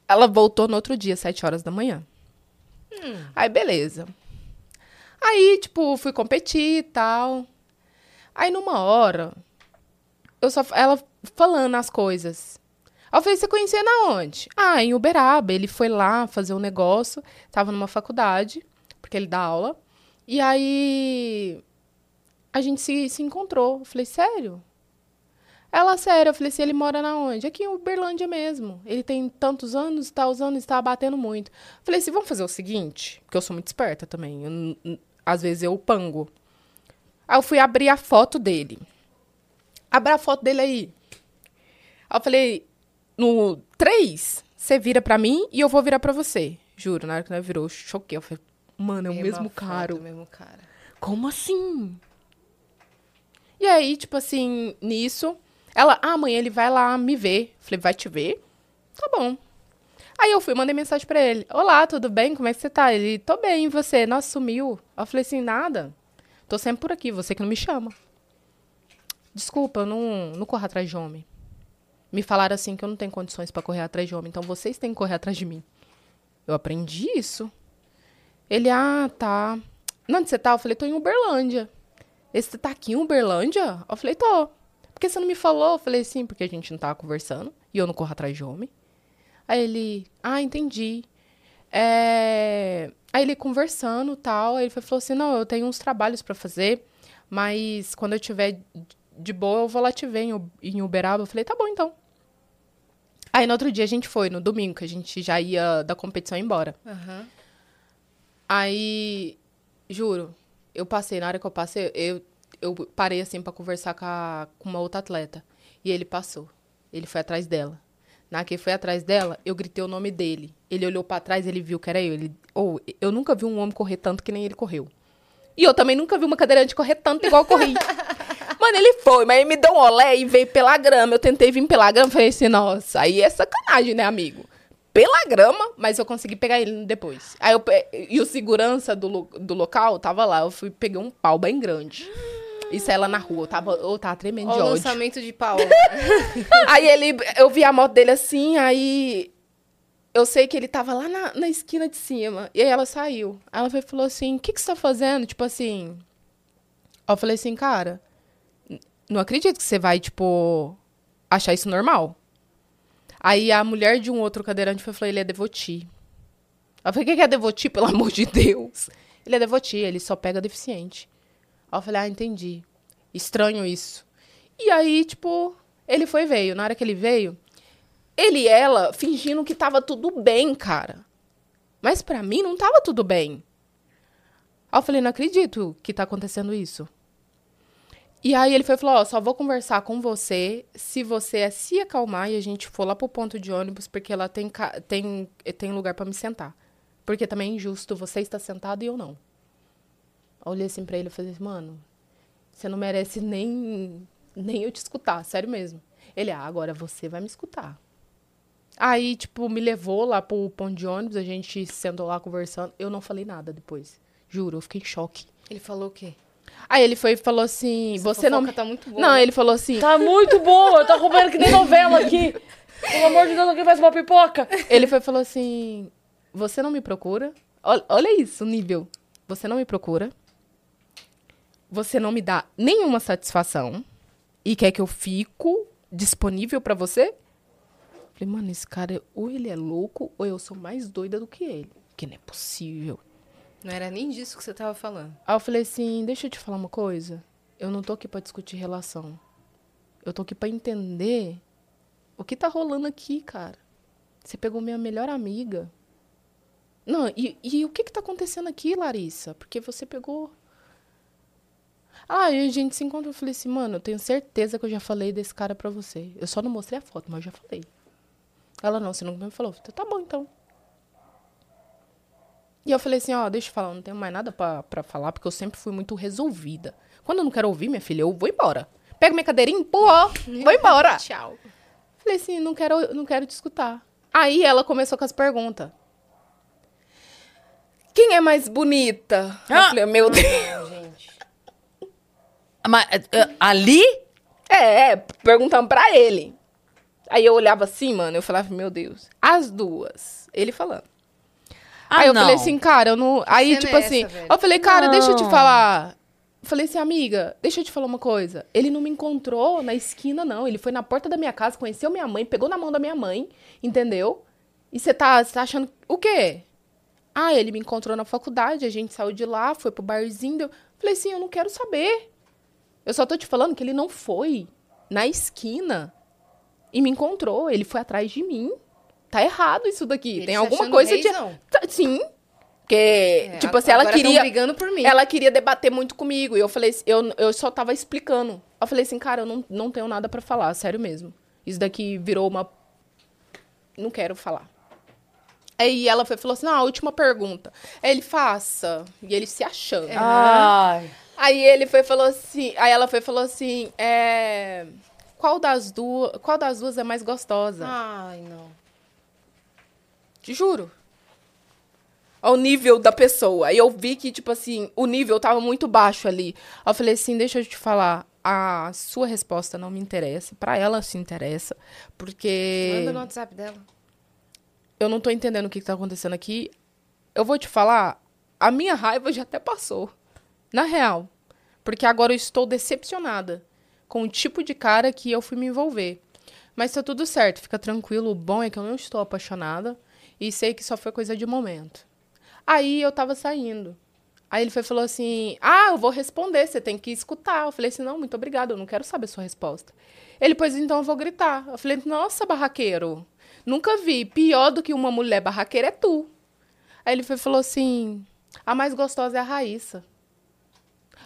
ela voltou no outro dia, sete horas da manhã. Aí, beleza. Aí, tipo, fui competir e tal. Aí, numa hora, eu só, ela falando as coisas. Aí eu falei, você conhecia na onde? Ah, em Uberaba. Ele foi lá fazer um negócio, tava numa faculdade, porque ele dá aula. E aí a gente se, se encontrou. Eu falei, sério? Ela, sério, eu falei assim, ele mora na onde? Aqui em Uberlândia mesmo. Ele tem tantos anos, tá usando, está batendo muito. Eu falei assim, vamos fazer o seguinte, porque eu sou muito esperta também. eu às vezes eu pango. Aí eu fui abrir a foto dele. Abra a foto dele aí. Aí eu falei, no 3, você vira pra mim e eu vou virar pra você. Juro, na hora que nós virou, eu choquei. Eu falei, Mano, é o mesmo cara. o mesmo cara. Como assim? E aí, tipo assim, nisso, ela, ah, amanhã ele vai lá me ver. Falei, vai te ver? Tá bom. Aí eu fui, mandei mensagem pra ele. Olá, tudo bem? Como é que você tá? Ele, tô bem, e você? Nossa, sumiu. Eu falei assim, nada. Tô sempre por aqui, você que não me chama. Desculpa, eu não, não corro atrás de homem. Me falaram assim que eu não tenho condições pra correr atrás de homem, então vocês têm que correr atrás de mim. Eu aprendi isso. Ele, ah, tá. Onde você tá? Eu falei, tô em Uberlândia. Esse tá aqui em Uberlândia? Eu falei, tô. Que você não me falou? Eu falei, sim, porque a gente não tava conversando e eu não corro atrás de homem. Aí ele, ah, entendi. É... Aí ele conversando tal, aí ele falou assim, não, eu tenho uns trabalhos pra fazer, mas quando eu tiver de boa, eu vou lá te ver em Uberaba. Eu falei, tá bom, então. Aí no outro dia a gente foi, no domingo, que a gente já ia da competição embora. Aham. Aí, juro, eu passei, na hora que eu passei, eu, eu parei assim pra conversar com, a- com uma outra atleta. E ele passou. Ele foi atrás dela. Na que foi atrás dela, eu gritei o nome dele. Ele olhou pra trás, ele viu que era eu. Ele, ou eu nunca vi um homem correr tanto que nem ele correu. E eu também nunca vi uma cadeirante correr tanto igual eu corri. *laughs* Mano, ele foi, mas ele me deu um olé e veio pela grama. Eu tentei vir pela grama, falei assim, nossa, aí é sacanagem, né, amigo? Pela grama, mas eu consegui pegar ele depois. Aí eu, e o segurança do, do local tava lá, eu fui peguei um pau bem grande. *laughs* Isso é lá na rua, eu tava, eu tava tremendo de o ódio. lançamento de Paula. *laughs* Aí ele, eu vi a moto dele assim, aí eu sei que ele tava lá na, na esquina de cima. E aí ela saiu. Aí ela e falou assim: o que, que você tá fazendo? Tipo assim. Eu falei assim, cara, não acredito que você vai, tipo, achar isso normal. Aí a mulher de um outro cadeirante foi falou: ele é devoti. Eu falei: o que que é devoti, pelo *laughs* amor de Deus? Ele é devoti, ele só pega deficiente. Aí eu falei: ah, entendi. Estranho isso. E aí, tipo, ele foi veio. Na hora que ele veio, ele e ela fingindo que tava tudo bem, cara. Mas pra mim não tava tudo bem. Aí eu falei, não acredito que tá acontecendo isso. E aí ele foi falou, ó, só vou conversar com você se você é se acalmar e a gente for lá pro ponto de ônibus, porque lá tem, tem, tem lugar pra me sentar. Porque também é injusto você estar sentado e eu não. Eu olhei assim pra ele e falei, mano, você não merece nem, nem eu te escutar, sério mesmo. Ele, ah, agora você vai me escutar. Aí, tipo, me levou lá pro ponto de ônibus, a gente sentou lá conversando. Eu não falei nada depois. Juro, eu fiquei em choque. Ele falou o quê? Aí ele foi e falou assim: Essa Você não. tá muito boa. Não, ele falou assim. Tá muito boa, tá roubando que nem novela aqui. Pelo amor de Deus, alguém faz uma pipoca. Ele foi e falou assim: Você não me procura? Olha, olha isso, o nível. Você não me procura. Você não me dá nenhuma satisfação. E quer que eu fico disponível pra você? Falei, mano, esse cara, ou ele é louco, ou eu sou mais doida do que ele. Que não é possível. Não era nem disso que você tava falando. Aí eu falei assim, deixa eu te falar uma coisa. Eu não tô aqui pra discutir relação. Eu tô aqui pra entender o que tá rolando aqui, cara. Você pegou minha melhor amiga. Não, e, e o que que tá acontecendo aqui, Larissa? Porque você pegou... Ah, e a gente se encontrou. Eu falei assim, mano, eu tenho certeza que eu já falei desse cara pra você. Eu só não mostrei a foto, mas eu já falei. Ela, não, você não me falou. Eu falei, tá bom, então. E eu falei assim, ó, deixa eu falar, eu não tenho mais nada pra, pra falar, porque eu sempre fui muito resolvida. Quando eu não quero ouvir, minha filha, eu vou embora. Pego minha cadeirinha, empurro, *laughs* vou embora. Tchau. Falei assim, não quero, não quero te escutar. Aí ela começou com as perguntas. Quem é mais bonita? Eu Ah! falei, meu Deus. Mas, eh, ali? É, é, perguntando pra ele. Aí eu olhava assim, mano, eu falava, meu Deus. As duas. Ele falando. Ah, aí eu não. falei assim, cara, eu não. Aí, cena tipo é assim, velho? eu falei, cara, deixa eu te Não. falar. Falei assim, amiga, deixa eu te falar uma coisa. Ele não me encontrou na esquina, não. Ele foi na porta da minha casa, conheceu minha mãe, pegou na mão da minha mãe, entendeu? E você tá, você tá achando. O quê? Ah, ele me encontrou na faculdade, a gente saiu de lá, foi pro barzinho. Deu... Falei assim, eu não quero saber. Eu só tô te falando que ele não foi na esquina e me encontrou. Ele foi atrás de mim. Tá errado isso daqui. Ele Tem alguma coisa de. Tá- Sim. Porque, É, tipo assim, ela queria. brigando por mim. Ela queria debater muito comigo. E eu falei, assim- eu, eu só tava explicando. Eu falei assim, cara, eu não, não tenho nada pra falar, sério mesmo. Isso daqui virou uma. Não quero falar. Aí ela foi, falou assim: não, a última pergunta. Aí ele faça. E ele se achando. Ai. Aí ele foi falou assim. Aí ela foi falou assim: é, qual, das duas, qual das duas é mais gostosa? Ai, não. Te juro. Ao nível da pessoa. Aí eu vi que, tipo assim, o nível tava muito baixo ali. Aí eu falei assim: deixa eu te falar. A sua resposta não me interessa. Pra ela se interessa. Porque. Manda no WhatsApp dela. eu não tô entendendo o que, que tá acontecendo aqui. Eu vou te falar, a minha raiva já até passou. Na real. Porque agora eu estou decepcionada com o tipo de cara que eu fui me envolver. Mas tá tudo certo, fica tranquilo. O bom é que eu não estou apaixonada e sei que só foi coisa de momento. Aí eu tava saindo. Aí ele foi falou assim: Ah, eu vou responder, você tem que escutar. Eu falei assim: Não, muito obrigado, eu não quero saber a sua resposta. Ele, pois então eu vou gritar. Eu falei: Nossa, barraqueiro, nunca vi. Pior do que uma mulher barraqueira é tu. Aí ele foi falou assim: A mais gostosa é a Raíssa.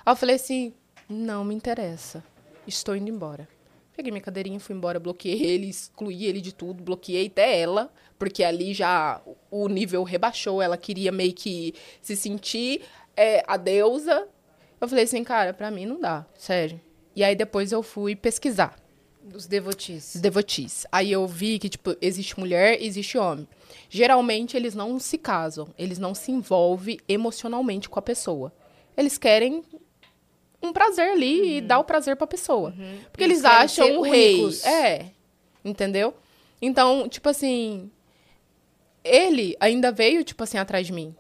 Aí eu falei assim: Não me interessa, estou indo embora. Peguei minha cadeirinha, fui embora, bloqueei ele, excluí ele de tudo, bloqueei até ela, porque ali já o nível rebaixou, ela queria meio que se sentir é, a deusa. Eu falei assim, cara, pra mim não dá, sério. E aí depois eu fui pesquisar Os devotis. devotis. Aí eu vi que, tipo, existe mulher, existe homem. Geralmente eles não se casam, eles não se envolvem emocionalmente com a pessoa. Eles querem um prazer ali e dar o prazer pra pessoa. Porque Eles eles, acham o rei. únicos. É. Entendeu? Então, tipo assim, ele ainda veio, tipo assim, atrás de mim.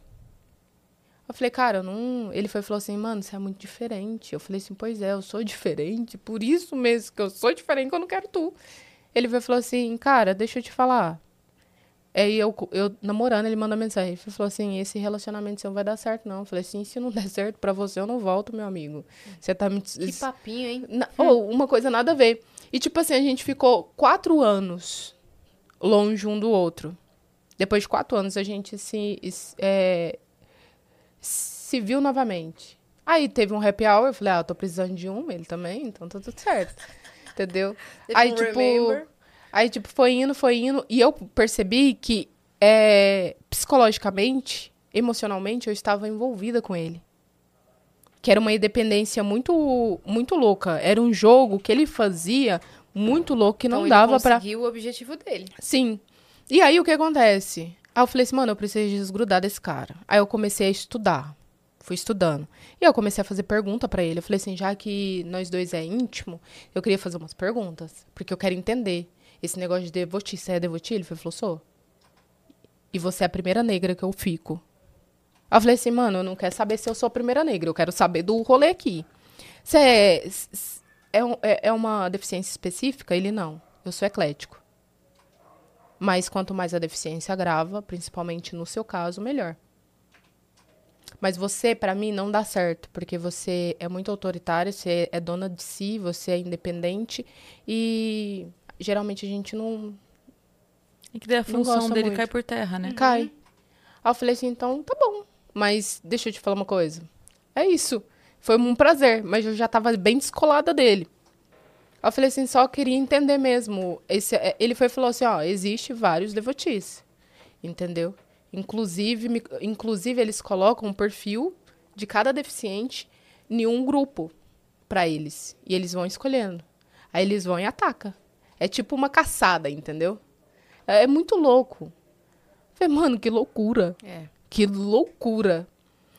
Eu falei, cara, eu não. Ele foi e falou assim, mano, você é muito diferente. Eu falei assim, pois é, eu sou diferente, por isso mesmo que eu sou diferente que eu não quero tu. Ele foi e falou assim, cara, deixa eu te falar. Aí eu, eu namorando, ele manda mensagem. Ele falou assim: esse relacionamento seu não vai dar certo, não. Eu falei assim: se não der certo pra você, eu não volto, meu amigo. Você tá me. Que papinho, hein? Na- Ou uma coisa nada a ver. E tipo assim, a gente ficou quatro anos longe um do outro. Depois de quatro anos, a gente se, é, se viu novamente. Aí teve um happy hour, eu falei, ah, eu tô precisando de um, ele também, então tá tudo certo. *laughs* Entendeu? Teve aí, um tipo, remember. Aí, tipo, foi indo, foi indo. E eu percebi que é, psicologicamente, emocionalmente, eu estava envolvida com ele que era uma independência muito muito louca. Era um jogo que ele fazia muito louco que não então dava pra. conseguiu o objetivo dele. Sim. E aí o que acontece? Aí eu falei assim, mano, eu preciso desgrudar desse cara. Aí eu comecei a estudar. Fui estudando. E eu comecei a fazer pergunta pra ele. Eu falei assim, já que nós dois é íntimo, eu queria fazer umas perguntas, porque eu quero entender esse negócio de devoti, você é devoti? Ele falou, sou. E você é a primeira negra que eu fico. Eu falei assim, mano, eu não quero saber se eu sou a primeira negra, eu quero saber do rolê aqui. Você é, é, é- é uma deficiência específica? Ele não. Eu sou eclético. Mas quanto mais a deficiência agrava, principalmente no seu caso, melhor. Mas você, pra mim, não dá certo, porque você é muito autoritária, você é dona de si, você é independente e geralmente a gente não E que daí a função dele muito. cai por terra, né? cai. Aí eu falei assim, então tá bom. Mas deixa eu te falar uma coisa. É isso. Foi um prazer, mas eu já tava bem descolada dele. Aí eu falei assim, só queria entender mesmo. Esse, é, ele foi falou assim, ó, existe vários devotis. Entendeu? Inclusive, me- inclusive eles colocam um perfil de cada deficiente em um grupo pra eles. E eles vão escolhendo. Aí eles vão e atacam. É tipo uma caçada, entendeu? É, é muito louco. Falei, mano, que loucura. É. Que loucura.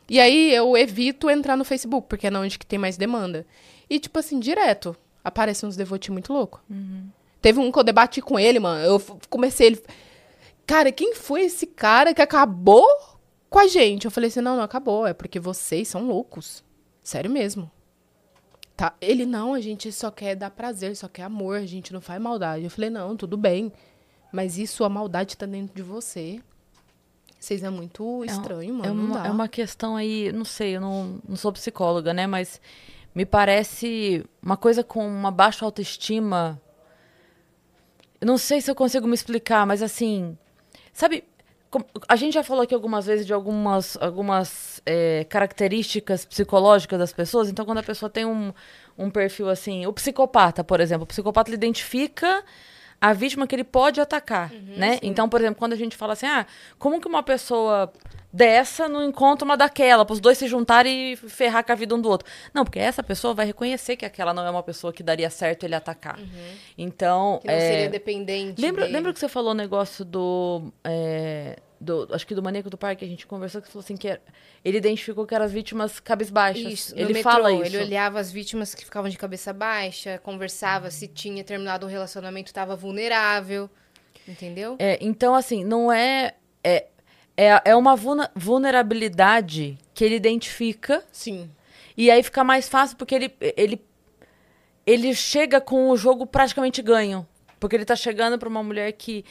E aí eu evito entrar no Facebook, porque é onde que tem mais demanda. E, tipo assim, direto, aparecem uns devotos muito loucos. Teve um que eu debati com ele, mano. Eu comecei ele. Cara, quem foi esse cara que acabou com a gente? Eu falei assim: não, não acabou. É porque vocês são loucos. Sério mesmo. Tá? Ele, não, a gente só quer dar prazer, só quer amor, a gente não faz maldade. Eu falei, não, tudo bem. Mas isso, a maldade tá dentro de você. Vocês é muito estranho, mano. É uma, é uma questão aí, não sei, eu não, não sou psicóloga, né? Mas me parece uma coisa com uma baixa autoestima. Eu não sei se eu consigo me explicar, mas assim, sabe? A gente já falou aqui algumas vezes de algumas, algumas é, características psicológicas das pessoas. Então, quando a pessoa tem um, um perfil assim, o psicopata, por exemplo, o psicopata ele identifica a vítima que ele pode atacar, né? Então, por exemplo, quando a gente fala assim, ah, como que uma pessoa dessa não encontra uma daquela, para os dois se juntarem e ferrar com a vida um do outro? Não, porque essa pessoa vai reconhecer que aquela não é uma pessoa que daria certo ele atacar. Então, Que não é, seria dependente. Lembra, dele. lembra que você falou o negócio do, é, do. Acho que do maníaco do parque, a gente conversou que falou assim que era- ele identificou que eram as vítimas cabisbaixas. Isso, ele metrô, fala isso. Ele olhava as vítimas que ficavam de cabeça baixa, conversava se tinha terminado um relacionamento, estava vulnerável. Entendeu? É, então, assim, não é. É, é, é uma vulnerabilidade que ele identifica Sim. e aí fica mais fácil porque ele, ele, ele chega com o jogo praticamente ganho. Porque ele tá chegando pra uma mulher que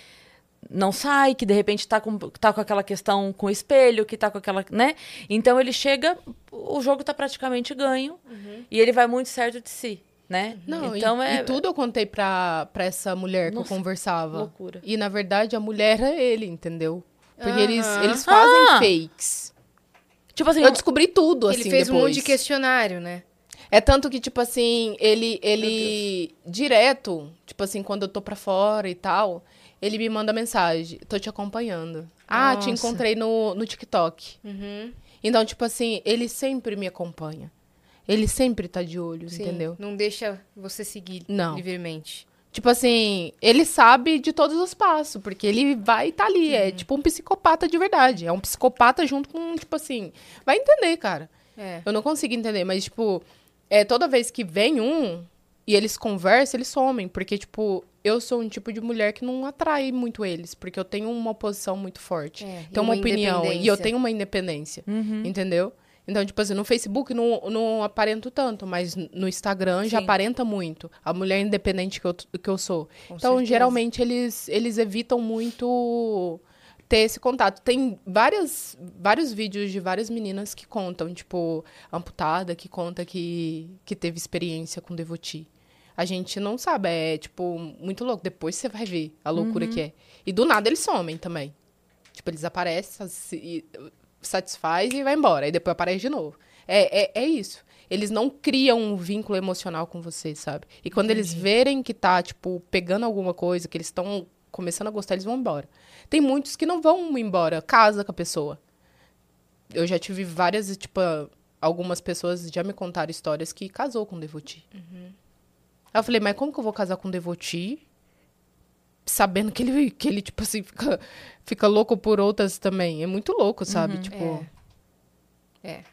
não sai, que de repente tá com, tá com aquela questão com o espelho, que tá com aquela, né? Então ele chega, o jogo tá praticamente ganho e ele vai muito certo de si, né? Não, então e, é e tudo eu contei pra, pra essa mulher que Nossa, eu conversava. loucura. E, na verdade, a mulher é ele, entendeu? Porque eles, eles fazem Ah! fakes. tipo assim, Eu descobri tudo, assim, ele fez um depois. monte de questionário, né? É tanto que, tipo assim, ele, ele direto, tipo assim, quando eu tô pra fora e tal, ele me manda mensagem, tô te acompanhando. Ah, te encontrei no, no TikTok. Uhum. Então, tipo assim, ele sempre me acompanha. Ele sempre tá de olho, Sim, entendeu? Não deixa você seguir Não. livremente. Tipo assim, ele sabe de todos os passos, porque ele vai estar tá ali. É tipo um psicopata de verdade. É um psicopata junto com, tipo assim. Vai entender, cara. É. Eu não consigo entender, mas, tipo, é, toda vez que vem um e eles conversam, eles somem. Porque, tipo, eu sou um tipo de mulher que não atrai muito eles, porque eu tenho uma posição muito forte. É, tenho uma, uma opinião e eu tenho uma independência. Uhum. Entendeu? Então, tipo assim, no Facebook não, não aparento tanto, mas no Instagram já Sim. aparenta muito. A mulher independente que eu, que eu sou. Com então, certeza. geralmente, eles, eles evitam muito ter esse contato. Tem várias, vários vídeos de várias meninas que contam, tipo, amputada, que conta que, que teve experiência com devoti. A gente não sabe, é, tipo, muito louco. Depois você vai ver a loucura que é. E do nada eles somem também. Tipo, eles aparecem, se- e- satisfaz e vai embora. Aí depois aparece de novo. É, é, é isso. Eles não criam um vínculo emocional com você, sabe? E quando eles verem que tá, tipo, pegando alguma coisa, que eles estão começando a gostar, eles vão embora. Tem muitos que não vão embora, casa com a pessoa. Eu já tive várias, tipo, algumas pessoas já me contaram histórias que casou com devoti. Aí eu falei, mas como que eu vou casar com devoti? Sabendo que ele, que ele tipo assim, fica, fica louco por outras também. É muito louco, sabe? Tipo. É.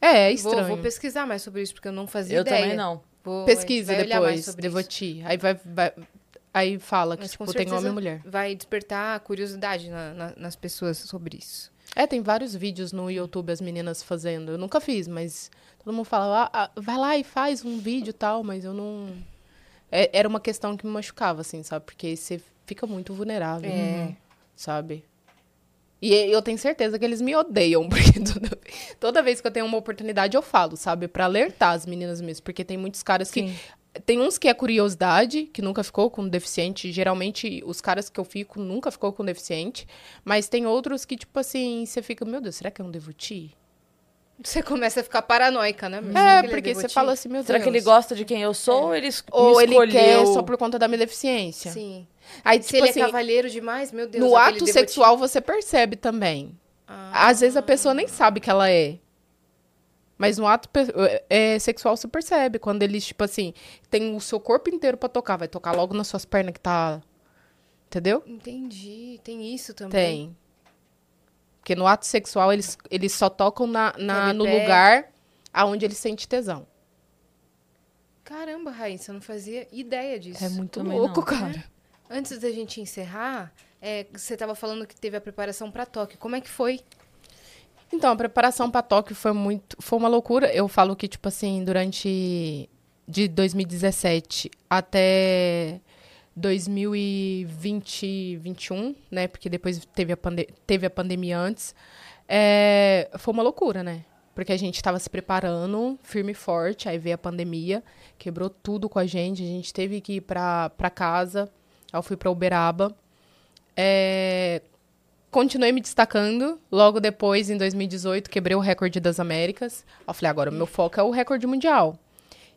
É, é Vou, estranho. vou pesquisar mais sobre isso, porque eu não fazia eu ideia. também não. Vou, Pesquisa depois, isso. devoti. Aí vai, vai- Aí fala que, Mas tipo, tem homem e mulher. Vai despertar curiosidade na- na- nas pessoas sobre isso. É, tem vários vídeos no YouTube as meninas fazendo. Eu nunca fiz, mas todo mundo fala, ah, ah, vai lá e faz um vídeo e tal, mas eu não. É- era uma questão que me machucava, assim, sabe? Porque você fica muito vulnerável, É. sabe? E eu tenho certeza que eles me odeiam, *laughs* porque toda, toda vez que eu tenho uma oportunidade eu falo, sabe? Pra alertar as meninas mesmo, porque tem muitos caras que. Sim. Tem uns que é curiosidade, que nunca ficou com deficiente. Geralmente, os caras que eu fico nunca ficou com deficiente. Mas tem outros que, tipo assim, você fica, meu Deus, será que é um devoti? Você começa a ficar paranoica, né? É, será que ele porque você fala assim, meu Será Deus. que ele gosta de quem eu sou ou ele, Ou ele escolheu? quer só por conta da minha deficiência. Sim. Aí, Se tipo ele assim, é cavalheiro demais, meu Deus. no ato sexual você percebe também. Ah. Às vezes a pessoa nem sabe que ela é. Mas no ato pe- é, sexual você percebe. Quando eles, tipo assim, tem o seu corpo inteiro pra tocar. Vai tocar logo nas suas pernas que tá. Entendeu? Entendi. Tem isso também. Tem. Porque no ato sexual eles, eles só tocam na, na- no lugar aonde ele sente tesão. Caramba, Raíssa, eu não fazia ideia disso. É muito Também louco, não. cara. Antes da gente encerrar, é, você estava falando que teve a preparação para Tóquio. Como é que foi? Então, a preparação para Tóquio foi muito, foi uma loucura. Eu falo que tipo assim, durante de 2017 até 2020, 21, né? Porque depois teve a, pande teve a pandemia antes. É, foi uma loucura, né? Porque a gente estava se preparando firme e forte, aí veio a pandemia, quebrou tudo com a gente, a gente teve que ir para casa. Aí eu fui para Uberaba. É, continuei me destacando. Logo depois, em 2018, quebrei o recorde das Américas. Eu falei, agora o meu foco é o recorde mundial.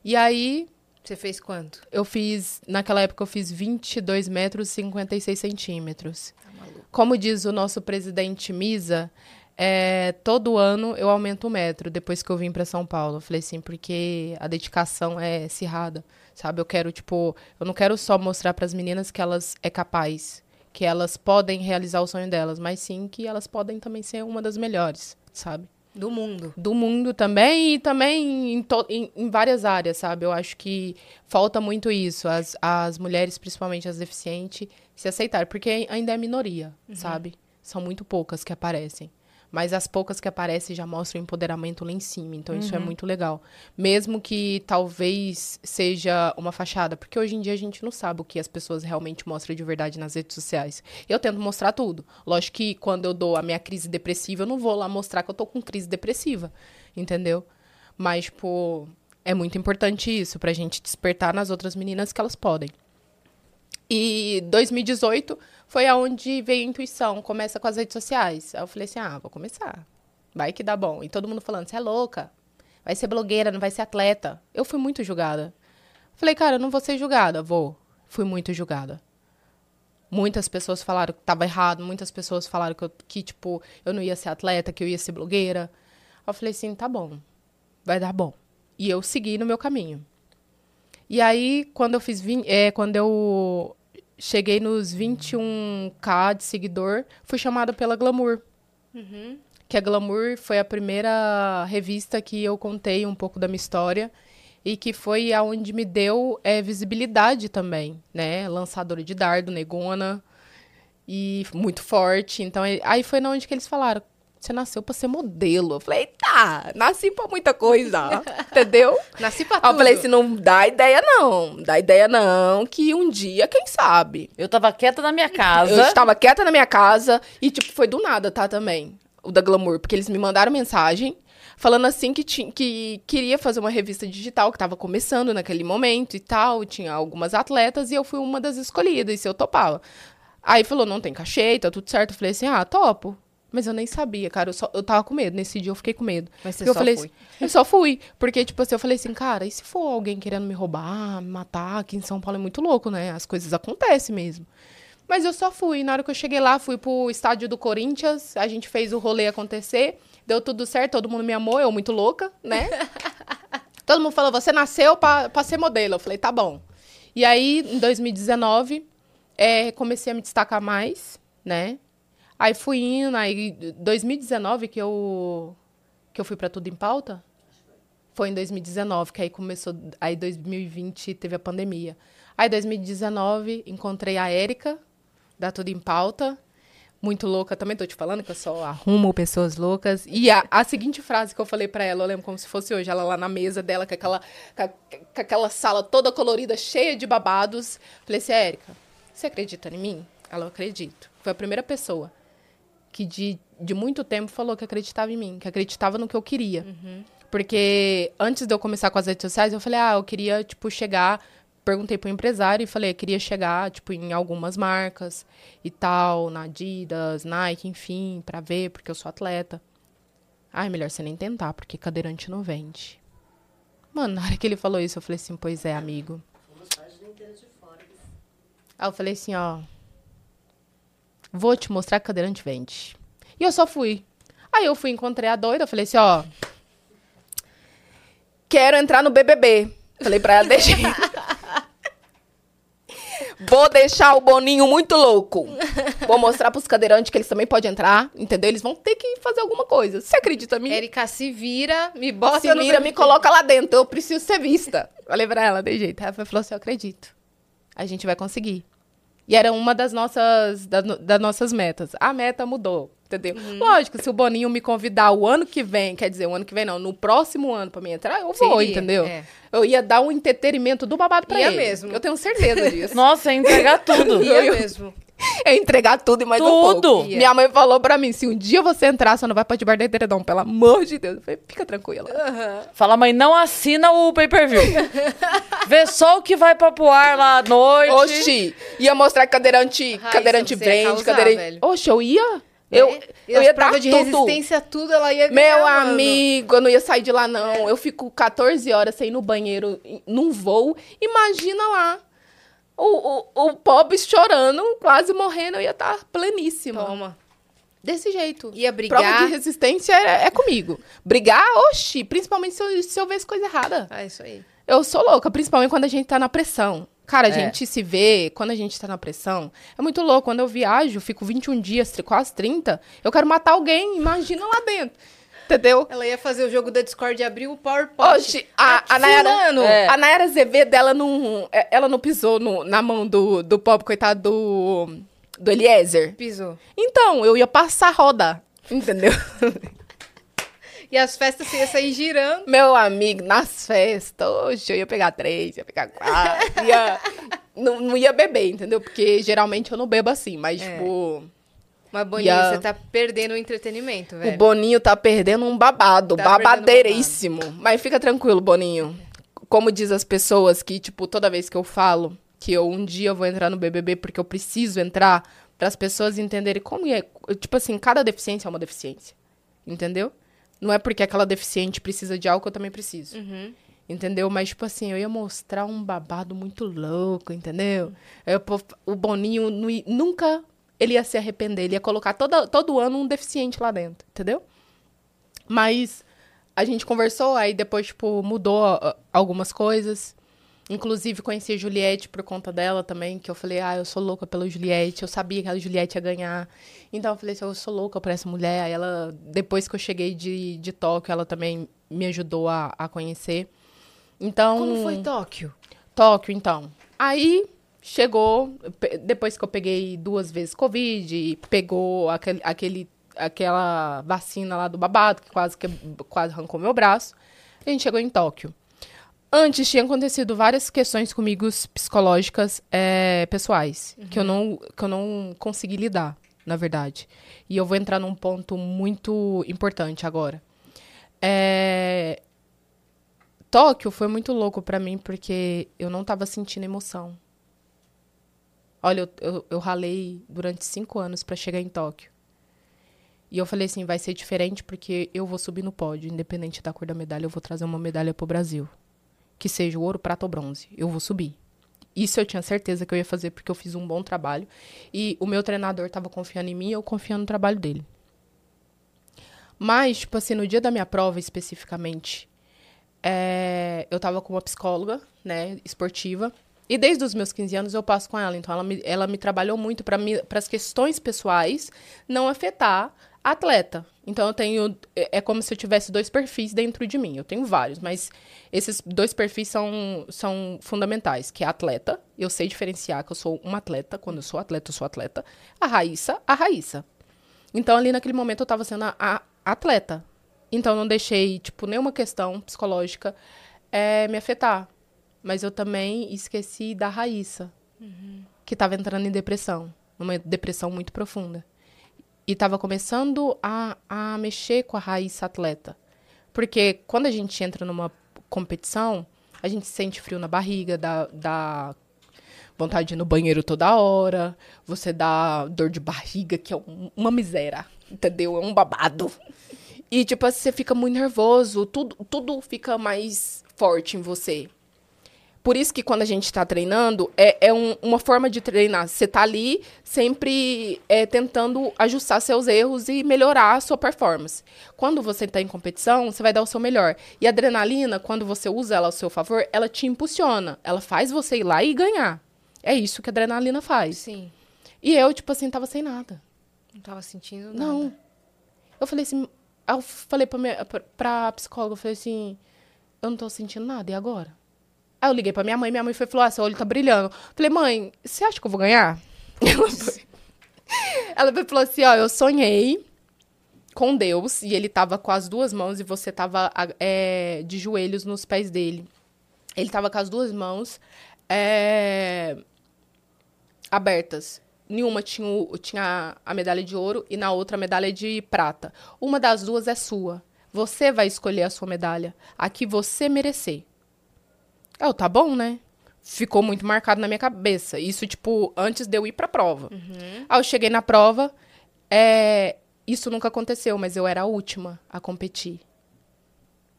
E aí, Você fez quanto? Eu fiz, naquela época eu fiz 22 metros e 56 centímetros. Tá maluco. Como diz o nosso presidente Misa, é, todo ano eu aumento um metro depois que eu vim para São Paulo. Eu falei assim, porque a dedicação é acirrada, sabe? Eu quero, tipo, eu não quero só mostrar para as meninas que elas é capaz, que elas podem realizar o sonho delas, mas sim que elas podem também ser uma das melhores, sabe? Do mundo. do mundo também e também em, em, em várias áreas, sabe? Eu acho que falta muito isso, as, as mulheres, principalmente as deficientes, se aceitarem, porque ainda é minoria, sabe? São muito poucas que aparecem. Mas as poucas que aparecem já mostram o empoderamento lá em cima, então isso é muito legal. Mesmo que talvez seja uma fachada, porque hoje em dia a gente não sabe o que as pessoas realmente mostram de verdade nas redes sociais. Eu tento mostrar tudo. Lógico que quando eu dou a minha crise depressiva, eu não vou lá mostrar que eu tô com crise depressiva, entendeu? Mas, tipo, é muito importante isso, pra gente despertar nas outras meninas que elas podem. E 2018 foi aonde veio a intuição, começa com as redes sociais. Aí eu falei assim: ah, vou começar. Vai que dá bom. E todo mundo falando: você é louca, vai ser blogueira, não vai ser atleta. Eu fui muito julgada. Falei, cara, eu não vou ser julgada. Vou. Fui muito julgada. Muitas pessoas falaram que tava errado, muitas pessoas falaram que, eu, que, tipo, eu não ia ser atleta, que eu ia ser blogueira. Eu falei assim, tá bom, vai dar bom. E eu segui no meu caminho. E aí, quando eu fiz, vin- é, quando eu cheguei nos 21k de seguidor, fui chamada pela Glamour. Que a Glamour foi a primeira revista que eu contei um pouco da minha história e que foi aonde me deu é, visibilidade também, né? Lançadora de dardo, negona e muito forte. Então, aí foi na onde que eles falaram: você nasceu pra ser modelo. Eu falei, eita, nasci pra muita coisa, *laughs* entendeu? Nasci pra tudo. eu falei assim, não dá ideia não, dá ideia não, que um dia, quem sabe? Eu tava quieta na minha casa. Eu estava quieta na minha casa e, tipo, foi do nada, tá, também, o da Glamour, porque eles me mandaram mensagem falando assim que, ti- que queria fazer uma revista digital, que tava começando naquele momento e tal, tinha algumas atletas e eu fui uma das escolhidas, e se eu topava. Aí falou, não tem cachê, tá tudo certo. Eu falei assim, ah, topo. Mas eu nem sabia, cara, eu, só, eu tava com medo, nesse dia eu fiquei com medo. Mas você eu só falei foi. assim- eu só fui. Porque, tipo assim, eu falei assim, cara, e se for alguém querendo me roubar, me matar? Aqui em São Paulo é muito louco, né? As coisas acontecem mesmo. Mas eu só fui. Na hora que eu cheguei lá, fui pro estádio do Corinthians, a gente fez o rolê acontecer, deu tudo certo, todo mundo me amou, eu muito louca, né? *laughs* todo mundo falou, você nasceu pra, pra ser modelo. Eu falei, tá bom. E aí, em 2019, é, comecei a me destacar mais, né? Aí fui indo, aí 2019 que eu que eu fui pra tudo em pauta. Foi em 2019 que aí começou, aí 2020 teve a pandemia. Aí 2019 encontrei a Érica da Tudo em Pauta. Muito louca, também tô te falando que eu só arrumo pessoas loucas. E a, a seguinte frase que eu falei pra ela, eu lembro como se fosse hoje, ela lá na mesa dela, com aquela, com, com aquela sala toda colorida, cheia de babados. Falei assim, Érica, você acredita em mim? Ela, eu acredito. Foi a primeira pessoa que de, de muito tempo falou que acreditava em mim, que acreditava no que eu queria. Porque antes de eu começar com as redes sociais, eu falei, ah, eu queria, tipo, chegar. Perguntei pro empresário e falei, eu queria chegar, tipo, em algumas marcas e tal, na Adidas, Nike, enfim, pra ver, porque eu sou atleta. Ai, melhor você nem tentar, porque cadeirante não vende. Mano, na hora que ele falou isso, eu falei assim, pois é, amigo. Aí eu falei assim, ó. Vou te mostrar que cadeirante vende. E eu só fui. Aí eu fui, encontrei a doida, eu falei assim, ó. Quero entrar no BBB. Falei pra ela, *laughs* deixa. Vou deixar o Boninho muito louco. Vou mostrar pros cadeirantes que eles também podem entrar, entendeu? Eles vão ter que fazer alguma coisa. Você acredita em mim? Érica, se vira, me bota Se vira, me coloca lá dentro. Eu preciso ser vista. Falei pra ela, de jeito. Ela falou assim, eu acredito. A gente vai conseguir. E era uma das nossas, da- das nossas metas. A meta mudou, entendeu? Uhum. Lógico, se o Boninho me convidar o ano que vem, quer dizer, o ano que vem não, no próximo ano pra mim entrar, eu vou, iria, entendeu? é. Eu ia dar um entretenimento do babado pra Ia ele. mesmo. Eu tenho certeza disso. Nossa, ia entregar tudo. *laughs* Ia eu- mesmo. *laughs* É entregar tudo e mais um Tudo. pouco. Ia. Minha mãe falou pra mim, se um dia você entrar, você não vai pra debaixo da edredom, pelo amor de Deus. Eu falei, fica tranquila. Fala, mãe, não assina o pay-per-view. *laughs* Vê só o que vai pra pro ar lá à noite. Oxi, ia mostrar cadeirante, cadeirante causar, cadeirante... velho. Oxi, eu ia? Eu? E eu as ia dar provas de tudo. resistência, tudo, ela ia Meu ganhar, mano. amigo, eu não ia sair de lá, não. Eu fico 14 horas sem ir no banheiro, num voo. Imagina lá. O, o, o pobre chorando, quase morrendo, eu ia estar pleníssima. Toma. Desse jeito. Ia Prova brigar. de resistência é, é comigo. Brigar, oxi, principalmente se eu, se eu ver as coisas erradas. Ah, isso aí. Eu sou louca, principalmente quando a gente tá na pressão. Cara, a É. gente se vê, quando a gente tá na pressão, é muito louco. Quando eu viajo, fico 21 dias, quase 30, eu quero matar alguém, imagina lá dentro. Entendeu? Ela ia fazer o jogo da Discord e abrir o PowerPoint. Oxe, a, a, Nayara, fulano. É. a Nayara Azevedo, ela não, é- ela não pisou no- na mão do, do pobre, coitado do, do Eliezer. Pisou. Então, eu ia passar a roda, entendeu? *laughs* E as festas você ia sair girando. Meu amigo, nas festas, hoje eu ia pegar três, ia pegar quatro, ia, não, não ia beber, entendeu? Porque geralmente eu não bebo assim, mas, É. tipo, Mas, Boninho, a- você tá perdendo o entretenimento, velho. o Boninho tá perdendo um babado, Tá babadeiríssimo. Mas fica tranquilo, Boninho. Como diz as pessoas que, tipo, toda vez que eu falo que eu um dia vou entrar no BBB porque eu preciso entrar, para as pessoas entenderem como é. Tipo assim, cada deficiência é uma deficiência. Entendeu? Não é porque aquela deficiente precisa de algo que eu também preciso. Uhum. Entendeu? Mas, tipo assim, eu ia mostrar um babado muito louco, entendeu? Eu, o Boninho nu- nunca ele ia se arrepender. Ele ia colocar toda, todo ano um deficiente lá dentro, entendeu? Mas a gente conversou, aí depois, tipo, mudou algumas coisas. Inclusive, conheci a Juliette por conta dela também, que eu falei, ah, eu sou louca pela Juliette, eu sabia que a Juliette ia ganhar. Então, eu falei assim, eu sou louca por essa mulher. Aí ela, depois que eu cheguei de, de Tóquio, ela também me ajudou a, a conhecer. Então, Como foi Tóquio? Tóquio, então. Aí chegou, depois que eu peguei duas vezes Covid, pegou aquele, aquele, aquela vacina lá do babado, que quase, que quase arrancou meu braço, a gente chegou em Tóquio. Antes tinha acontecido várias questões comigo psicológicas eh, pessoais, que, eu não, que eu não consegui lidar, na verdade. E eu vou entrar num ponto muito importante agora. É, Tóquio foi muito louco pra mim porque eu não tava sentindo emoção. Olha, eu, eu, eu ralei durante cinco anos pra chegar em Tóquio. E eu falei assim, vai ser diferente porque eu vou subir no pódio, independente da cor da medalha, eu vou trazer uma medalha pro Brasil. Que seja ouro, prata ou bronze. Eu vou subir. Isso eu tinha certeza que eu ia fazer porque eu fiz um bom trabalho. E o meu treinador tava confiando em mim e eu confiando no trabalho dele. Mas, tipo assim, no dia da minha prova especificamente, é, eu tava com uma psicóloga, né, esportiva. E desde os meus 15 anos eu passo com ela. Então, ela me, ela me trabalhou muito para as questões pessoais não afetar atleta. Então, eu tenho. É é como se eu tivesse dois perfis dentro de mim. Eu tenho vários, mas esses dois perfis são, são fundamentais: que é atleta. Eu sei diferenciar que eu sou uma atleta. Quando eu sou atleta, eu sou atleta. A Raíssa, a Raíssa. Então, ali naquele momento, eu tava sendo a, a atleta. Então, não deixei, tipo, nenhuma questão psicológica é, me afetar. Mas eu também esqueci da Raíssa, que tava entrando em depressão. Numa depressão muito profunda. E tava começando a, a mexer com a Raíssa atleta. Porque quando a gente entra numa competição, a gente sente frio na barriga, dá, dá vontade de ir no banheiro toda hora, você dá dor de barriga, que é um- uma miséria, entendeu? É um babado. E, tipo, você fica muito nervoso, tudo, tudo fica mais forte em você. Por isso que quando a gente tá treinando, é, é um- uma forma de treinar. Você tá ali sempre é, tentando ajustar seus erros e melhorar a sua performance. Quando você tá em competição, você vai dar o seu melhor. E a adrenalina, quando você usa ela ao seu favor, ela te impulsiona. Ela faz você ir lá e ganhar. É isso que a adrenalina faz. Sim. E eu, tipo assim, tava sem nada. Não tava sentindo nada. Não. Eu falei assim, eu falei pra, minha, pra, pra psicóloga, eu falei assim, eu não tô sentindo nada, e agora? Aí eu liguei pra minha mãe, minha mãe foi, falou, ah, seu olho tá brilhando. Falei, mãe, você acha que eu vou ganhar? *laughs* Ela foi- Ela falou assim, ó, eu sonhei com Deus, e ele tava com as duas mãos, e você tava é, de joelhos nos pés dele. Ele tava com as duas mãos é, abertas. Nenhuma tinha, tinha a medalha de ouro e na outra a medalha de prata. Uma das duas é sua. Você vai escolher a sua medalha. A que você merecer. Eu, tá bom, né? Ficou muito marcado na minha cabeça. Isso, tipo, antes de eu ir pra prova. Aí eu cheguei na prova, é, isso nunca aconteceu, mas eu era a última a competir.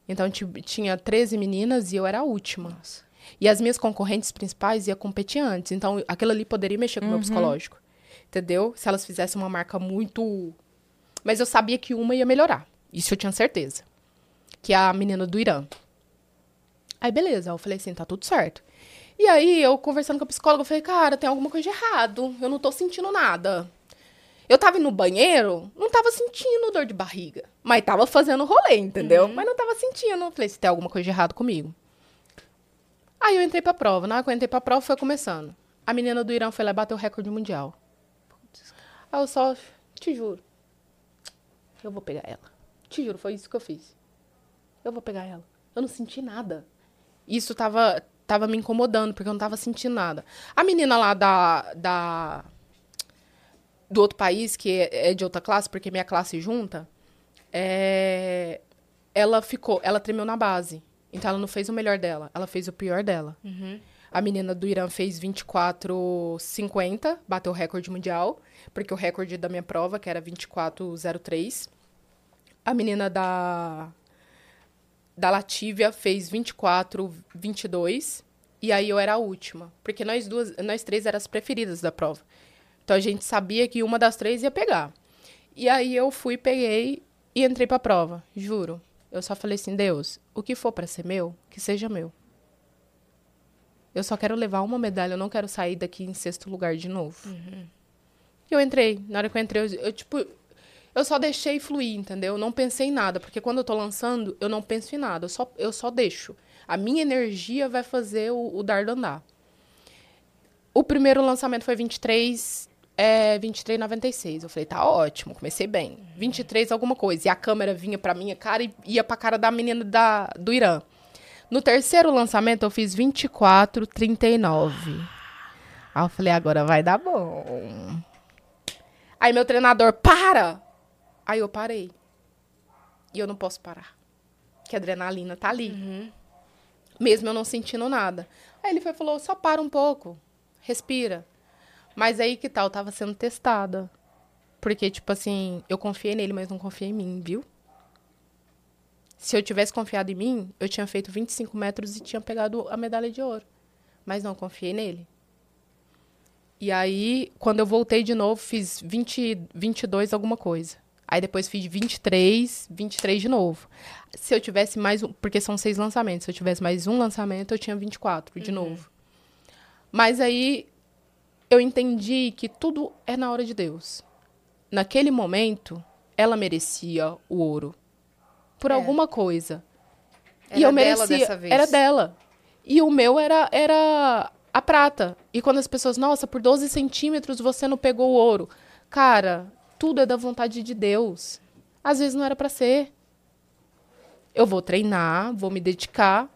Então ti- tinha 13 meninas e eu era a última. E as minhas concorrentes principais iam competir antes. Então aquilo ali poderia mexer com o meu psicológico. Entendeu? Se elas fizessem uma marca muito. Mas eu sabia que uma ia melhorar. Isso eu tinha certeza. Que é a menina do Irã. Aí beleza, eu falei assim, tá tudo certo. E aí eu conversando com a psicóloga, eu falei, cara, tem alguma coisa de errado. Eu não tô sentindo nada. Eu tava indo no banheiro, não tava sentindo dor de barriga. Mas tava fazendo rolê, entendeu? Mas não tava sentindo. Eu falei, se tem alguma coisa de errado comigo. Aí eu entrei pra prova. Na hora que eu entrei pra prova, foi começando. A menina do Irã foi lá e bateu o recorde mundial. Aí eu só, te juro, eu vou pegar ela. Te juro, foi isso que eu fiz. Eu vou pegar ela. Eu não senti nada. Isso tava, tava me incomodando, porque eu não tava sentindo nada. A menina lá da, da do outro país, que é é de outra classe, porque minha classe junta, é, ela ficou, ela tremeu na base. Então ela não fez o melhor dela, ela fez o pior dela. A menina do Irã fez 24,50, bateu o recorde mundial, porque o recorde da minha prova, que era 24,03. A menina da da Latívia fez 24, 22. E aí eu era a última. Porque nós duas, nós três eram as preferidas da prova. Então a gente sabia que uma das três ia pegar. E aí eu fui, peguei e entrei pra prova, juro. Eu só falei assim, Deus, o que for pra ser meu, que seja meu. Eu só quero levar uma medalha, eu não quero sair daqui em sexto lugar de novo. E eu entrei. Na hora que eu entrei, eu, eu, tipo, eu só deixei fluir, entendeu? Eu não pensei em nada, porque quando eu tô lançando, eu não penso em nada, eu só, eu só deixo. A minha energia vai fazer o, o dardo andar. O primeiro lançamento foi 23, é, 23,96. Eu falei, tá ótimo, comecei bem. 23 alguma coisa. E a câmera vinha pra minha cara e ia pra cara da menina da, do Irã. No terceiro lançamento, eu fiz 24,39. Aí eu falei, agora vai dar bom. Aí meu treinador, para! Aí eu parei. E eu não posso parar. Que a adrenalina tá ali. Mesmo eu não sentindo nada. Aí ele foi falou, só para um pouco. Respira. Mas aí que tal? Eu tava sendo testada. Porque, tipo assim, eu confiei nele, mas não confiei em mim, viu? Se eu tivesse confiado em mim, eu tinha feito 25 metros e tinha pegado a medalha de ouro. Mas não confiei nele. E aí, quando eu voltei de novo, fiz 20, 22 alguma coisa. Aí depois fiz 23, 23 de novo. Se eu tivesse mais um, porque são seis lançamentos, se eu tivesse mais um lançamento, eu tinha 24 de novo. Mas aí eu entendi que tudo é na hora de Deus. Naquele momento, ela merecia o ouro. Por É. alguma coisa. Era e eu dela merecia. dessa vez. Era dela. E o meu era, era a prata. E quando as pessoas, nossa, por 12 centímetros você não pegou o ouro. Cara, tudo é da vontade de Deus. Às vezes não era pra ser. Eu vou treinar, vou me dedicar.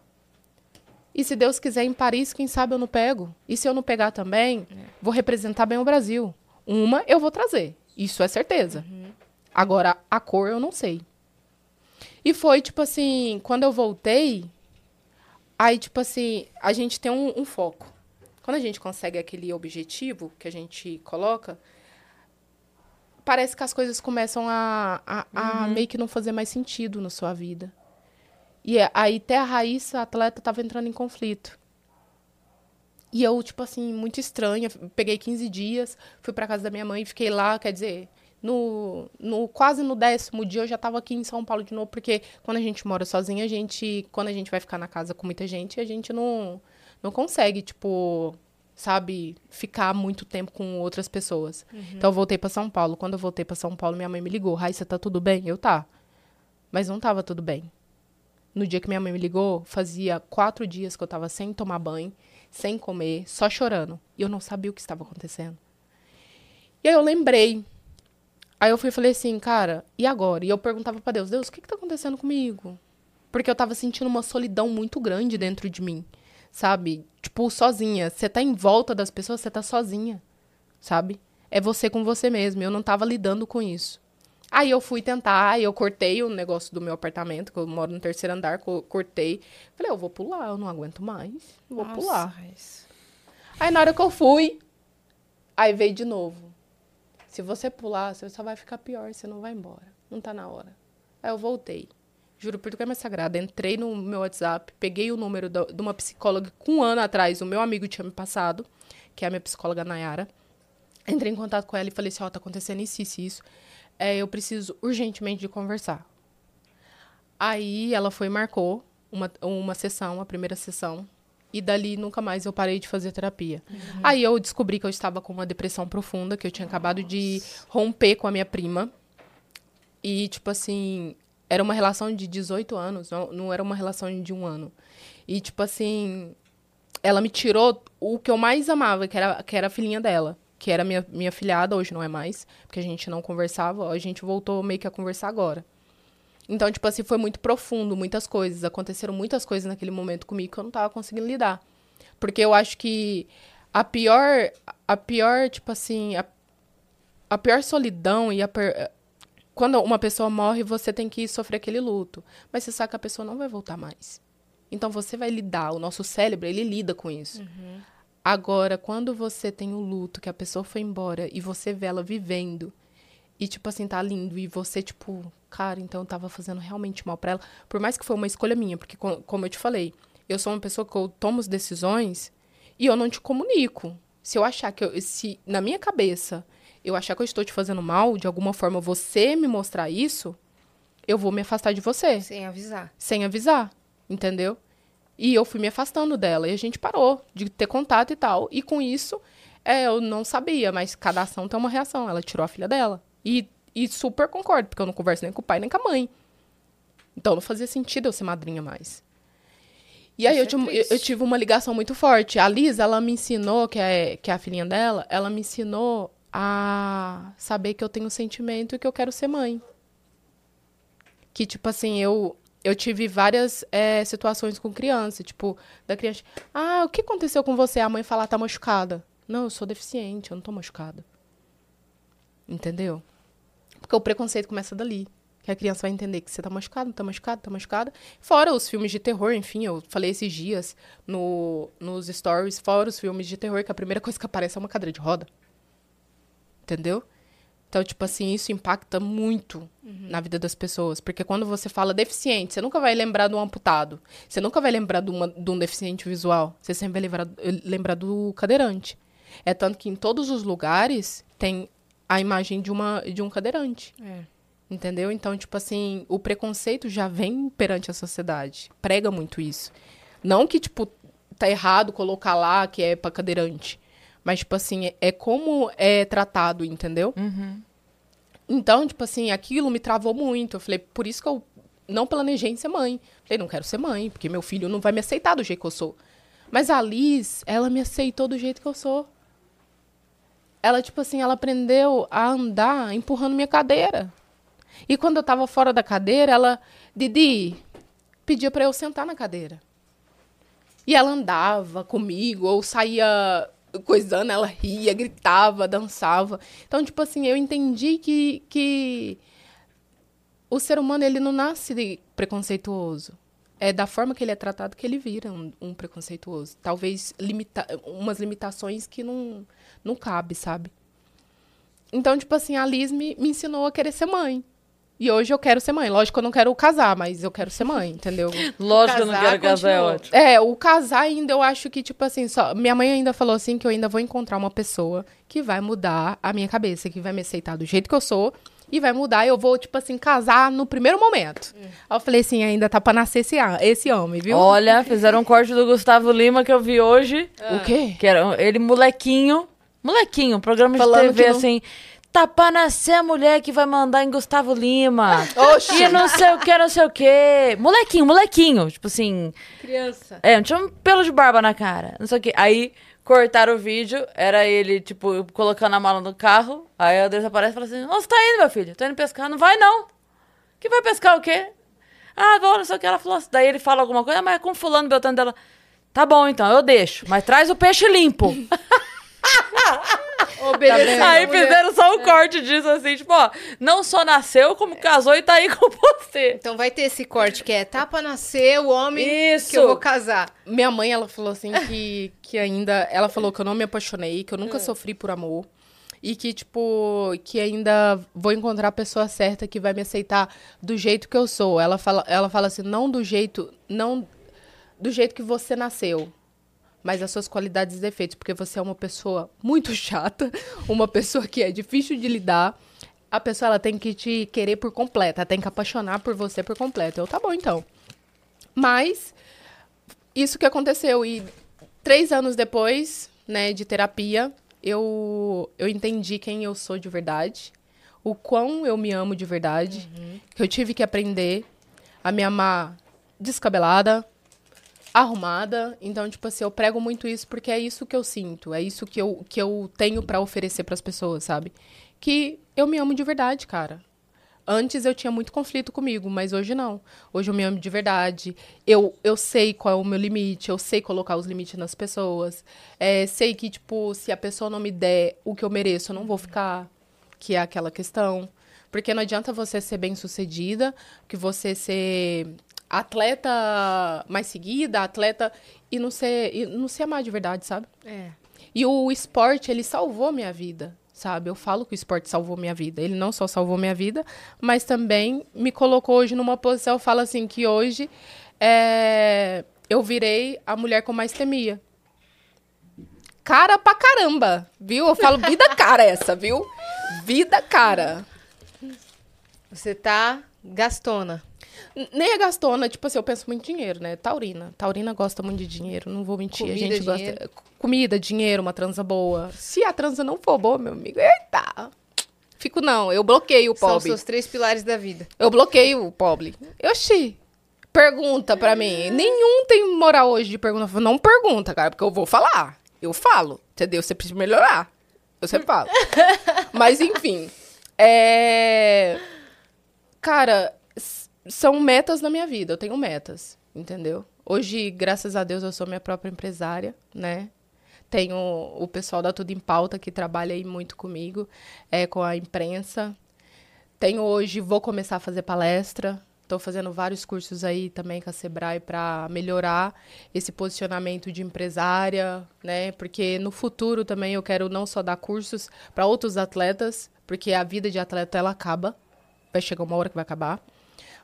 E se Deus quiser em Paris, quem sabe eu não pego. E se eu não pegar também, vou representar bem o Brasil. Uma eu vou trazer. Isso é certeza. Agora, a cor eu não sei. E foi tipo assim, quando eu voltei, aí tipo assim, a gente tem um, um foco. Quando a gente consegue aquele objetivo que a gente coloca, parece que as coisas começam a, a, a meio que não fazer mais sentido na sua vida. E é- aí até a Raíssa, a atleta, tava entrando em conflito. E eu, tipo assim, muito estranha. Peguei 15 dias, fui pra casa da minha mãe, fiquei lá, quer dizer, no, no quase no décimo dia eu já tava aqui em São Paulo de novo, porque quando a gente mora sozinha, a gente, quando a gente vai ficar na casa com muita gente, a gente não, não consegue, tipo, sabe, ficar muito tempo com outras pessoas. Então eu voltei pra São Paulo. Quando eu voltei pra São Paulo, minha mãe me ligou: Raíssa, tá tudo bem? Eu tá. Mas não tava tudo bem. No dia que minha mãe me ligou, fazia quatro dias que eu tava sem tomar banho, sem comer, só chorando. E eu não sabia o que estava acontecendo. E aí eu lembrei. Aí eu fui e falei assim, cara, e agora? E eu perguntava pra Deus, Deus, o que que tá acontecendo comigo? Porque eu tava sentindo uma solidão muito grande dentro de mim, sabe? Tipo, sozinha. Você tá em volta das pessoas, você tá sozinha, sabe? É você com você mesmo. Eu não tava lidando com isso. Aí eu fui tentar, aí eu cortei o negócio do meu apartamento, que eu moro no terceiro andar, co- cortei. Falei, eu vou pular, eu não aguento mais. Vou Nossa, pular. Raíssa. Aí na hora que eu fui, aí veio de novo. Se você pular, você só vai ficar pior, você não vai embora. Não tá na hora. Aí eu voltei. Juro por tudo que é mais sagrado. Entrei no meu WhatsApp, peguei o número de uma psicóloga que um ano atrás o meu amigo tinha me passado, que é a minha psicóloga Nayara. Entrei em contato com ela e falei assim, ó, tá acontecendo isso, isso, isso. É, eu preciso urgentemente de conversar. Aí ela foi e marcou uma, uma sessão, a primeira sessão. E dali nunca mais eu parei de fazer terapia. Aí eu descobri que eu estava com uma depressão profunda, que eu tinha acabado de romper com a minha prima. E, tipo assim, era uma relação de 18 anos, não, não era uma relação de um ano. E, tipo assim, ela me tirou o que eu mais amava, que era, que era a filhinha dela. Que era minha, minha filhada, hoje não é mais, porque a gente não conversava, a gente voltou meio que a conversar agora. Então, tipo assim, foi muito profundo, muitas coisas. Aconteceram muitas coisas naquele momento comigo que eu não tava conseguindo lidar. Porque eu acho que a pior, a pior, tipo assim, a, a pior solidão e a quando uma pessoa morre, você tem que sofrer aquele luto. Mas você sabe que a pessoa não vai voltar mais. Então você vai lidar, o nosso cérebro, ele lida com isso. Agora, quando você tem o luto, que a pessoa foi embora e você vê ela vivendo, e tipo assim, tá lindo, e você, tipo, cara, então eu tava fazendo realmente mal pra ela. Por mais que foi uma escolha minha, porque, co- como eu te falei, eu sou uma pessoa que eu tomo as decisões e eu não te comunico. Se eu achar que eu, se na minha cabeça eu achar que eu estou te fazendo mal, de alguma forma você me mostrar isso, eu vou me afastar de você Sem avisar. sem avisar, entendeu? E eu fui me afastando dela e a gente parou de ter contato e tal. E com isso, é, eu não sabia, mas cada ação tem uma reação. Ela tirou a filha dela. E, e super concordo, porque eu não converso nem com o pai nem com a mãe. Então não fazia sentido eu ser madrinha mais. E aí eu, é tive- eu- eu tive uma ligação muito forte. A Liz, ela me ensinou, que é, que é a filhinha dela, ela me ensinou a saber que eu tenho sentimento e que eu quero ser mãe. Que, tipo assim, eu, eu tive várias é, situações com criança. Tipo, da criança. Ah, o que aconteceu com você? A mãe falar, tá machucada. Não, eu sou deficiente, eu não tô machucada. Entendeu? Porque o preconceito começa dali. Que a criança vai entender que você tá machucado, tá machucado, tá machucada. Fora os filmes de terror, enfim, eu falei esses dias no, nos stories, fora os filmes de terror, que a primeira coisa que aparece é uma cadeira de roda. Entendeu? Então, tipo assim, isso impacta muito na vida das pessoas. Porque quando você fala deficiente, você nunca vai lembrar do amputado. Você nunca vai lembrar de, uma- de um deficiente visual. Você sempre vai lembrar, lembrar do cadeirante. É tanto que em todos os lugares tem a imagem de, uma, de um cadeirante. É. Entendeu? Então, tipo assim, o preconceito já vem perante a sociedade. Prega muito isso. Não que, tipo, tá errado colocar lá que é pra cadeirante. Mas, tipo assim, é, como é tratado, entendeu? Então, tipo assim, aquilo me travou muito. Eu falei, por isso que eu não planejei ser mãe. Falei, não quero ser mãe, porque meu filho não vai me aceitar do jeito que eu sou. Mas a Liz, ela me aceitou do jeito que eu sou. Ela, tipo assim, ela aprendeu a andar empurrando minha cadeira. E quando eu tava fora da cadeira, ela, Didi, pedia pra eu sentar na cadeira. E ela andava comigo, ou saía coisando, ela ria, gritava, dançava. Então, tipo assim, eu entendi que, que o ser humano, ele não nasce preconceituoso. É da forma que ele é tratado que ele vira um, um preconceituoso. Talvez limita umas limitações que não, não cabe, sabe? Então, tipo assim, a Liz me, me ensinou a querer ser mãe. E hoje eu quero ser mãe. Lógico que eu não quero casar, mas eu quero ser mãe, entendeu? Lógico que eu não quero casar, é ótimo. É, o casar ainda eu acho que, tipo assim, só. Minha mãe ainda falou assim que eu ainda vou encontrar uma pessoa que vai mudar a minha cabeça, que vai me aceitar do jeito que eu sou e vai mudar. Eu vou, tipo assim, casar no primeiro momento. Aí eu falei assim, ainda tá pra nascer esse, esse homem, viu? Olha, fizeram um corte do Gustavo Lima que eu vi hoje. O quê? Que era ele molequinho. Molequinho, programa de Falando TV que não- assim. Tá pra nascer a mulher que vai mandar em Gustavo Lima. Oxi! E não sei o que, não sei o que. Molequinho, molequinho. Tipo assim. Criança. É, não tinha um pelo de barba na cara. Não sei o que. Aí cortaram o vídeo, era ele, tipo, colocando a mala no carro. Aí a Deus aparece e fala assim: Onde você tá indo, meu filho? Tô indo pescar. Não vai, não. Que vai pescar o quê? Ah, vou, não sei o que. Ela falou assim. Daí ele fala alguma coisa, "Ah, mas é com fulano, Beltrano dela. Tá bom, então, eu deixo. Mas traz o peixe limpo. *laughs* *laughs* Aí a mulher. fizeram só um corte disso, assim, tipo, ó, não só nasceu, como casou e tá aí com você. Então vai ter esse corte que é tá pra nascer o homem Isso. que eu vou casar. Minha mãe, ela falou assim que, que ainda. Ela falou que eu não me apaixonei, que eu nunca sofri por amor. e que, tipo, que ainda vou encontrar a pessoa certa que vai me aceitar do jeito que eu sou. Ela fala, ela fala assim, não do jeito, não do jeito que você nasceu, mas as suas qualidades e defeitos, porque você é uma pessoa muito *laughs* chata, uma pessoa que é difícil de lidar. A pessoa ela tem que te querer por completo, ela tem que apaixonar por você por completo. Eu, tá bom então. Mas isso que aconteceu e três anos depois, né, de terapia, eu eu entendi quem eu sou de verdade, o quão eu me amo de verdade, que eu tive que aprender a me amar descabelada, arrumada. Então, tipo assim, eu prego muito isso porque é isso que eu sinto, é isso que eu, que eu tenho pra oferecer pras pessoas, sabe? Que eu me amo de verdade, cara. Antes eu tinha muito conflito comigo, mas hoje não. Hoje eu me amo de verdade. Eu, eu sei qual é o meu limite, eu sei colocar os limites nas pessoas. É, sei que, tipo, se a pessoa não me der o que eu mereço, eu não vou ficar. Que é aquela questão. Porque não adianta você ser bem sucedida, que você ser atleta mais seguida, atleta e não ser, e não se amar de verdade, sabe? É. E o esporte, ele salvou minha vida, sabe? Eu falo que o esporte salvou minha vida. Ele não só salvou minha vida, mas também me colocou hoje numa posição, eu falo assim, que hoje é, eu virei a mulher com mais temia. Cara pra caramba, viu? Eu falo vida *laughs* cara essa, viu? Vida cara. Você tá gastona. Nem é gastona, tipo assim, eu penso muito em dinheiro, né? Taurina. Taurina gosta muito de dinheiro, não vou mentir. Comida, a gente dinheiro. gosta. Comida, dinheiro, uma transa boa. Se a transa não for boa, meu amigo, eita! Fico não, eu bloqueio o São os pobre. seus três pilares da vida. Eu bloqueio o pobre. Oxi. Pergunta pra mim. Nenhum tem moral hoje de perguntar. Não pergunta, cara, porque eu vou falar. Eu falo, entendeu? Você precisa melhorar. Eu sempre falo. *laughs* Mas, enfim. É... Cara, são metas na minha vida. Eu tenho metas, entendeu? Hoje, graças a Deus, eu sou minha própria empresária, né? Tenho o pessoal da Tudo em Pauta que trabalha aí muito comigo, é, com a imprensa. Tenho hoje, vou começar a fazer palestra. Estou fazendo vários cursos aí também com a Sebrae para melhorar esse posicionamento de empresária, né? Porque no futuro também eu quero não só dar cursos para outros atletas, porque a vida de atleta ela acaba, vai chegar uma hora que vai acabar,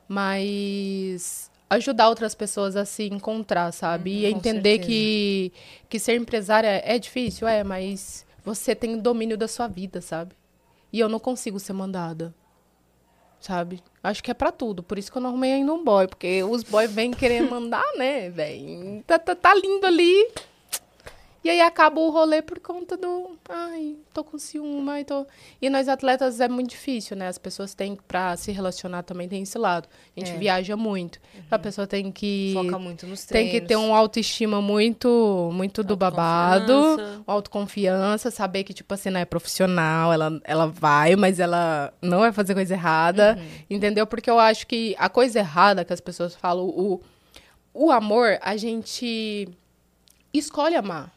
mas ajudar outras pessoas a se encontrar, sabe? e Uhum, entender certeza. que que ser empresária é difícil, é, mas você tem domínio da sua vida, sabe? E eu não consigo ser mandada. Sabe? Acho que é pra tudo. Por isso que eu não arrumei ainda um boy. Porque os boys vêm querer mandar, né, velho? Tá, tá, tá lindo ali. E aí acaba o rolê por conta do. Ai, tô com ciúme, ai, tô. E nós atletas é muito difícil, né? As pessoas têm, pra se relacionar também, tem esse lado. A gente É. viaja muito. A pessoa tem que. Foca muito nos Tem treinos. que ter um autoestima muito, muito do babado, Autoconfiança. uma autoconfiança, saber que, tipo assim, não é profissional, ela, ela vai, mas ela não vai fazer coisa errada, entendeu? Porque eu acho que a coisa errada que as pessoas falam, o, o amor, a gente escolhe amar.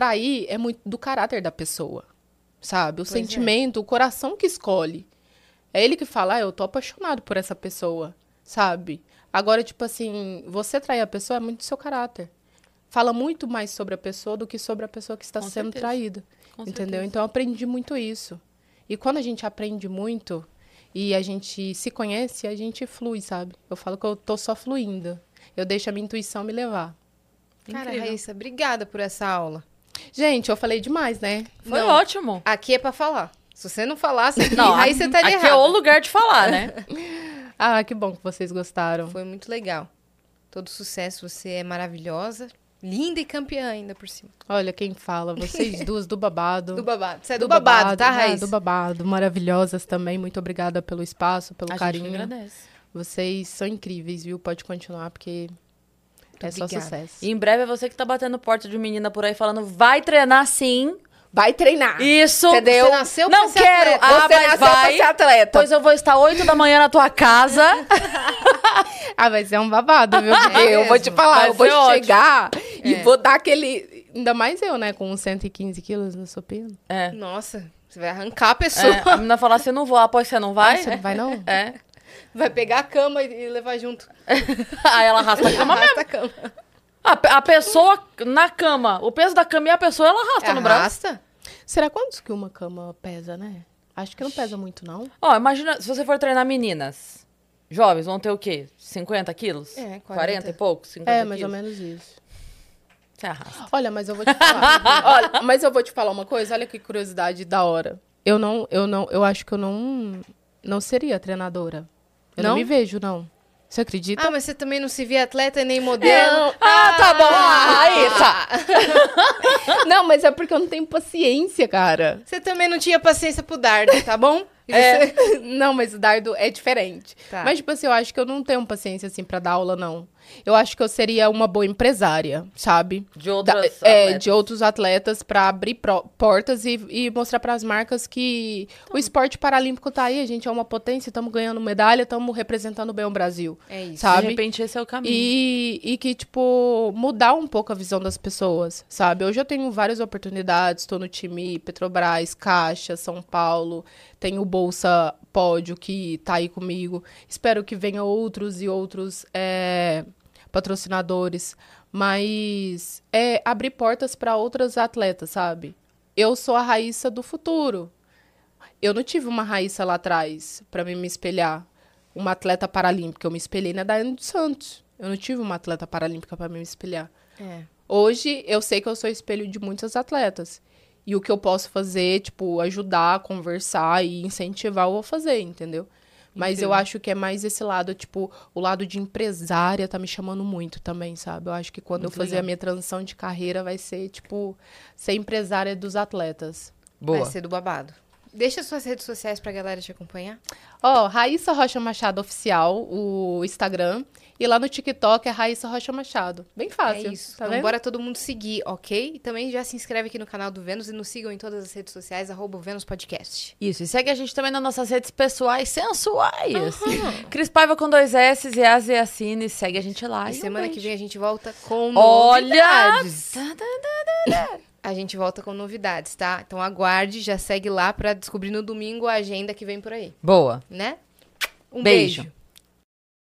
Trair é muito do caráter da pessoa, sabe? O Pois é. sentimento, o coração que escolhe. É ele que fala, ah, eu tô apaixonado por essa pessoa, sabe? Agora, tipo assim, você trair a pessoa é muito do seu caráter. Fala muito mais sobre a pessoa do que sobre a pessoa que está Com sendo certeza. traída. Com entendeu? certeza. Então eu aprendi muito isso. E quando a gente aprende muito e a gente se conhece, a gente flui, sabe? Eu falo que eu tô só fluindo. Eu deixo a minha intuição me levar. Cara, Incrível. Raíssa, obrigada por essa aula. Gente, eu falei demais, né? Foi Não. ótimo. Aqui é pra falar. Se você não falasse, *laughs* aqui, Não, aí você estaria aqui errado. é o lugar de falar, né? *laughs* Ah, que bom que vocês gostaram. Foi muito legal. Todo sucesso, você é maravilhosa, linda e campeã ainda por cima. Olha quem fala, vocês *laughs* duas do babado. Do babado. Você é do, babado, tá, ah, Raíssa? do babado, maravilhosas também. Muito obrigada pelo espaço, pelo A gente carinho. que agradece. Vocês são incríveis, viu? Pode continuar, porque é só Obrigada. sucesso. E em breve é você que tá batendo porta de menina por aí falando, vai treinar sim. Vai treinar. Isso. Entendeu? Você nasceu pra Não ser quero. atleta. Ah, Você mas nasceu vai. pra ser atleta. Pois eu vou estar 8 da manhã na tua casa. *laughs* Ah, vai ser um babado, viu? *laughs* É eu vou te falar, eu vou ótimo. chegar e É. vou dar aquele... Ainda mais eu, né? Com 115 quilos no supino. É. Nossa, você vai arrancar a pessoa. É, a menina fala assim, não vou, após você não vai? Ah, você não vai, não? É. Vai pegar a cama e levar junto. *laughs* Aí ela arrasta a cama mesmo. Arrasta a cama. A, a pessoa na cama, o peso da cama e a pessoa, ela arrasta no braço. Arrasta? Será quantos que uma cama pesa, né? Acho que não pesa muito, não. Ó, imagina, se você for treinar meninas, jovens, vão ter o quê? 50 quilos? É, 40. 40 e pouco? 50 É, mais ou quilos? menos isso. Você arrasta. Olha, mas eu vou te falar. *laughs* Olha, mas eu vou te falar uma coisa. Olha que curiosidade da hora. Eu não, eu não, eu acho que eu não, não seria treinadora. Eu não, Não? me vejo, não. Você acredita? Ah, mas você também não se vê atleta nem modelo? Não. Ah, tá bom. Ah, Raíssa! *laughs* *laughs* não, mas é porque eu não tenho paciência, cara. Você também não tinha paciência pro dardo, tá bom? É, *laughs* não, mas o dardo é diferente. Tá. Mas, tipo assim, eu acho que eu não tenho paciência, assim, pra dar aula, não. Eu acho que eu seria uma boa empresária, sabe? De Da- outras é, atletas. de outros atletas pra abrir pro- portas e, e mostrar pras marcas que o esporte paralímpico tá aí, a gente é uma potência, estamos ganhando medalha, estamos representando bem o Brasil. É isso. De sabe? repente esse é o caminho. E, e que, tipo, mudar um pouco a visão das pessoas, sabe? Hoje eu tenho várias oportunidades, estou no time Petrobras, Caixa, São Paulo, tenho Bolsa Pódio que tá aí comigo. Espero que venham outros e outros é, patrocinadores, mas é abrir portas para outras atletas, sabe? Eu sou a Raíssa do futuro. Eu não tive uma Raíssa lá atrás para me espelhar uma atleta paralímpica. Eu me espelhei na Daiane dos Santos. Eu não tive uma atleta paralímpica para me espelhar. É. Hoje, eu sei que eu sou espelho de muitas atletas. E o que eu posso fazer, tipo, ajudar, conversar e incentivar, eu vou fazer, entendeu? Mas eu acho que é mais esse lado, tipo, o lado de empresária tá me chamando muito também, sabe? Eu acho que quando eu fazer a minha transição de carreira vai ser, tipo, ser empresária dos atletas. Boa. Vai ser do babado. Deixa suas redes sociais pra galera te acompanhar. Ó, Raíssa Rocha Machado Oficial, o Instagram. E lá no TikTok é Raíssa Rocha Machado. Bem fácil. é isso. Tá então vendo? bora todo mundo seguir, ok? E também já se inscreve aqui no canal do Vênus e nos sigam em todas as redes sociais, arroba Vênus Podcast. Isso, e segue a gente também nas nossas redes pessoais sensuais. Cris Paiva com dois S e a Zeacine, segue a gente lá. E E um semana que vem a gente volta com Olha! novidades. *laughs* A gente volta com novidades, tá? Então aguarde, já segue lá pra descobrir no domingo a agenda que vem por aí, Boa. né? Um Beijo. beijo.